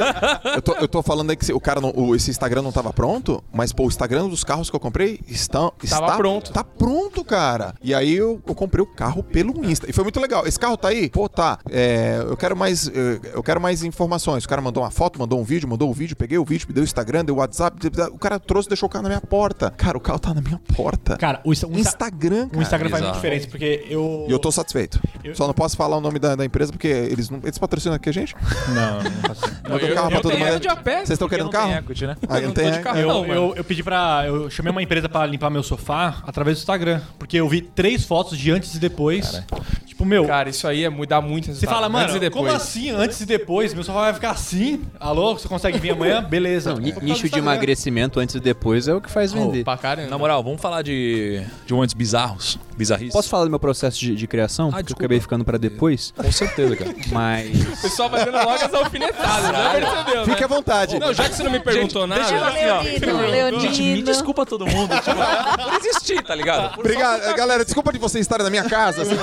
eu tô, eu tô falando aí que o cara não, o- esse Instagram não tava pronto, mas pô, o Instagram dos carros que eu comprei estão está pronto. Tá pronto, cara. E aí eu, eu comprei o carro pelo Insta. E foi muito legal. Esse carro tá aí? Pô, tá. É, eu quero mais eh, eu quero mais informações. O cara mandou uma foto, mandou um vídeo, mandou um vídeo, peguei o vídeo, me deu o Instagram, deu o WhatsApp, o cara trouxe, deixou o carro na minha porta. Cara, o carro tá na minha porta. Cara, o, Insta- o Insta- Instagram, o cara. Instagram faz muita diferença, porque eu... E eu tô satisfeito. Eu- Só não posso falar o nome da, da empresa porque eles não. Eles patrocinam aqui a gente? Não, não faço Mandou eu- carro pra eu todo tenho mundo. a pé. Vocês estão querendo não carro? equity, né? Ah, não tem é? carro. Eu, Não, mano. eu, eu pedi pra. Eu chamei uma empresa pra limpar meu sofá através do Instagram. Porque eu vi três fotos de antes e depois. Tipo, tipo, meu. Cara, isso aí é mudar muito Você fala, mano, antes e depois. como assim? Antes e depois? Meu sofá vai ficar assim? Alô, você consegue vir amanhã? Beleza. Não, nicho de emagrecimento antes e depois é o que faz vender. Pra caramba. Na moral, vamos falar de, de momentos bizarros, bizarrices. Posso falar do meu processo de, de criação? Porque eu acabei ficando pra depois. Com certeza, cara. Mas. O pessoal vai dando logo as alfinetadas, já percebeu, né? Fique à vontade. Não, já que você não me perguntou nada... deixa eu- assim, ó. Leonino, Leonino. Gente, me desculpa todo mundo, tipo, por existir, tá ligado? Por Obrigado, galera. Desculpa de vocês estarem na minha casa. Assim.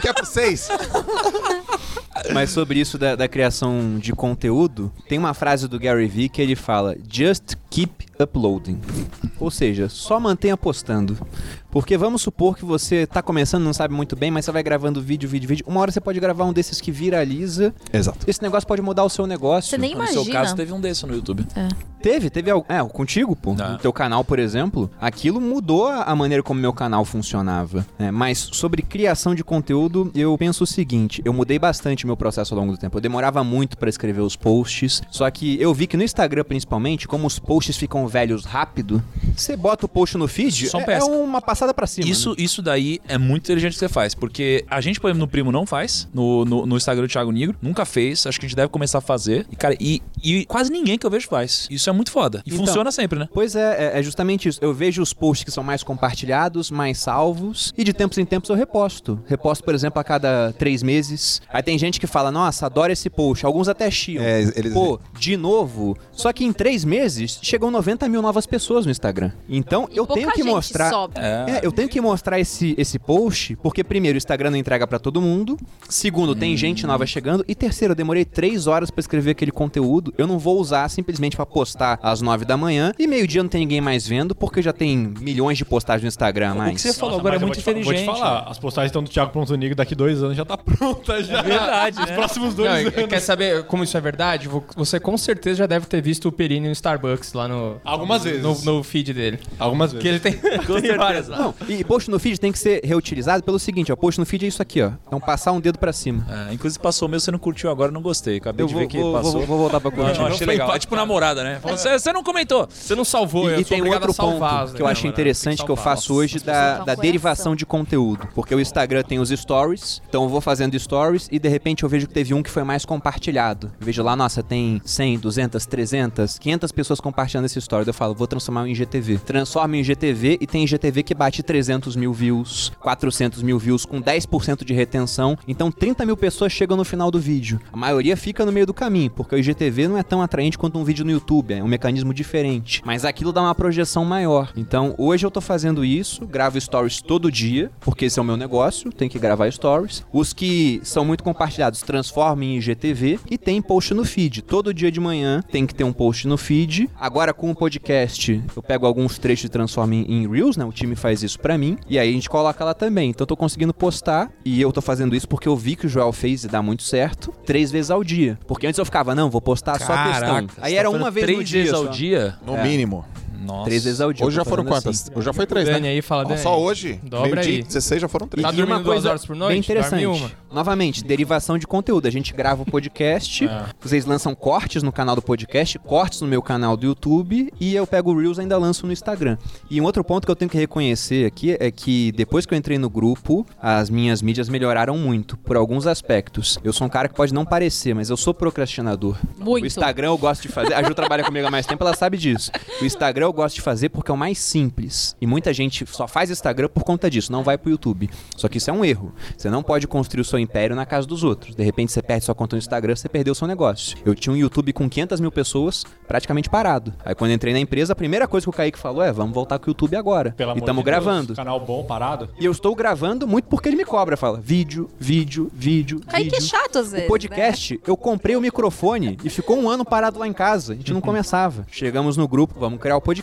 que é pra vocês. Mas sobre isso da, da criação de conteúdo, tem uma frase do Gary Vee que ele fala: Just keep uploading. Ou seja, só mantenha postando. Porque vamos supor que você tá começando, não sabe muito bem, mas você vai gravando vídeo, vídeo, vídeo. Uma hora você pode gravar um desses que viraliza. Exato. Esse negócio pode mudar o seu negócio. Você nem No imagina. seu caso, teve um desse no YouTube. Teve, teve algo. É, contigo, pô. Tá. No teu canal, por exemplo. Aquilo mudou a maneira como meu canal funcionava. né? Mas sobre criação de conteúdo, eu penso o seguinte: eu mudei bastante meu processo ao longo do tempo. Eu demorava muito pra escrever os posts. Só que eu vi que no Instagram, principalmente, como os posts ficam velhos rápido, você bota o post no feed, Só um é, é pesca. uma passada pra cima. Isso, né? isso daí é muito inteligente que você faz, porque a gente, por exemplo, no Primo não faz, no, no, no Instagram do Thiago Negro, nunca fez, acho que a gente deve começar a fazer. E, cara, e, e quase ninguém que eu vejo faz. Isso é muito foda. E Então, funciona sempre, né? Pois é, é, é justamente isso. Eu vejo os posts que são mais compartilhados, mais salvos, e de tempos em tempos eu reposto. Reposto, por exemplo, a cada três meses. Aí tem gente que fala, nossa, adoro esse post. Alguns até chiam. É, eles- Pô, de novo. Só que em três meses chegam 90 mil novas pessoas no Instagram. Então E eu pouca tenho que gente mostrar. sobe. É, eu tenho que mostrar esse, esse post, porque primeiro, o Instagram não entrega pra todo mundo. Segundo, tem gente nova chegando. E terceiro, eu demorei três horas pra escrever aquele conteúdo. Eu não vou usar simplesmente pra postar às nove da manhã. E meio-dia não tem ninguém mais vendo, porque já tem milhões de postagens no Instagram a O que você falou Nossa, agora é mas muito inteligente. Vou te falar, as postagens estão do Thiago Pronto Negro daqui dois anos já tá pronta já. verdade, Os né? próximos dois Não, anos. quer saber como isso é verdade? Vo- Você com certeza já deve ter visto o Perini no Starbucks lá no... Algumas vezes. No, no feed dele. Algumas vezes. Que ele tem, tem várias. Não, e post no feed tem que ser reutilizado pelo seguinte, ó. Post no feed é isso aqui, ó. Então passar um dedo pra cima. É, inclusive passou o meu, você não curtiu agora, não gostei. Acabei Eu de vou, ver que vou- passou. vou- vou voltar pra Não, curtir. não, achei legal. É tipo namorada, né? Você você não comentou. Você não salvou, eu E, e sou tem outro salvar, ponto que eu achei mano? interessante Tem que eu faço hoje da, da derivação de conteúdo. Porque o Instagram tem os stories, então eu vou fazendo stories e de repente eu vejo que teve um que foi mais compartilhado. Eu vejo lá, nossa, tem 100, 200, 300, 500 pessoas compartilhando esse story. Eu falo, vou transformar em IGTV. Transforma em IGTV e tem IGTV que bate 300 mil views, 400 mil views com 10% de retenção. Então 30 mil pessoas chegam no final do vídeo. A maioria fica no meio do caminho, porque o IGTV não é tão atraente quanto um vídeo no YouTube, é um mecanismo diferente. Mas aquilo dá uma projeção maior. Então hoje eu tô fazendo isso, gravo stories todo dia, porque esse é o meu negócio, tem que gravar stories. Os que são muito compartilhados transformam em IGTV e tem post no feed. Todo dia de manhã tem que ter um post no feed. Agora com o podcast, eu pego alguns trechos e transformo em, em Reels, né? O time faz isso pra mim. E aí a gente coloca lá também. Então eu tô conseguindo postar e eu tô fazendo isso porque eu vi que o Joel fez e dá muito certo, três vezes ao dia. Porque antes eu ficava, não, vou postar só a questão. Caraca, Aí você era tá uma vez três no dia. vezes ao só. dia? No É. mínimo. Nossa. Três vezes ao dia. Hoje já foram quantas? assim. Hoje já foi três, Dani né? aí, fala, Dani. Só hoje, Dobra aí. e 16 já foram três. Tá dormindo uma duas coisa horas por noite? bem interessante. uma. Novamente, derivação de conteúdo. A gente grava o podcast, É. vocês lançam cortes no canal do podcast, cortes no meu canal do YouTube e eu pego o Reels e ainda lanço no Instagram. E um outro ponto que eu tenho que reconhecer aqui é que depois que eu entrei no grupo, as minhas mídias melhoraram muito, por alguns aspectos. Eu sou um cara que pode não parecer, mas eu sou procrastinador. Muito. O Instagram eu gosto de fazer. A Ju trabalha comigo há mais tempo, ela sabe disso. O Instagram eu gosto de fazer porque é o mais simples. E muita gente só faz Instagram por conta disso, não vai pro YouTube. Só que isso é um erro. Você não pode construir o seu império na casa dos outros. De repente você perde sua conta no Instagram, você perdeu o seu negócio. Eu tinha um YouTube com 500 mil pessoas praticamente parado. Aí quando eu entrei na empresa, a primeira coisa que o Kaique falou é: vamos voltar com o YouTube agora. Pelo e estamos de Deus, gravando. Canal bom, parado. E eu estou gravando muito porque ele me cobra. Fala: vídeo, vídeo, vídeo. Kaique é vídeo. chato às vezes. O podcast, eu comprei o microfone e ficou um ano parado lá em casa. A gente não começava. Chegamos no grupo, vamos criar o podcast.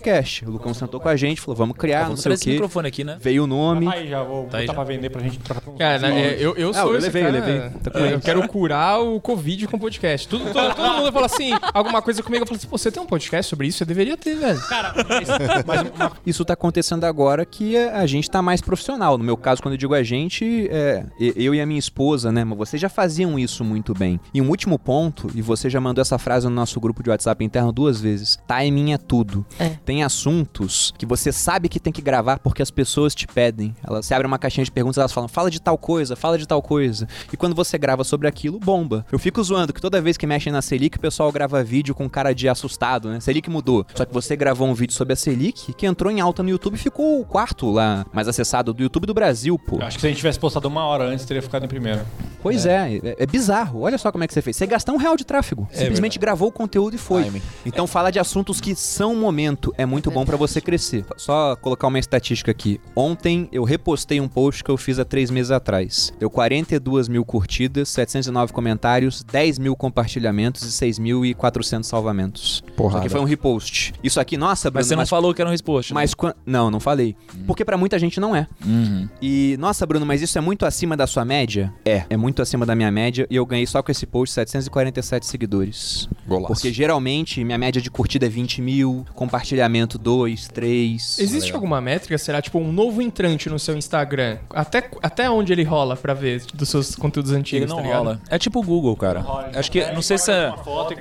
O Lucão sentou com a gente, falou, vamos criar, não Vamos sei trazer o esse quê. microfone aqui, né? Veio o nome. Tá aí, já vou Tá aí botar já. pra vender pra gente pra Cara, né, eu, eu Ah, sou eu esse levei, eu cara, levei. Tá com eu quero curar o Covid com podcast. Tudo, todo, todo mundo fala assim, alguma coisa comigo, eu falo assim, pô, você tem um podcast sobre isso? Você deveria ter, velho. Cara, mas, mas Isso tá acontecendo agora que a a gente tá mais profissional. No meu caso, quando eu digo a gente, é eu e a minha esposa, né? Mas vocês já faziam isso muito bem. E um último ponto, e você já mandou essa frase no nosso grupo de WhatsApp interno duas vezes: timing é tudo. É. Tem assuntos que você sabe que tem que gravar porque as pessoas te pedem. Elas se abrem uma caixinha de perguntas, elas falam, fala de tal coisa, fala de tal coisa. E quando você grava sobre aquilo, bomba. Eu fico zoando que toda vez que mexem na Selic, o pessoal grava vídeo com cara de assustado, né? Selic mudou. Só que você gravou um vídeo sobre a Selic que entrou em alta no YouTube e ficou o quarto lá mais acessado do YouTube do Brasil, pô. Eu acho que se a gente tivesse postado uma hora antes, teria ficado em primeiro. Pois é. é, é bizarro. Olha só como é que você fez. Você gastou um real de tráfego. Simplesmente gravou o conteúdo e foi. Timing. Então falar de assuntos que são momento é muito bom pra você crescer. Só colocar uma estatística aqui. Ontem eu repostei um post que eu fiz há três meses atrás. Deu 42 mil curtidas, 709 comentários, 10 mil compartilhamentos e 6.400 salvamentos. Só Porrada. que foi um repost. Isso aqui, nossa, Bruno, Mas você não falou que era um resposta. mas quan- não, não falei. Porque pra muita gente não é. Uhum. E, nossa, Bruno, mas isso é muito acima da sua média? É, é muito acima da minha média e eu ganhei só com esse post 747 seguidores. Golaço. Porque geralmente minha média de curtida é 20 mil, compartilhamento 2, 3. Existe alguma métrica? Será tipo um novo entrante no seu Instagram? Até, até onde ele rola pra ver dos seus conteúdos Ele antigos, não tá ligado? rola. É tipo o Google, cara. Acho que não sei se é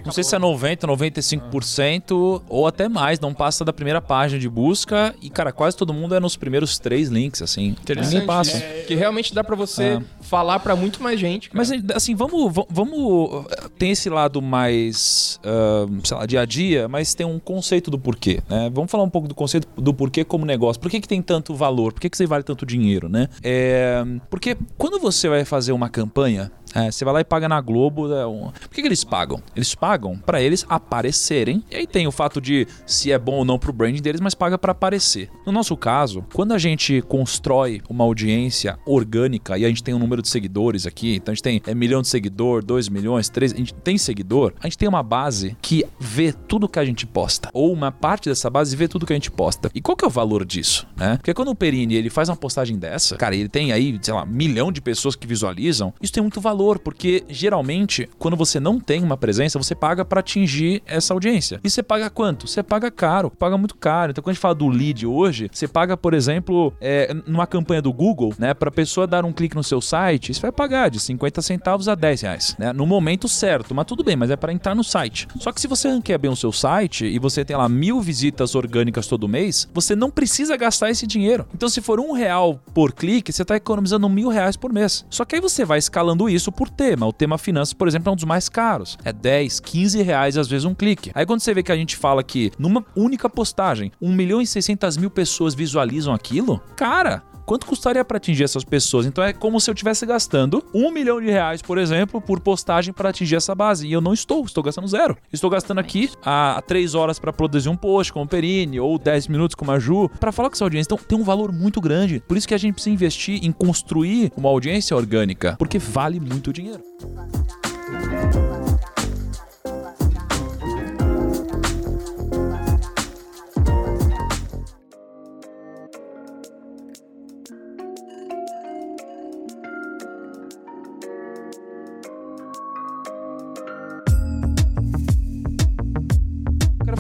não sei se é 90, 95% ou até mais, não passa da primeira página de busca e cara, quase todo mundo é nos primeiros três links assim. Interessante. Ninguém passa. né? Que realmente dá pra você falar pra muito mais gente. cara. Mas assim, vamos, va- vamos. Tem esse lado mais, ah, sei lá, dia a dia, mas tem um conceito do porquê, né? Vamos falar um pouco do conceito do porquê como negócio. Por que, que tem tanto valor? Por que, que você vale tanto dinheiro, né? É, porque quando você vai fazer uma campanha, é, você vai lá e paga na Globo. é, um- Por que, que eles pagam? Eles pagam pra eles aparecerem. E aí tem o fato de se é bom ou não pro branding deles, mas paga pra aparecer. No nosso caso, quando a gente constrói uma audiência orgânica e a gente tem um número de seguidores aqui, então a gente tem é, milhão de seguidor, 2 milhões, 3, a gente tem seguidor, a gente tem uma base que vê tudo que a gente posta. Ou uma parte dessa base vê tudo que a gente posta. E qual que é o valor disso? Né? Porque quando o Perini ele faz uma postagem dessa, cara, ele tem aí, sei lá, milhão de pessoas que visualizam, isso tem muito valor, porque geralmente, quando você não tem uma presença, você paga pra atingir essa audiência. E você paga quanto? Você paga caro, paga muito caro. Então, quando a gente fala do lead hoje, você paga, por exemplo, é, numa campanha do Google, né, pra pessoa dar um clique no seu site, você vai pagar de 50 centavos a 10 reais, né, no momento certo. Mas tudo bem, mas é pra entrar no site. Só que se você ranqueia bem o seu site e você tem lá mil visitas orgânicas todo mês, você não precisa gastar esse dinheiro. Então, se for um real por clique, você tá economizando mil reais por mês. Só que aí você vai escalando isso por tema. O tema finanças, por exemplo, é um dos mais caros. É 10, 15 reais às vezes um clique. Aí quando você vê que a gente fala que numa única postagem, 1 milhão e 600 mil pessoas visualizam aquilo, cara, quanto custaria para atingir essas pessoas? Então é como se eu estivesse gastando um milhão de reais, por exemplo, por postagem para atingir essa base. E eu não estou, estou gastando zero. Estou gastando aqui a três horas para produzir um post com o Perini ou 10 minutos com a Ju para falar com essa audiência. Então tem um valor muito grande. Por isso que a gente precisa investir em construir uma audiência orgânica, porque vale muito dinheiro.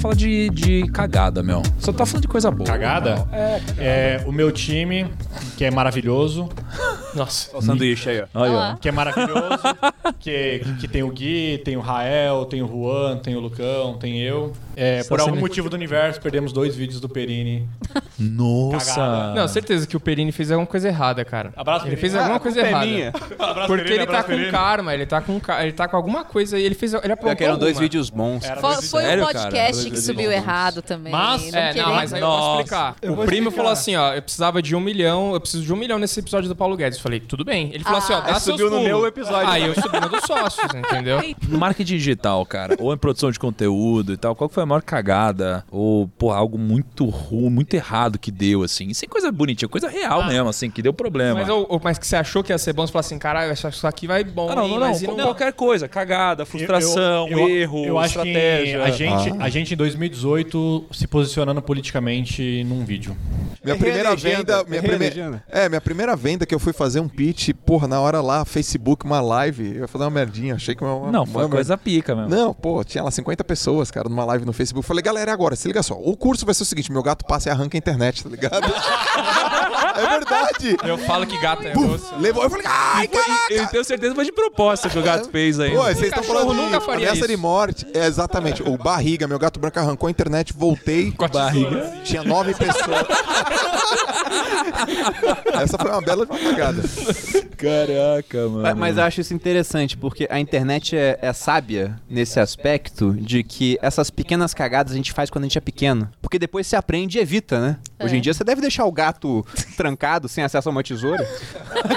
Quero falar de, de cagada, meu. Só tá falando de coisa boa. Cagada? É, o meu time, que é maravilhoso. Nossa. O sanduíche aí, ó. Que é maravilhoso. que, que tem o Gui, tem o Rael, tem o Juan, tem o Lucão, tem eu. É, por algum motivo do universo, perdemos dois vídeos do Perini. Nossa. Cagada. Não, certeza que o Perini fez alguma coisa errada, cara. Abraço, Ele Perini. fez Ah, alguma a coisa é errada. minha. Abraço, Porque Perini, ele tá abraço, com Perini. karma, ele tá com, ele tá com alguma coisa e ele fez. Ele aprontou Porque eram dois vídeos bons. Era Foi, foi Sério, um cara? podcast Dois que subiu errado também. Mas- É, não, mas aí eu posso explicar. Eu o primo explicar. falou assim, ó, eu precisava de um milhão, eu preciso de um milhão nesse episódio do Paulo Guedes. Eu falei, tudo bem. Ele falou assim, ó, dá Aí seus subiu no pulos. meu episódio. Aí eu subi no dos sócios, entendeu? No marketing digital, cara, ou em produção de conteúdo e tal, qual que foi a maior cagada? Ou, pô, algo muito ruim, muito errado que deu, assim? Sem coisa bonitinha, coisa real mesmo, assim, que deu problema. Mas, ou- mas que você achou que ia ser bom, você falou assim, caralho, acho que isso aqui vai bom, Ah, não, hein, não, não, mas e qual- qualquer coisa, cagada, frustração, Eu- eu- erro, eu acho estratégia. Que a gente, a gente em 2018 se posicionando politicamente num vídeo. Minha primeira venda. Minha primeira, relegenda. é, minha primeira venda que eu fui fazer um pitch, porra, na hora lá, Facebook, uma live, eu ia fazer uma merdinha, achei que uma. Não, foi uma- coisa pica mesmo. Não, pô, tinha lá 50 pessoas, cara, numa live no Facebook. Falei, galera, é agora, se liga só. O curso vai ser o seguinte: meu gato passa e arranca a internet, tá ligado? É verdade. Eu falo que gato é doce. Levou, eu falei, ai, caraca. Eu tenho certeza que foi de proposta que o gato fez aí. Pô, vocês estão falando de nunca faria ameaça isso. de morte. É, exatamente. O barriga, meu gato branco arrancou a internet, voltei. Com a barriga. Tinha nove pessoas. Essa foi uma bela cagada. Caraca, mano. Mas- Mas eu acho isso interessante, porque a internet é, é sábia nesse aspecto de que essas pequenas cagadas a gente faz quando a gente é pequeno. Porque depois você aprende e evita, né? Hoje em dia você deve deixar o gato trancado, sem acesso a uma tesoura.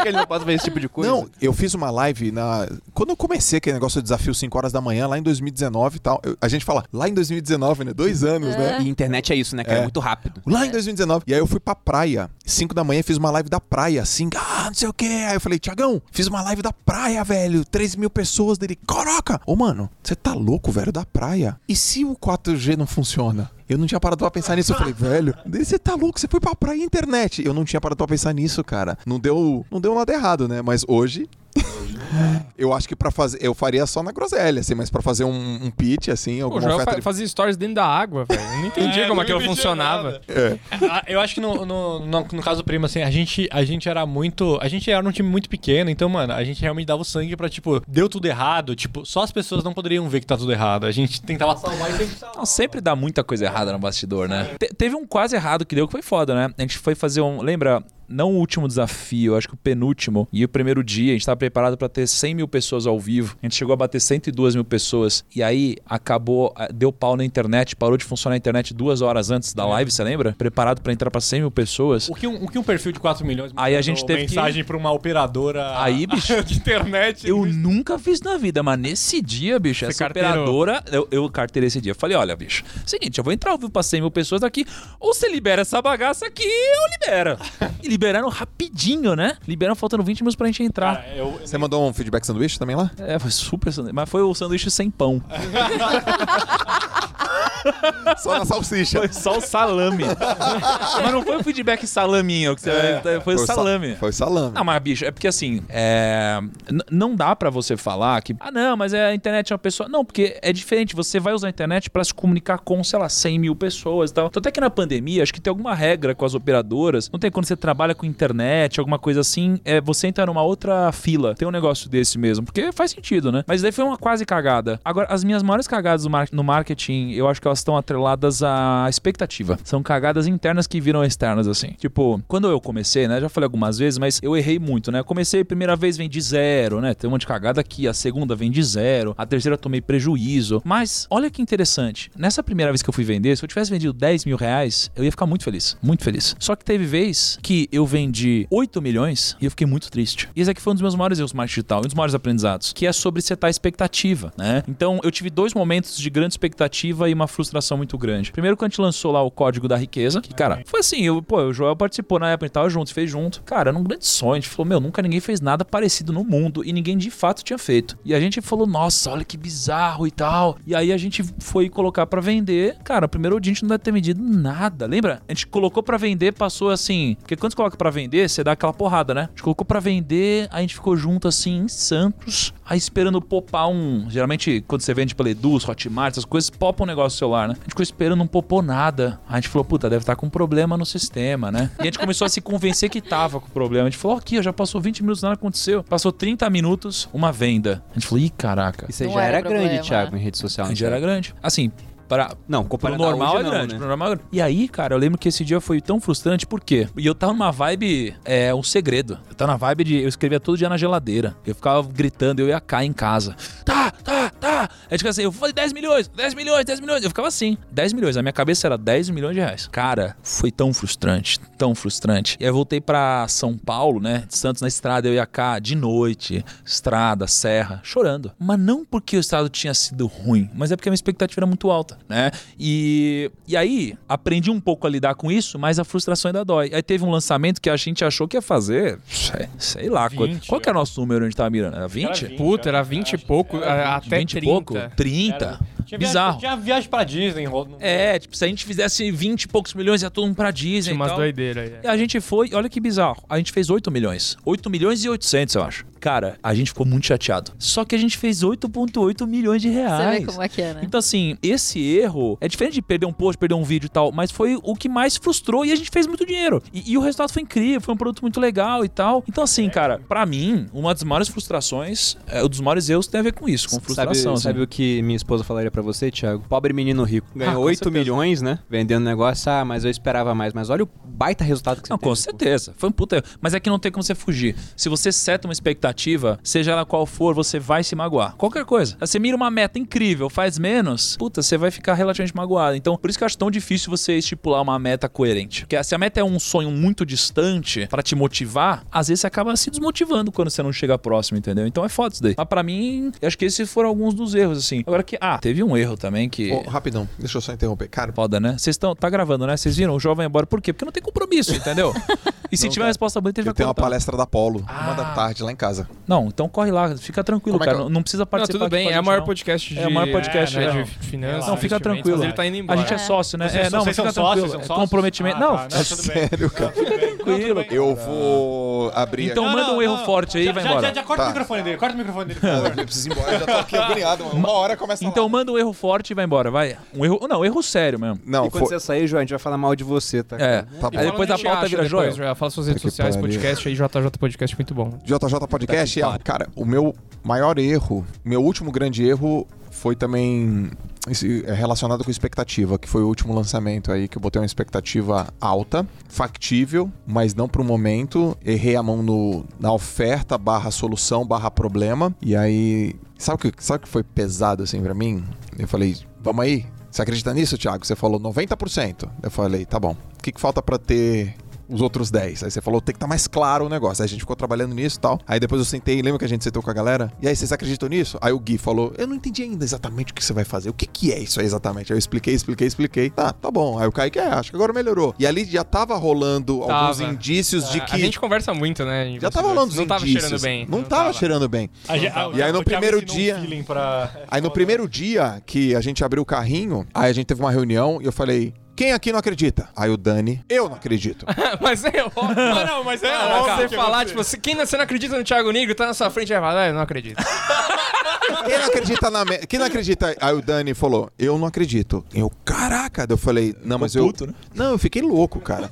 que ele não possa fazer esse tipo de coisa. Não, eu fiz uma live na. Quando eu comecei aquele negócio de desafio 5 horas da manhã, lá em 2019 e tal. eu- a gente fala, lá em 2019, né? Dois anos, né? E internet é isso, né, cara? É É. muito rápido. Lá em 2019. E aí eu fui pra praia. 5 da manhã fiz uma live da praia, assim, ah, não sei o quê. Aí eu falei, Tiagão, fiz uma live da praia, velho. 3 mil pessoas dele. Caraca! Ô, mano, você tá louco, velho, da praia? E se o 4G não funciona? Eu não tinha parado pra pensar nisso. Eu falei, velho, você tá louco? Você foi pra praia internet. Eu não tinha parado pra pensar nisso, cara. Não deu, não deu nada errado, né? Mas hoje. Eu acho que pra fazer. Eu faria só na groselha, assim, mas pra fazer um, um pitch, assim, alguma oferta. fa- fazia stories dentro da água, velho. Eu não entendia É, como não aquilo funcionava. É. Ah, Eu acho que no, no, no, no caso do primo, assim, a gente, a gente era muito. A gente era um time muito pequeno, então, mano, a gente realmente dava o sangue pra, tipo, deu tudo errado. Tipo, só as pessoas não poderiam ver que tá tudo errado. A gente tentava salvar e sempre salvar. Não, sempre dá muita coisa errada no bastidor, né? Te- teve um quase errado que deu que foi foda, né? A gente foi fazer um. Lembra? Não o último desafio, acho que o penúltimo. E o primeiro dia, a gente tava preparado pra ter 100 mil pessoas ao vivo. A gente chegou a bater 102 mil pessoas. E aí acabou, deu pau na internet, parou de funcionar a internet duas horas antes da live, você lembra? Preparado pra entrar pra 100 mil pessoas. O que, um, o que um perfil de 4 milhões Aí a gente teve que- mensagem pra uma operadora Aí, bicho, de internet. Eu nunca fiz na vida, mas nesse dia, bicho, Você essa carteirou. operadora. Eu, eu carteirei esse dia. Eu falei: olha, bicho, seguinte, eu vou entrar ao vivo pra 100 mil pessoas aqui, ou você libera essa bagaça aqui, ou libera. E liberaram rapidinho, né? Liberaram faltando 20 minutos pra gente entrar. Cara, eu, Você mandou um feedback sanduíche também lá? É, foi super sanduíche. Mas foi o sanduíche sem pão. Só na salsicha. Foi só o salame. mas não foi o feedback salaminho, que você foi, o sa- salame. Foi o salame. Não, mas bicho, é porque assim, é... não dá pra você falar que, ah, não, mas é, a internet é uma pessoa. Não, porque é diferente. Você vai usar a internet pra se comunicar com, sei lá, 100 mil pessoas e tal. Então, até que na pandemia, acho que tem alguma regra com as operadoras. Não tem quando você trabalha com internet, alguma coisa assim, é você entra numa outra fila. Tem um negócio desse mesmo, porque faz sentido, né? Mas daí foi uma quase cagada. Agora, as minhas maiores cagadas no mar- no marketing, eu acho que elas estão atreladas à expectativa. São cagadas internas que viram externas, assim. Tipo, quando eu comecei, né? Já falei algumas vezes, mas eu errei muito, né? Eu comecei a primeira vez vem de zero, né? Tem um monte de cagada aqui. A segunda vem de zero. A terceira tomei prejuízo. Mas, olha que interessante. Nessa primeira vez que eu fui vender, se eu tivesse vendido 10 mil reais, eu ia ficar muito feliz. Muito feliz. Só que teve vez que eu vendi 8 milhões e eu fiquei muito triste. E esse aqui foi um dos meus maiores erros marketing digital, um dos maiores aprendizados, que é sobre setar expectativa, né? Então, eu tive dois momentos de grande expectativa e uma frustração muito grande. Primeiro, quando a gente lançou lá o código da riqueza, que, cara, foi assim, eu, pô, o Joel participou na época, a gente tava junto, fez junto. Cara, era um grande sonho. A gente falou, meu, nunca ninguém fez nada parecido no mundo e ninguém de fato tinha feito. E a gente falou, nossa, olha que bizarro e tal. E aí a gente foi colocar pra vender. Cara, primeiro dia a gente não deve ter vendido nada. Lembra? A gente colocou pra vender, passou assim. Porque quando você coloca pra vender, você dá aquela porrada, né? A gente colocou pra vender, a gente ficou junto assim em Santos, aí esperando popar um. Geralmente, quando você vende pela Eduz, Hotmart, essas coisas, popa um negócio no celular, né? A gente ficou esperando, não popou nada. A gente falou, puta, deve estar com problema no sistema, né? E a gente começou a se convencer que tava com problema. A gente falou, aqui, ó, já passou 20 minutos, nada aconteceu. Passou 30 minutos, uma venda. A gente falou, ih, caraca. Isso aí já era era grande, problema, Thiago, né? em rede social. A gente não era era? grande. Assim, para, Não, Pro comparado a normal é não, grande, né? pro normal é grande. E aí, cara, eu lembro que esse dia foi tão frustrante, por quê? E eu tava numa vibe, é, um segredo. Eu tava na vibe de, eu escrevia todo dia na geladeira. Eu ficava gritando, eu ia cá em casa. Tá, tá, tá. Aí tipo assim, eu falei 10 milhões, 10 milhões, 10 milhões. Eu ficava assim, 10 milhões. Na minha cabeça era 10 milhões de reais. Cara, foi tão frustrante, tão frustrante. E aí eu voltei pra São Paulo, né, de Santos na estrada, eu ia cá de noite, estrada, serra, chorando. Mas não porque o estado tinha sido ruim, mas é porque a minha expectativa era muito alta, né? E, e aí, aprendi um pouco a lidar com isso, mas a frustração ainda dói. Aí teve um lançamento que a gente achou que ia fazer, sei, sei lá, 20, qual, qual que é o nosso número onde a gente tava mirando? Era 20? Era 20. Puta, era 20 e pouco, a- até 20 e 30. pouco? 30? Era- tinha Bizarro. Viagem, tinha viagem pra Disney. É, tipo, se a gente fizesse 20 e poucos milhões, ia todo mundo pra Disney Tinha e umas tal. doideiras aí. E a gente foi, olha que bizarro, a gente fez 8 milhões. 8 milhões e 800, eu acho. Cara, a gente ficou muito chateado. Só que a gente fez 8,8 milhões de Você reais. vê como é que é, né? Então, assim, esse erro é diferente de perder um post, perder um vídeo e tal, mas foi o que mais frustrou e a gente fez muito dinheiro. E, e o resultado foi incrível, foi um produto muito legal e tal. Então, assim, cara, pra mim, uma das maiores frustrações, é, um dos maiores erros tem a ver com isso, com Sabe, frustração. assim. sabe o que minha esposa falaria pra você, Thiago? Pobre menino rico. Ah, Ganhou com 8 certeza. milhões, né? Vendendo negócio. Ah, mas eu esperava mais. Mas olha o baita resultado que você Não, teve, com pô. certeza. Foi um puta erro. Mas é que não tem como você fugir. Se você seta uma expectativa, seja ela qual for, você vai se magoar. Qualquer coisa. Você mira uma meta incrível, faz menos, puta, você vai ficar relativamente magoado. Então, por isso que eu acho tão difícil você estipular uma meta coerente. Porque se a meta é um sonho muito distante pra te motivar, às vezes você acaba se desmotivando quando você não chega próximo, entendeu? Então é foda isso daí. Mas pra mim, eu acho que esses foram alguns dos erros, assim. Agora que. Ah, teve um erro também que. Ô, rapidão, deixa eu só interromper. Cara, Foda, né? Vocês estão. Tá gravando, né? Vocês viram? O vai embora. Por quê? Porque não tem compromisso, entendeu? E se Não, tiver cara. uma resposta bonita, ele eu vai tenho uma contar. palestra da Polo, Ah. uma da tarde, lá em casa. Não, então corre lá, fica tranquilo, Como é que cara. eu- Não, não precisa Não, participar. tudo bem, é a o maior podcast de, É o maior podcast, né, é. de finanças. Não, fica tranquilo. Mas ele tá indo A embora. gente é sócio, né? Vocês- é, não, mas vocês são fica sócios, tranquilo. são É sócios? comprometimento. Ah, não, tá, não, tudo bem. Sério, cara. tranquilo. Eu vou abrir Então aqui. manda um erro forte aí e já, vai embora. Já, já corta Tá. o microfone dele, corta o microfone dele, Eu preciso ir embora, eu já tô aqui agoniado. mano. Uma hora começa Então manda um erro forte e vai embora, vai. Um erro. Não, erro sério mesmo. Não, E quando você sair, João, a gente vai falar mal de você, tá? É. Tá bom. Aí depois falando a de pauta vira depois, joia. Fala suas redes sociais, podcast aí, JJ Podcast, muito bom. JJ Podcast, Tá é, cara, o meu maior erro, meu último grande erro foi também é relacionado com expectativa, que foi o último lançamento aí, que eu botei uma expectativa alta, factível, mas não pro momento. Errei a mão no, na oferta barra solução barra problema. E aí, sabe o que, sabe o que foi pesado assim pra mim? Eu falei, vamos aí? Você acredita nisso, Thiago? Você falou 90%. Eu falei, tá bom. O que, que falta pra ter os outros 10. Aí você falou, tem que estar mais claro o negócio. Aí a gente ficou trabalhando nisso e tal. Aí depois eu sentei, lembra que a gente sentou com a galera? E aí, vocês acreditam nisso? Aí o Gui falou, eu não entendi ainda exatamente o que você vai fazer. O que que é isso aí exatamente? Aí eu expliquei, expliquei, expliquei. Tá, tá bom. Aí o Kaique, é, acho que agora melhorou. E ali já tava rolando alguns Tava. indícios de A- que... A gente conversa muito, né? Já tava rolando os Não tava indícios. cheirando bem. Não, tava, cheirando bem. A gente- ah, E aí no primeiro um dia- feeling pra- Aí no primeiro dia que a gente abriu o carrinho, aí a gente teve uma reunião e eu falei... Quem aqui não acredita? Aí o Dani, eu não acredito. mas é óbvio. Mas não, mas é Cara, óbvio. Você falar, tipo, se- quem não- você não acredita no Thiago Negro, tá na sua frente, vai falar, ah, eu não acredito. Quem não acredita na me... Quem não acredita? Aí o Dani falou, eu não acredito. Eu, caraca. Eu falei, não, mas eu. puto, né? Não, eu fiquei louco, cara.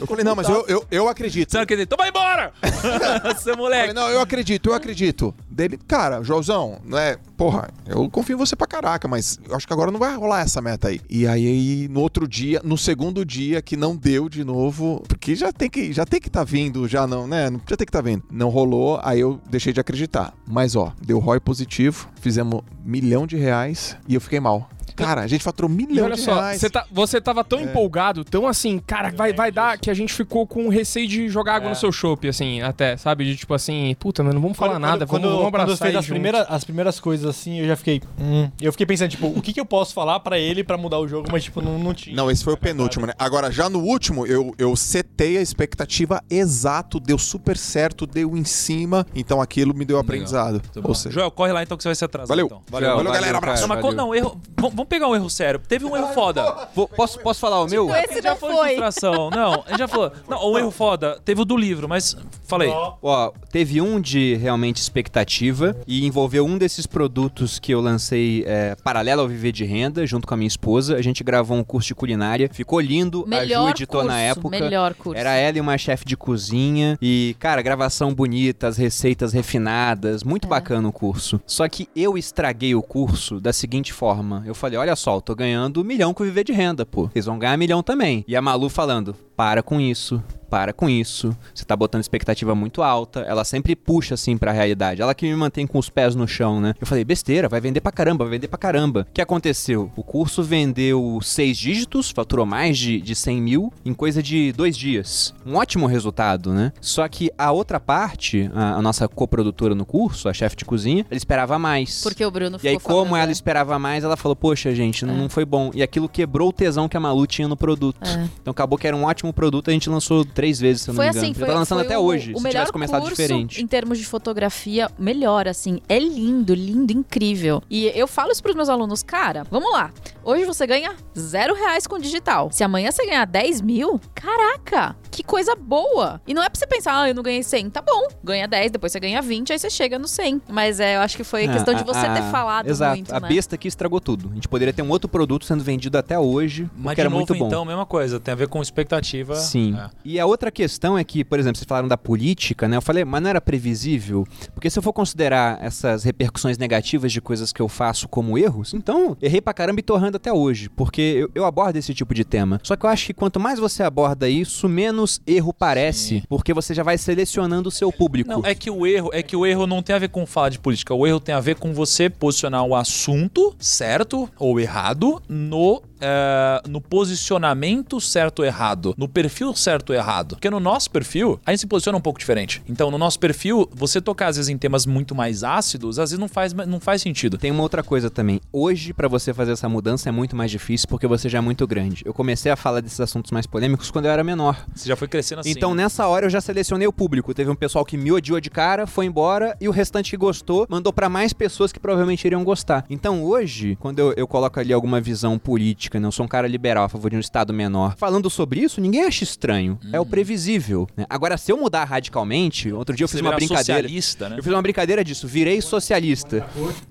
Eu falei, não, mas eu, eu, eu acredito. Você não acredita? Então vai embora! Seu Eu moleque. falei, não, eu acredito, eu acredito. Dele, cara, Joãozão, não é. Porra, eu confio em você pra caraca, mas eu acho que agora não vai rolar essa meta aí. E aí, no outro dia, no segundo dia, que não deu de novo, porque já tem que já tem que tá vindo, já não, né? Já tem que tá vindo. Não rolou, aí eu deixei de acreditar. Mas ó, deu ROI positivo, fizemos milhão de reais e eu fiquei mal. Cara, a gente faturou milhão olha de só, reais. você, tá, você tava tão empolgado, tão assim, cara, vai, vai dar, que a gente ficou com receio de jogar água no seu chopp, assim, até, sabe? De tipo assim, puta, mas não vamos falar Quando- nada, quando, vamos, vamos quando abraçar fez aí as primeiras, as primeiras coisas assim, eu já fiquei. Hum. Eu fiquei pensando, tipo, o que, que eu posso falar pra ele pra mudar o jogo, mas, tipo, não, não tinha. Não, esse foi o penúltimo, né? Agora, já no último, eu, eu setei a expectativa exato, deu super certo, deu em cima, então aquilo me deu aprendizado. Ou seja, Joel, corre lá então que você vai se atrasar. valeu. então. valeu, valeu, galera, abraço. Não, mas valeu. co- não, erro. Vamos vamos pegar um erro sério. Teve um erro foda. Vou- posso, posso falar o meu? Esse já foi, foi. frustração. Não, a gente já falou. Não, um erro foda. Teve o do livro, mas falei. Ó, teve um de realmente expectativa e envolveu um desses produtos que eu lancei é, paralelo ao Viver de Renda, junto com a minha esposa. A gente gravou um curso de culinária, ficou lindo, a Melhor Ju editou curso, na época. melhor curso. Era ela e uma chefe de cozinha. E, cara, gravação bonita, as receitas refinadas. É. Muito bacana o curso. Só que eu estraguei o curso da seguinte forma. Eu falei, olha só, eu tô ganhando um milhão com Viver de Renda, pô. Vocês vão ganhar milhão também. E a Malu falando, para com isso. Para com isso. Você tá botando expectativa muito alta. Ela sempre puxa assim pra realidade. Ela que me mantém com os pés no chão, né? Eu falei, besteira, vai vender pra caramba, vai vender pra caramba. O que aconteceu? O curso vendeu seis dígitos, faturou mais de, de 100 mil em coisa de dois dias. Um ótimo resultado, né? Só que a outra parte, a, a nossa coprodutora no curso, a chefe de cozinha, ela esperava mais. Porque o Bruno E ficou aí, como falando, ela né? esperava mais, ela falou: Poxa, gente, não, É. não foi bom. E aquilo quebrou o tesão que a Malu tinha no produto. É. Então acabou que era um ótimo produto, a gente lançou três três vezes, se eu não Foi me engano. assim, Já foi, tá lançando foi até o, hoje, o se melhor tivesse começado curso diferente. em termos de fotografia, melhor, assim. É lindo, lindo, incrível. E eu falo isso pros meus alunos, cara, vamos lá. Hoje você ganha zero reais com digital. Se amanhã você ganhar 10 mil, caraca, que coisa boa. E não é pra você pensar, ah, eu não ganhei 100. Tá bom, ganha 10, depois você ganha 20, aí você chega no 100. Mas é, eu acho que foi Ah, questão de você a- ter a- falado Exato. muito, a né? besta que estragou tudo. A gente poderia ter um outro produto sendo vendido até hoje, Mas de era novo, muito bom. então, mesma coisa. Tem a ver com expectativa. Sim. É. E a outra questão é que, por exemplo, vocês falaram da política, né? Eu falei, mas não era previsível? Porque se eu for considerar essas repercussões negativas de coisas que eu faço como erros, então errei pra caramba e tô errando até hoje. Porque eu, eu abordo esse tipo de tema. Só que eu acho que quanto mais você aborda isso, menos erro parece. Porque você já vai selecionando o seu público. Não, é que o erro, é que o erro não tem a ver com falar de política. O erro tem a ver com você posicionar o assunto certo ou errado no é, no posicionamento certo ou errado, no perfil certo ou errado. Porque no nosso perfil, a gente se posiciona um pouco diferente. Então, no nosso perfil, você tocar às vezes em temas muito mais ácidos, às vezes não faz, não faz sentido. Tem uma outra coisa também. Hoje, pra você fazer essa mudança é muito mais difícil porque você já é muito grande. Eu comecei a falar desses assuntos mais polêmicos quando eu era menor. Você já foi crescendo assim. Então, nessa hora, eu já selecionei o público. Teve um pessoal que me odiou de cara, foi embora, e o restante que gostou, mandou pra mais pessoas que provavelmente iriam gostar. Então, hoje, quando eu, eu coloco ali alguma visão política, né, eu sou um cara liberal a favor de um Estado menor, falando sobre isso, ninguém acha estranho. É o previsível. né? Agora, se eu mudar radicalmente, outro dia eu Você fiz uma brincadeira. socialista, né? Eu fiz uma brincadeira disso, virei socialista.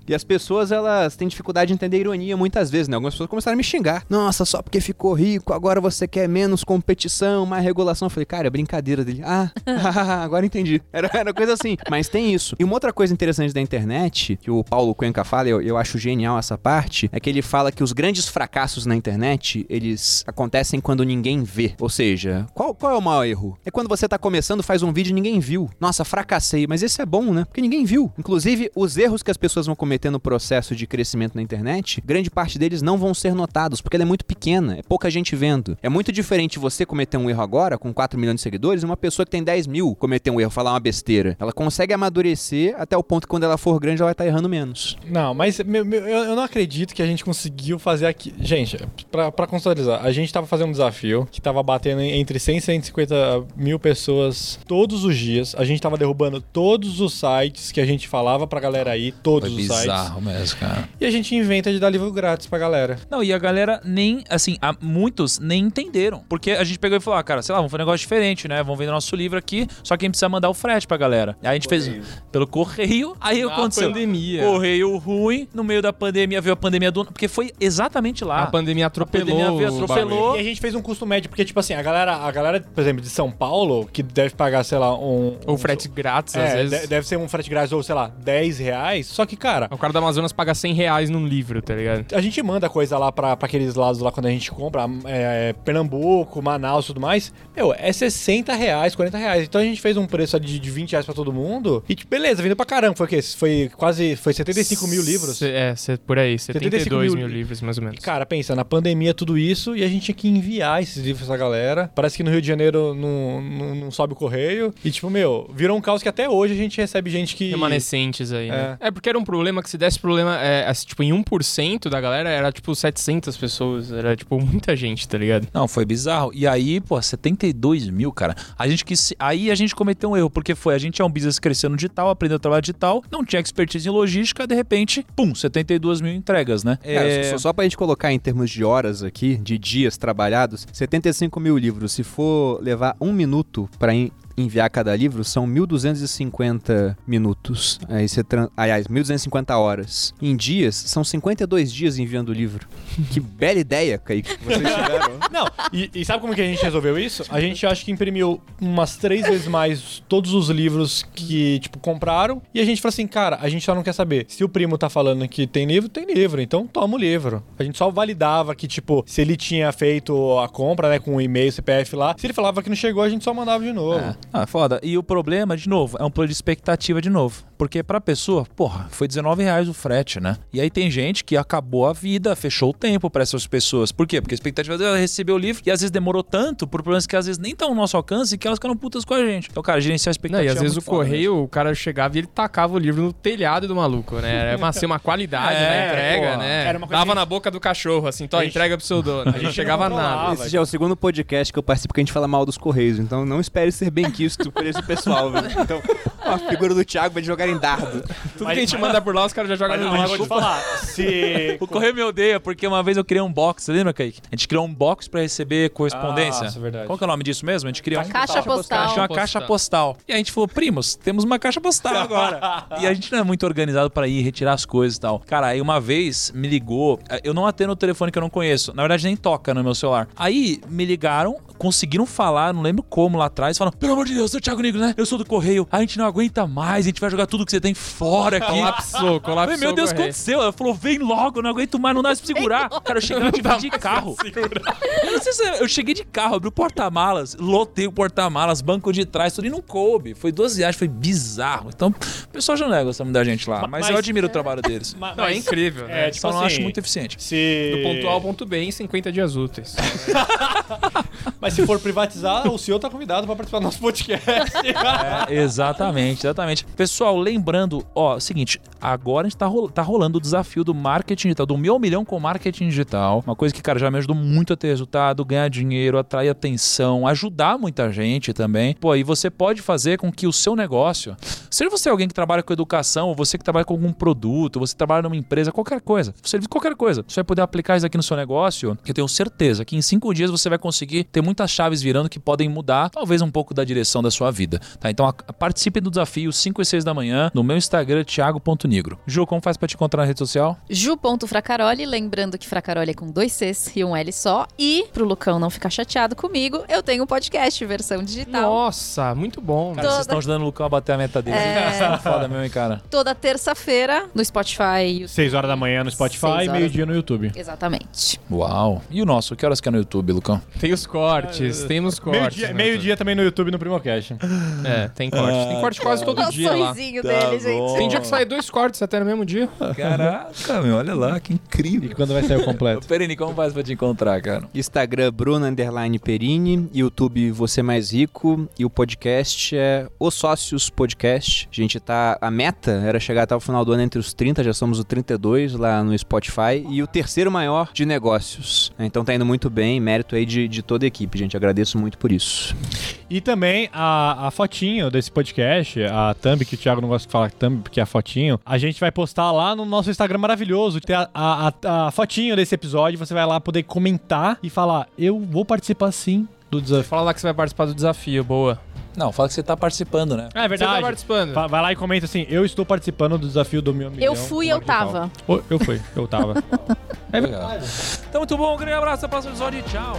E as pessoas, elas têm dificuldade de entender ironia muitas vezes, né? Algumas pessoas começaram a me xingar. Nossa, só porque ficou rico, agora você quer menos competição, mais regulação. Eu falei, cara, é brincadeira dele. Ah, agora entendi. Era, era coisa assim. Mas tem isso. E uma outra coisa interessante da internet, que o Paulo Cuenca fala, eu, eu acho genial essa parte, é que ele fala que os grandes fracassos na internet, eles acontecem quando ninguém vê. Ou seja, qual, qual é o maior erro? É quando você tá começando, faz um vídeo e ninguém viu. Nossa, fracassei. Mas esse é bom, né? Porque ninguém viu. Inclusive, os erros que as pessoas vão cometer no processo de crescimento na internet, grande parte deles não vão ser notados, porque ela é muito pequena, é pouca gente vendo. É muito diferente você cometer um erro agora, com 4 milhões de seguidores, e uma pessoa que tem 10 mil cometer um erro, falar uma besteira. Ela consegue amadurecer até o ponto que quando ela for grande, ela vai estar errando menos. Não, mas meu- meu- eu, eu não acredito que a gente conseguiu fazer aqui. Gente, pra, pra contextualizar, a gente tava fazendo um desafio que tava batendo entre 100 e 150 mil pessoas todos os dias. A gente tava derrubando todos os sites que a gente falava pra galera ir, todos Foi os sites. bizarro mesmo, cara. E a gente inventa de dar livro grátis pra galera. Não, e a galera nem, assim, há muitos nem entenderam. Porque a gente pegou e falou, ah, cara, sei lá, vamos fazer um negócio diferente, né? Vamos vender nosso livro aqui, só que a gente precisa mandar o frete pra galera. Aí a gente fez pelo correio, aí Na aconteceu. pandemia. Correio ruim, no meio da pandemia veio a pandemia do. Porque foi exatamente lá. A pandemia atropelou. pandemia veio, o atropelou. bagulho. E a gente fez um custo médio, porque, tipo assim, a galera, a galera, por exemplo, de São Paulo, que deve pagar, sei lá, um. Ou um- frete grátis, às É, vezes. de- deve ser um frete grátis ou, sei lá, 10 reais. Só que, cara, O cara do Amazonas paga 100 reais num livro, tá ligado? a gente manda coisa lá pra, pra aqueles lados lá quando a gente compra, é, Pernambuco, Manaus e tudo mais. Meu, é 60 reais, 40 reais. Então a gente fez um preço ali de, de 20 reais pra todo mundo. E, tipo, beleza, vindo pra caramba. Foi o quê? Foi quase. Foi 75 mil livros. É, por aí, 75 72 mil mil, livros, mais ou menos. Cara, pensa, na pandemia tudo isso e a gente tinha que enviar esses livros pra galera. Parece que no Rio de Janeiro não, não, não sobe o correio. E, tipo, meu, virou um caos que até hoje a gente recebe gente que. Remanescentes aí, né? É. porque era um problema que se desse problema, é, assim, tipo, em 1% da galera era, tipo, 700 pessoas. Era, tipo, muita gente, tá ligado? Não, foi bizarro. E aí, pô, 72 mil, cara. A gente quis. Aí a gente cometeu um erro, porque foi, a gente é um business crescendo digital, aprendeu a trabalhar digital, não tinha expertise em logística, de repente, pum, 72 mil entregas, né? Cara, É, só, só pra gente colocar em termos de horas aqui, de dias trabalhados, 75 mil livros. Se for levar um minuto en- enviar cada livro, são 1.250 minutos. Aí você tran... Aliás, 1.250 horas. Em dias, são 52 dias enviando o livro. que bela ideia, Kaique. que Vocês tiveram. Não, e, e sabe como que a gente resolveu isso? A gente acho que imprimiu umas três vezes mais todos os livros que, tipo, compraram. E a gente falou assim, cara, a gente só não quer saber. Se o primo tá falando que tem livro, tem livro. Então toma o livro. A gente só validava que, tipo, se ele tinha feito a compra, né, com o e-mail, CPF lá. Se ele falava que não chegou, a gente só mandava de novo. É. Ah, foda. E o problema, de novo, é um plano de expectativa de novo. Porque pra pessoa, porra, foi 19 reais o frete, né? E aí tem gente que acabou a vida, fechou o tempo pra essas pessoas. Por quê? Porque a expectativa dela é receber o livro e às vezes demorou tanto por problemas que às vezes nem estão no nosso alcance que elas ficaram putas com a gente. Então, cara, gerenciar a Não, expectativa. e às é vezes o foda correio, o cara chegava e ele tacava o livro no telhado do maluco, né? Era uma, assim, uma qualidade É, na entrega, pô. né? Era uma coisa Dava que- na boca do cachorro, assim, gente- entrega pro seu dono. A gente chegava nada. Esse já é o segundo podcast que eu participo que a gente fala mal dos Correios, então não espere ser bem quisto por esse pessoal, velho. Então, a figura do Thiago vai jogar em dardo. Tudo Mas- que a gente manda por lá, os caras já jogam Mas, no mas lixo. vou te falar, se... O correio me odeia porque uma vez eu criei um box, você lembra, Kaique? A gente criou um box pra receber correspondência. Ah, isso é verdade. Qual que é o nome disso mesmo? A gente criou um Caixa postal. Tinha uma caixa postal. E a gente falou, primos, temos uma caixa postal agora. e a gente não é muito organizado pra ir retirar as coisas e tal. Cara, aí uma vez me ligou, eu não atendo o telefone que eu não conheço. Na verdade, nem toca no meu celular. Aí me ligaram, conseguiram falar, não lembro como lá atrás, falaram: pelo amor de Deus, eu sou o Thiago Negro, né? Eu sou do Correio. A gente não aguenta mais, a gente vai jogar tudo que você tem fora aqui. Colapsou, colapsou. Falei, meu Deus, o que aconteceu? Ela falou, vem logo, não aguento mais, não dá pra se segurar. Cara, eu cheguei tive de carro. Eu não sei se eu cheguei de carro, abri o porta-malas, lotei o porta-malas, banco de trás, tudo e não coube. Foi 12 viagens, foi bizarro. Então, o pessoal já não é gostando da gente lá, mas, Mas- eu admiro o trabalho deles. Ma- Não, é mas- incrível, né? É, tipo Só não assim, acho muito eficiente. Se... Do ponto A ao ponto B em 50 dias úteis. Mas se for privatizar, o senhor tá convidado pra participar do nosso podcast. É, exatamente, exatamente. Pessoal, lembrando, ó, seguinte, agora a gente tá, rol- tá rolando o desafio do marketing digital, do meu milhão com marketing digital. Uma coisa que, cara, já me ajudou muito a ter resultado, ganhar dinheiro, atrair atenção, ajudar muita gente também. Pô, e você pode fazer com que o seu negócio, seja você alguém que trabalha com educação, ou você que trabalha com algum produto, você trabalha numa empresa, qualquer coisa, serviço, qualquer coisa, você vai poder aplicar isso aqui no seu negócio, que eu tenho certeza que em cinco dias você vai conseguir ter muitas chaves virando que podem mudar, talvez um pouco da direção da sua vida, tá? Então a- participe do desafio 5 e 6 da manhã no meu Instagram, thiago.nigro. Ju, como faz pra te encontrar na rede social? Ju.fracaroli, lembrando que Fracaroli é com dois Cs e um L só. E, pro Lucão não ficar chateado comigo, eu tenho um podcast, versão digital. Nossa, muito bom. Cara, Toda- vocês estão ajudando o Lucão a bater a meta dele. É. São foda mesmo, hein, cara? Toda terça-feira no Spotify. 6 horas da manhã no Spotify e meio-dia no YouTube. Exatamente. Uau. E o nosso? Que horas que é no YouTube, Lucão? Tem os cortes, temos cortes. Meio-dia meio-dia também no YouTube no Primocast. É, tem corte. Tem corte quase todo o dia lá. sorrisinho Tá dele, gente. Tem dia que sai dois cortes até no mesmo dia. Caraca, meu, olha lá, que incrível. E quando vai sair o completo? Perini, como faz pra te encontrar, cara? Instagram Bruno Underline Perini, YouTube Você Mais Rico e o podcast é Os Sócios Podcast. A gente tá. A meta era chegar até o final do ano entre os 30, já somos o 32 lá no Spotify e o terceiro maior de negócios. Então tá indo muito bem, mérito aí de, de toda a equipe, gente. Agradeço muito por isso. E também a, a fotinho desse podcast, a thumb, que o Thiago não gosta de falar thumb, porque é a fotinho, a gente vai postar lá no nosso Instagram maravilhoso. Tem a, a, a- a fotinho desse episódio, você vai lá poder comentar e falar: Eu vou participar sim do desafio. Fala lá que você vai participar do desafio, boa. Não, fala que você tá participando, né? É Você verdade. tá participando. Va- Vai lá e comenta assim: Eu estou participando do desafio do meu milhão. Eu fui, eu tava. digital." Ô, Eu fui, eu tava. É Legal. Então, muito bom, um grande abraço, até o próximo episódio e tchau.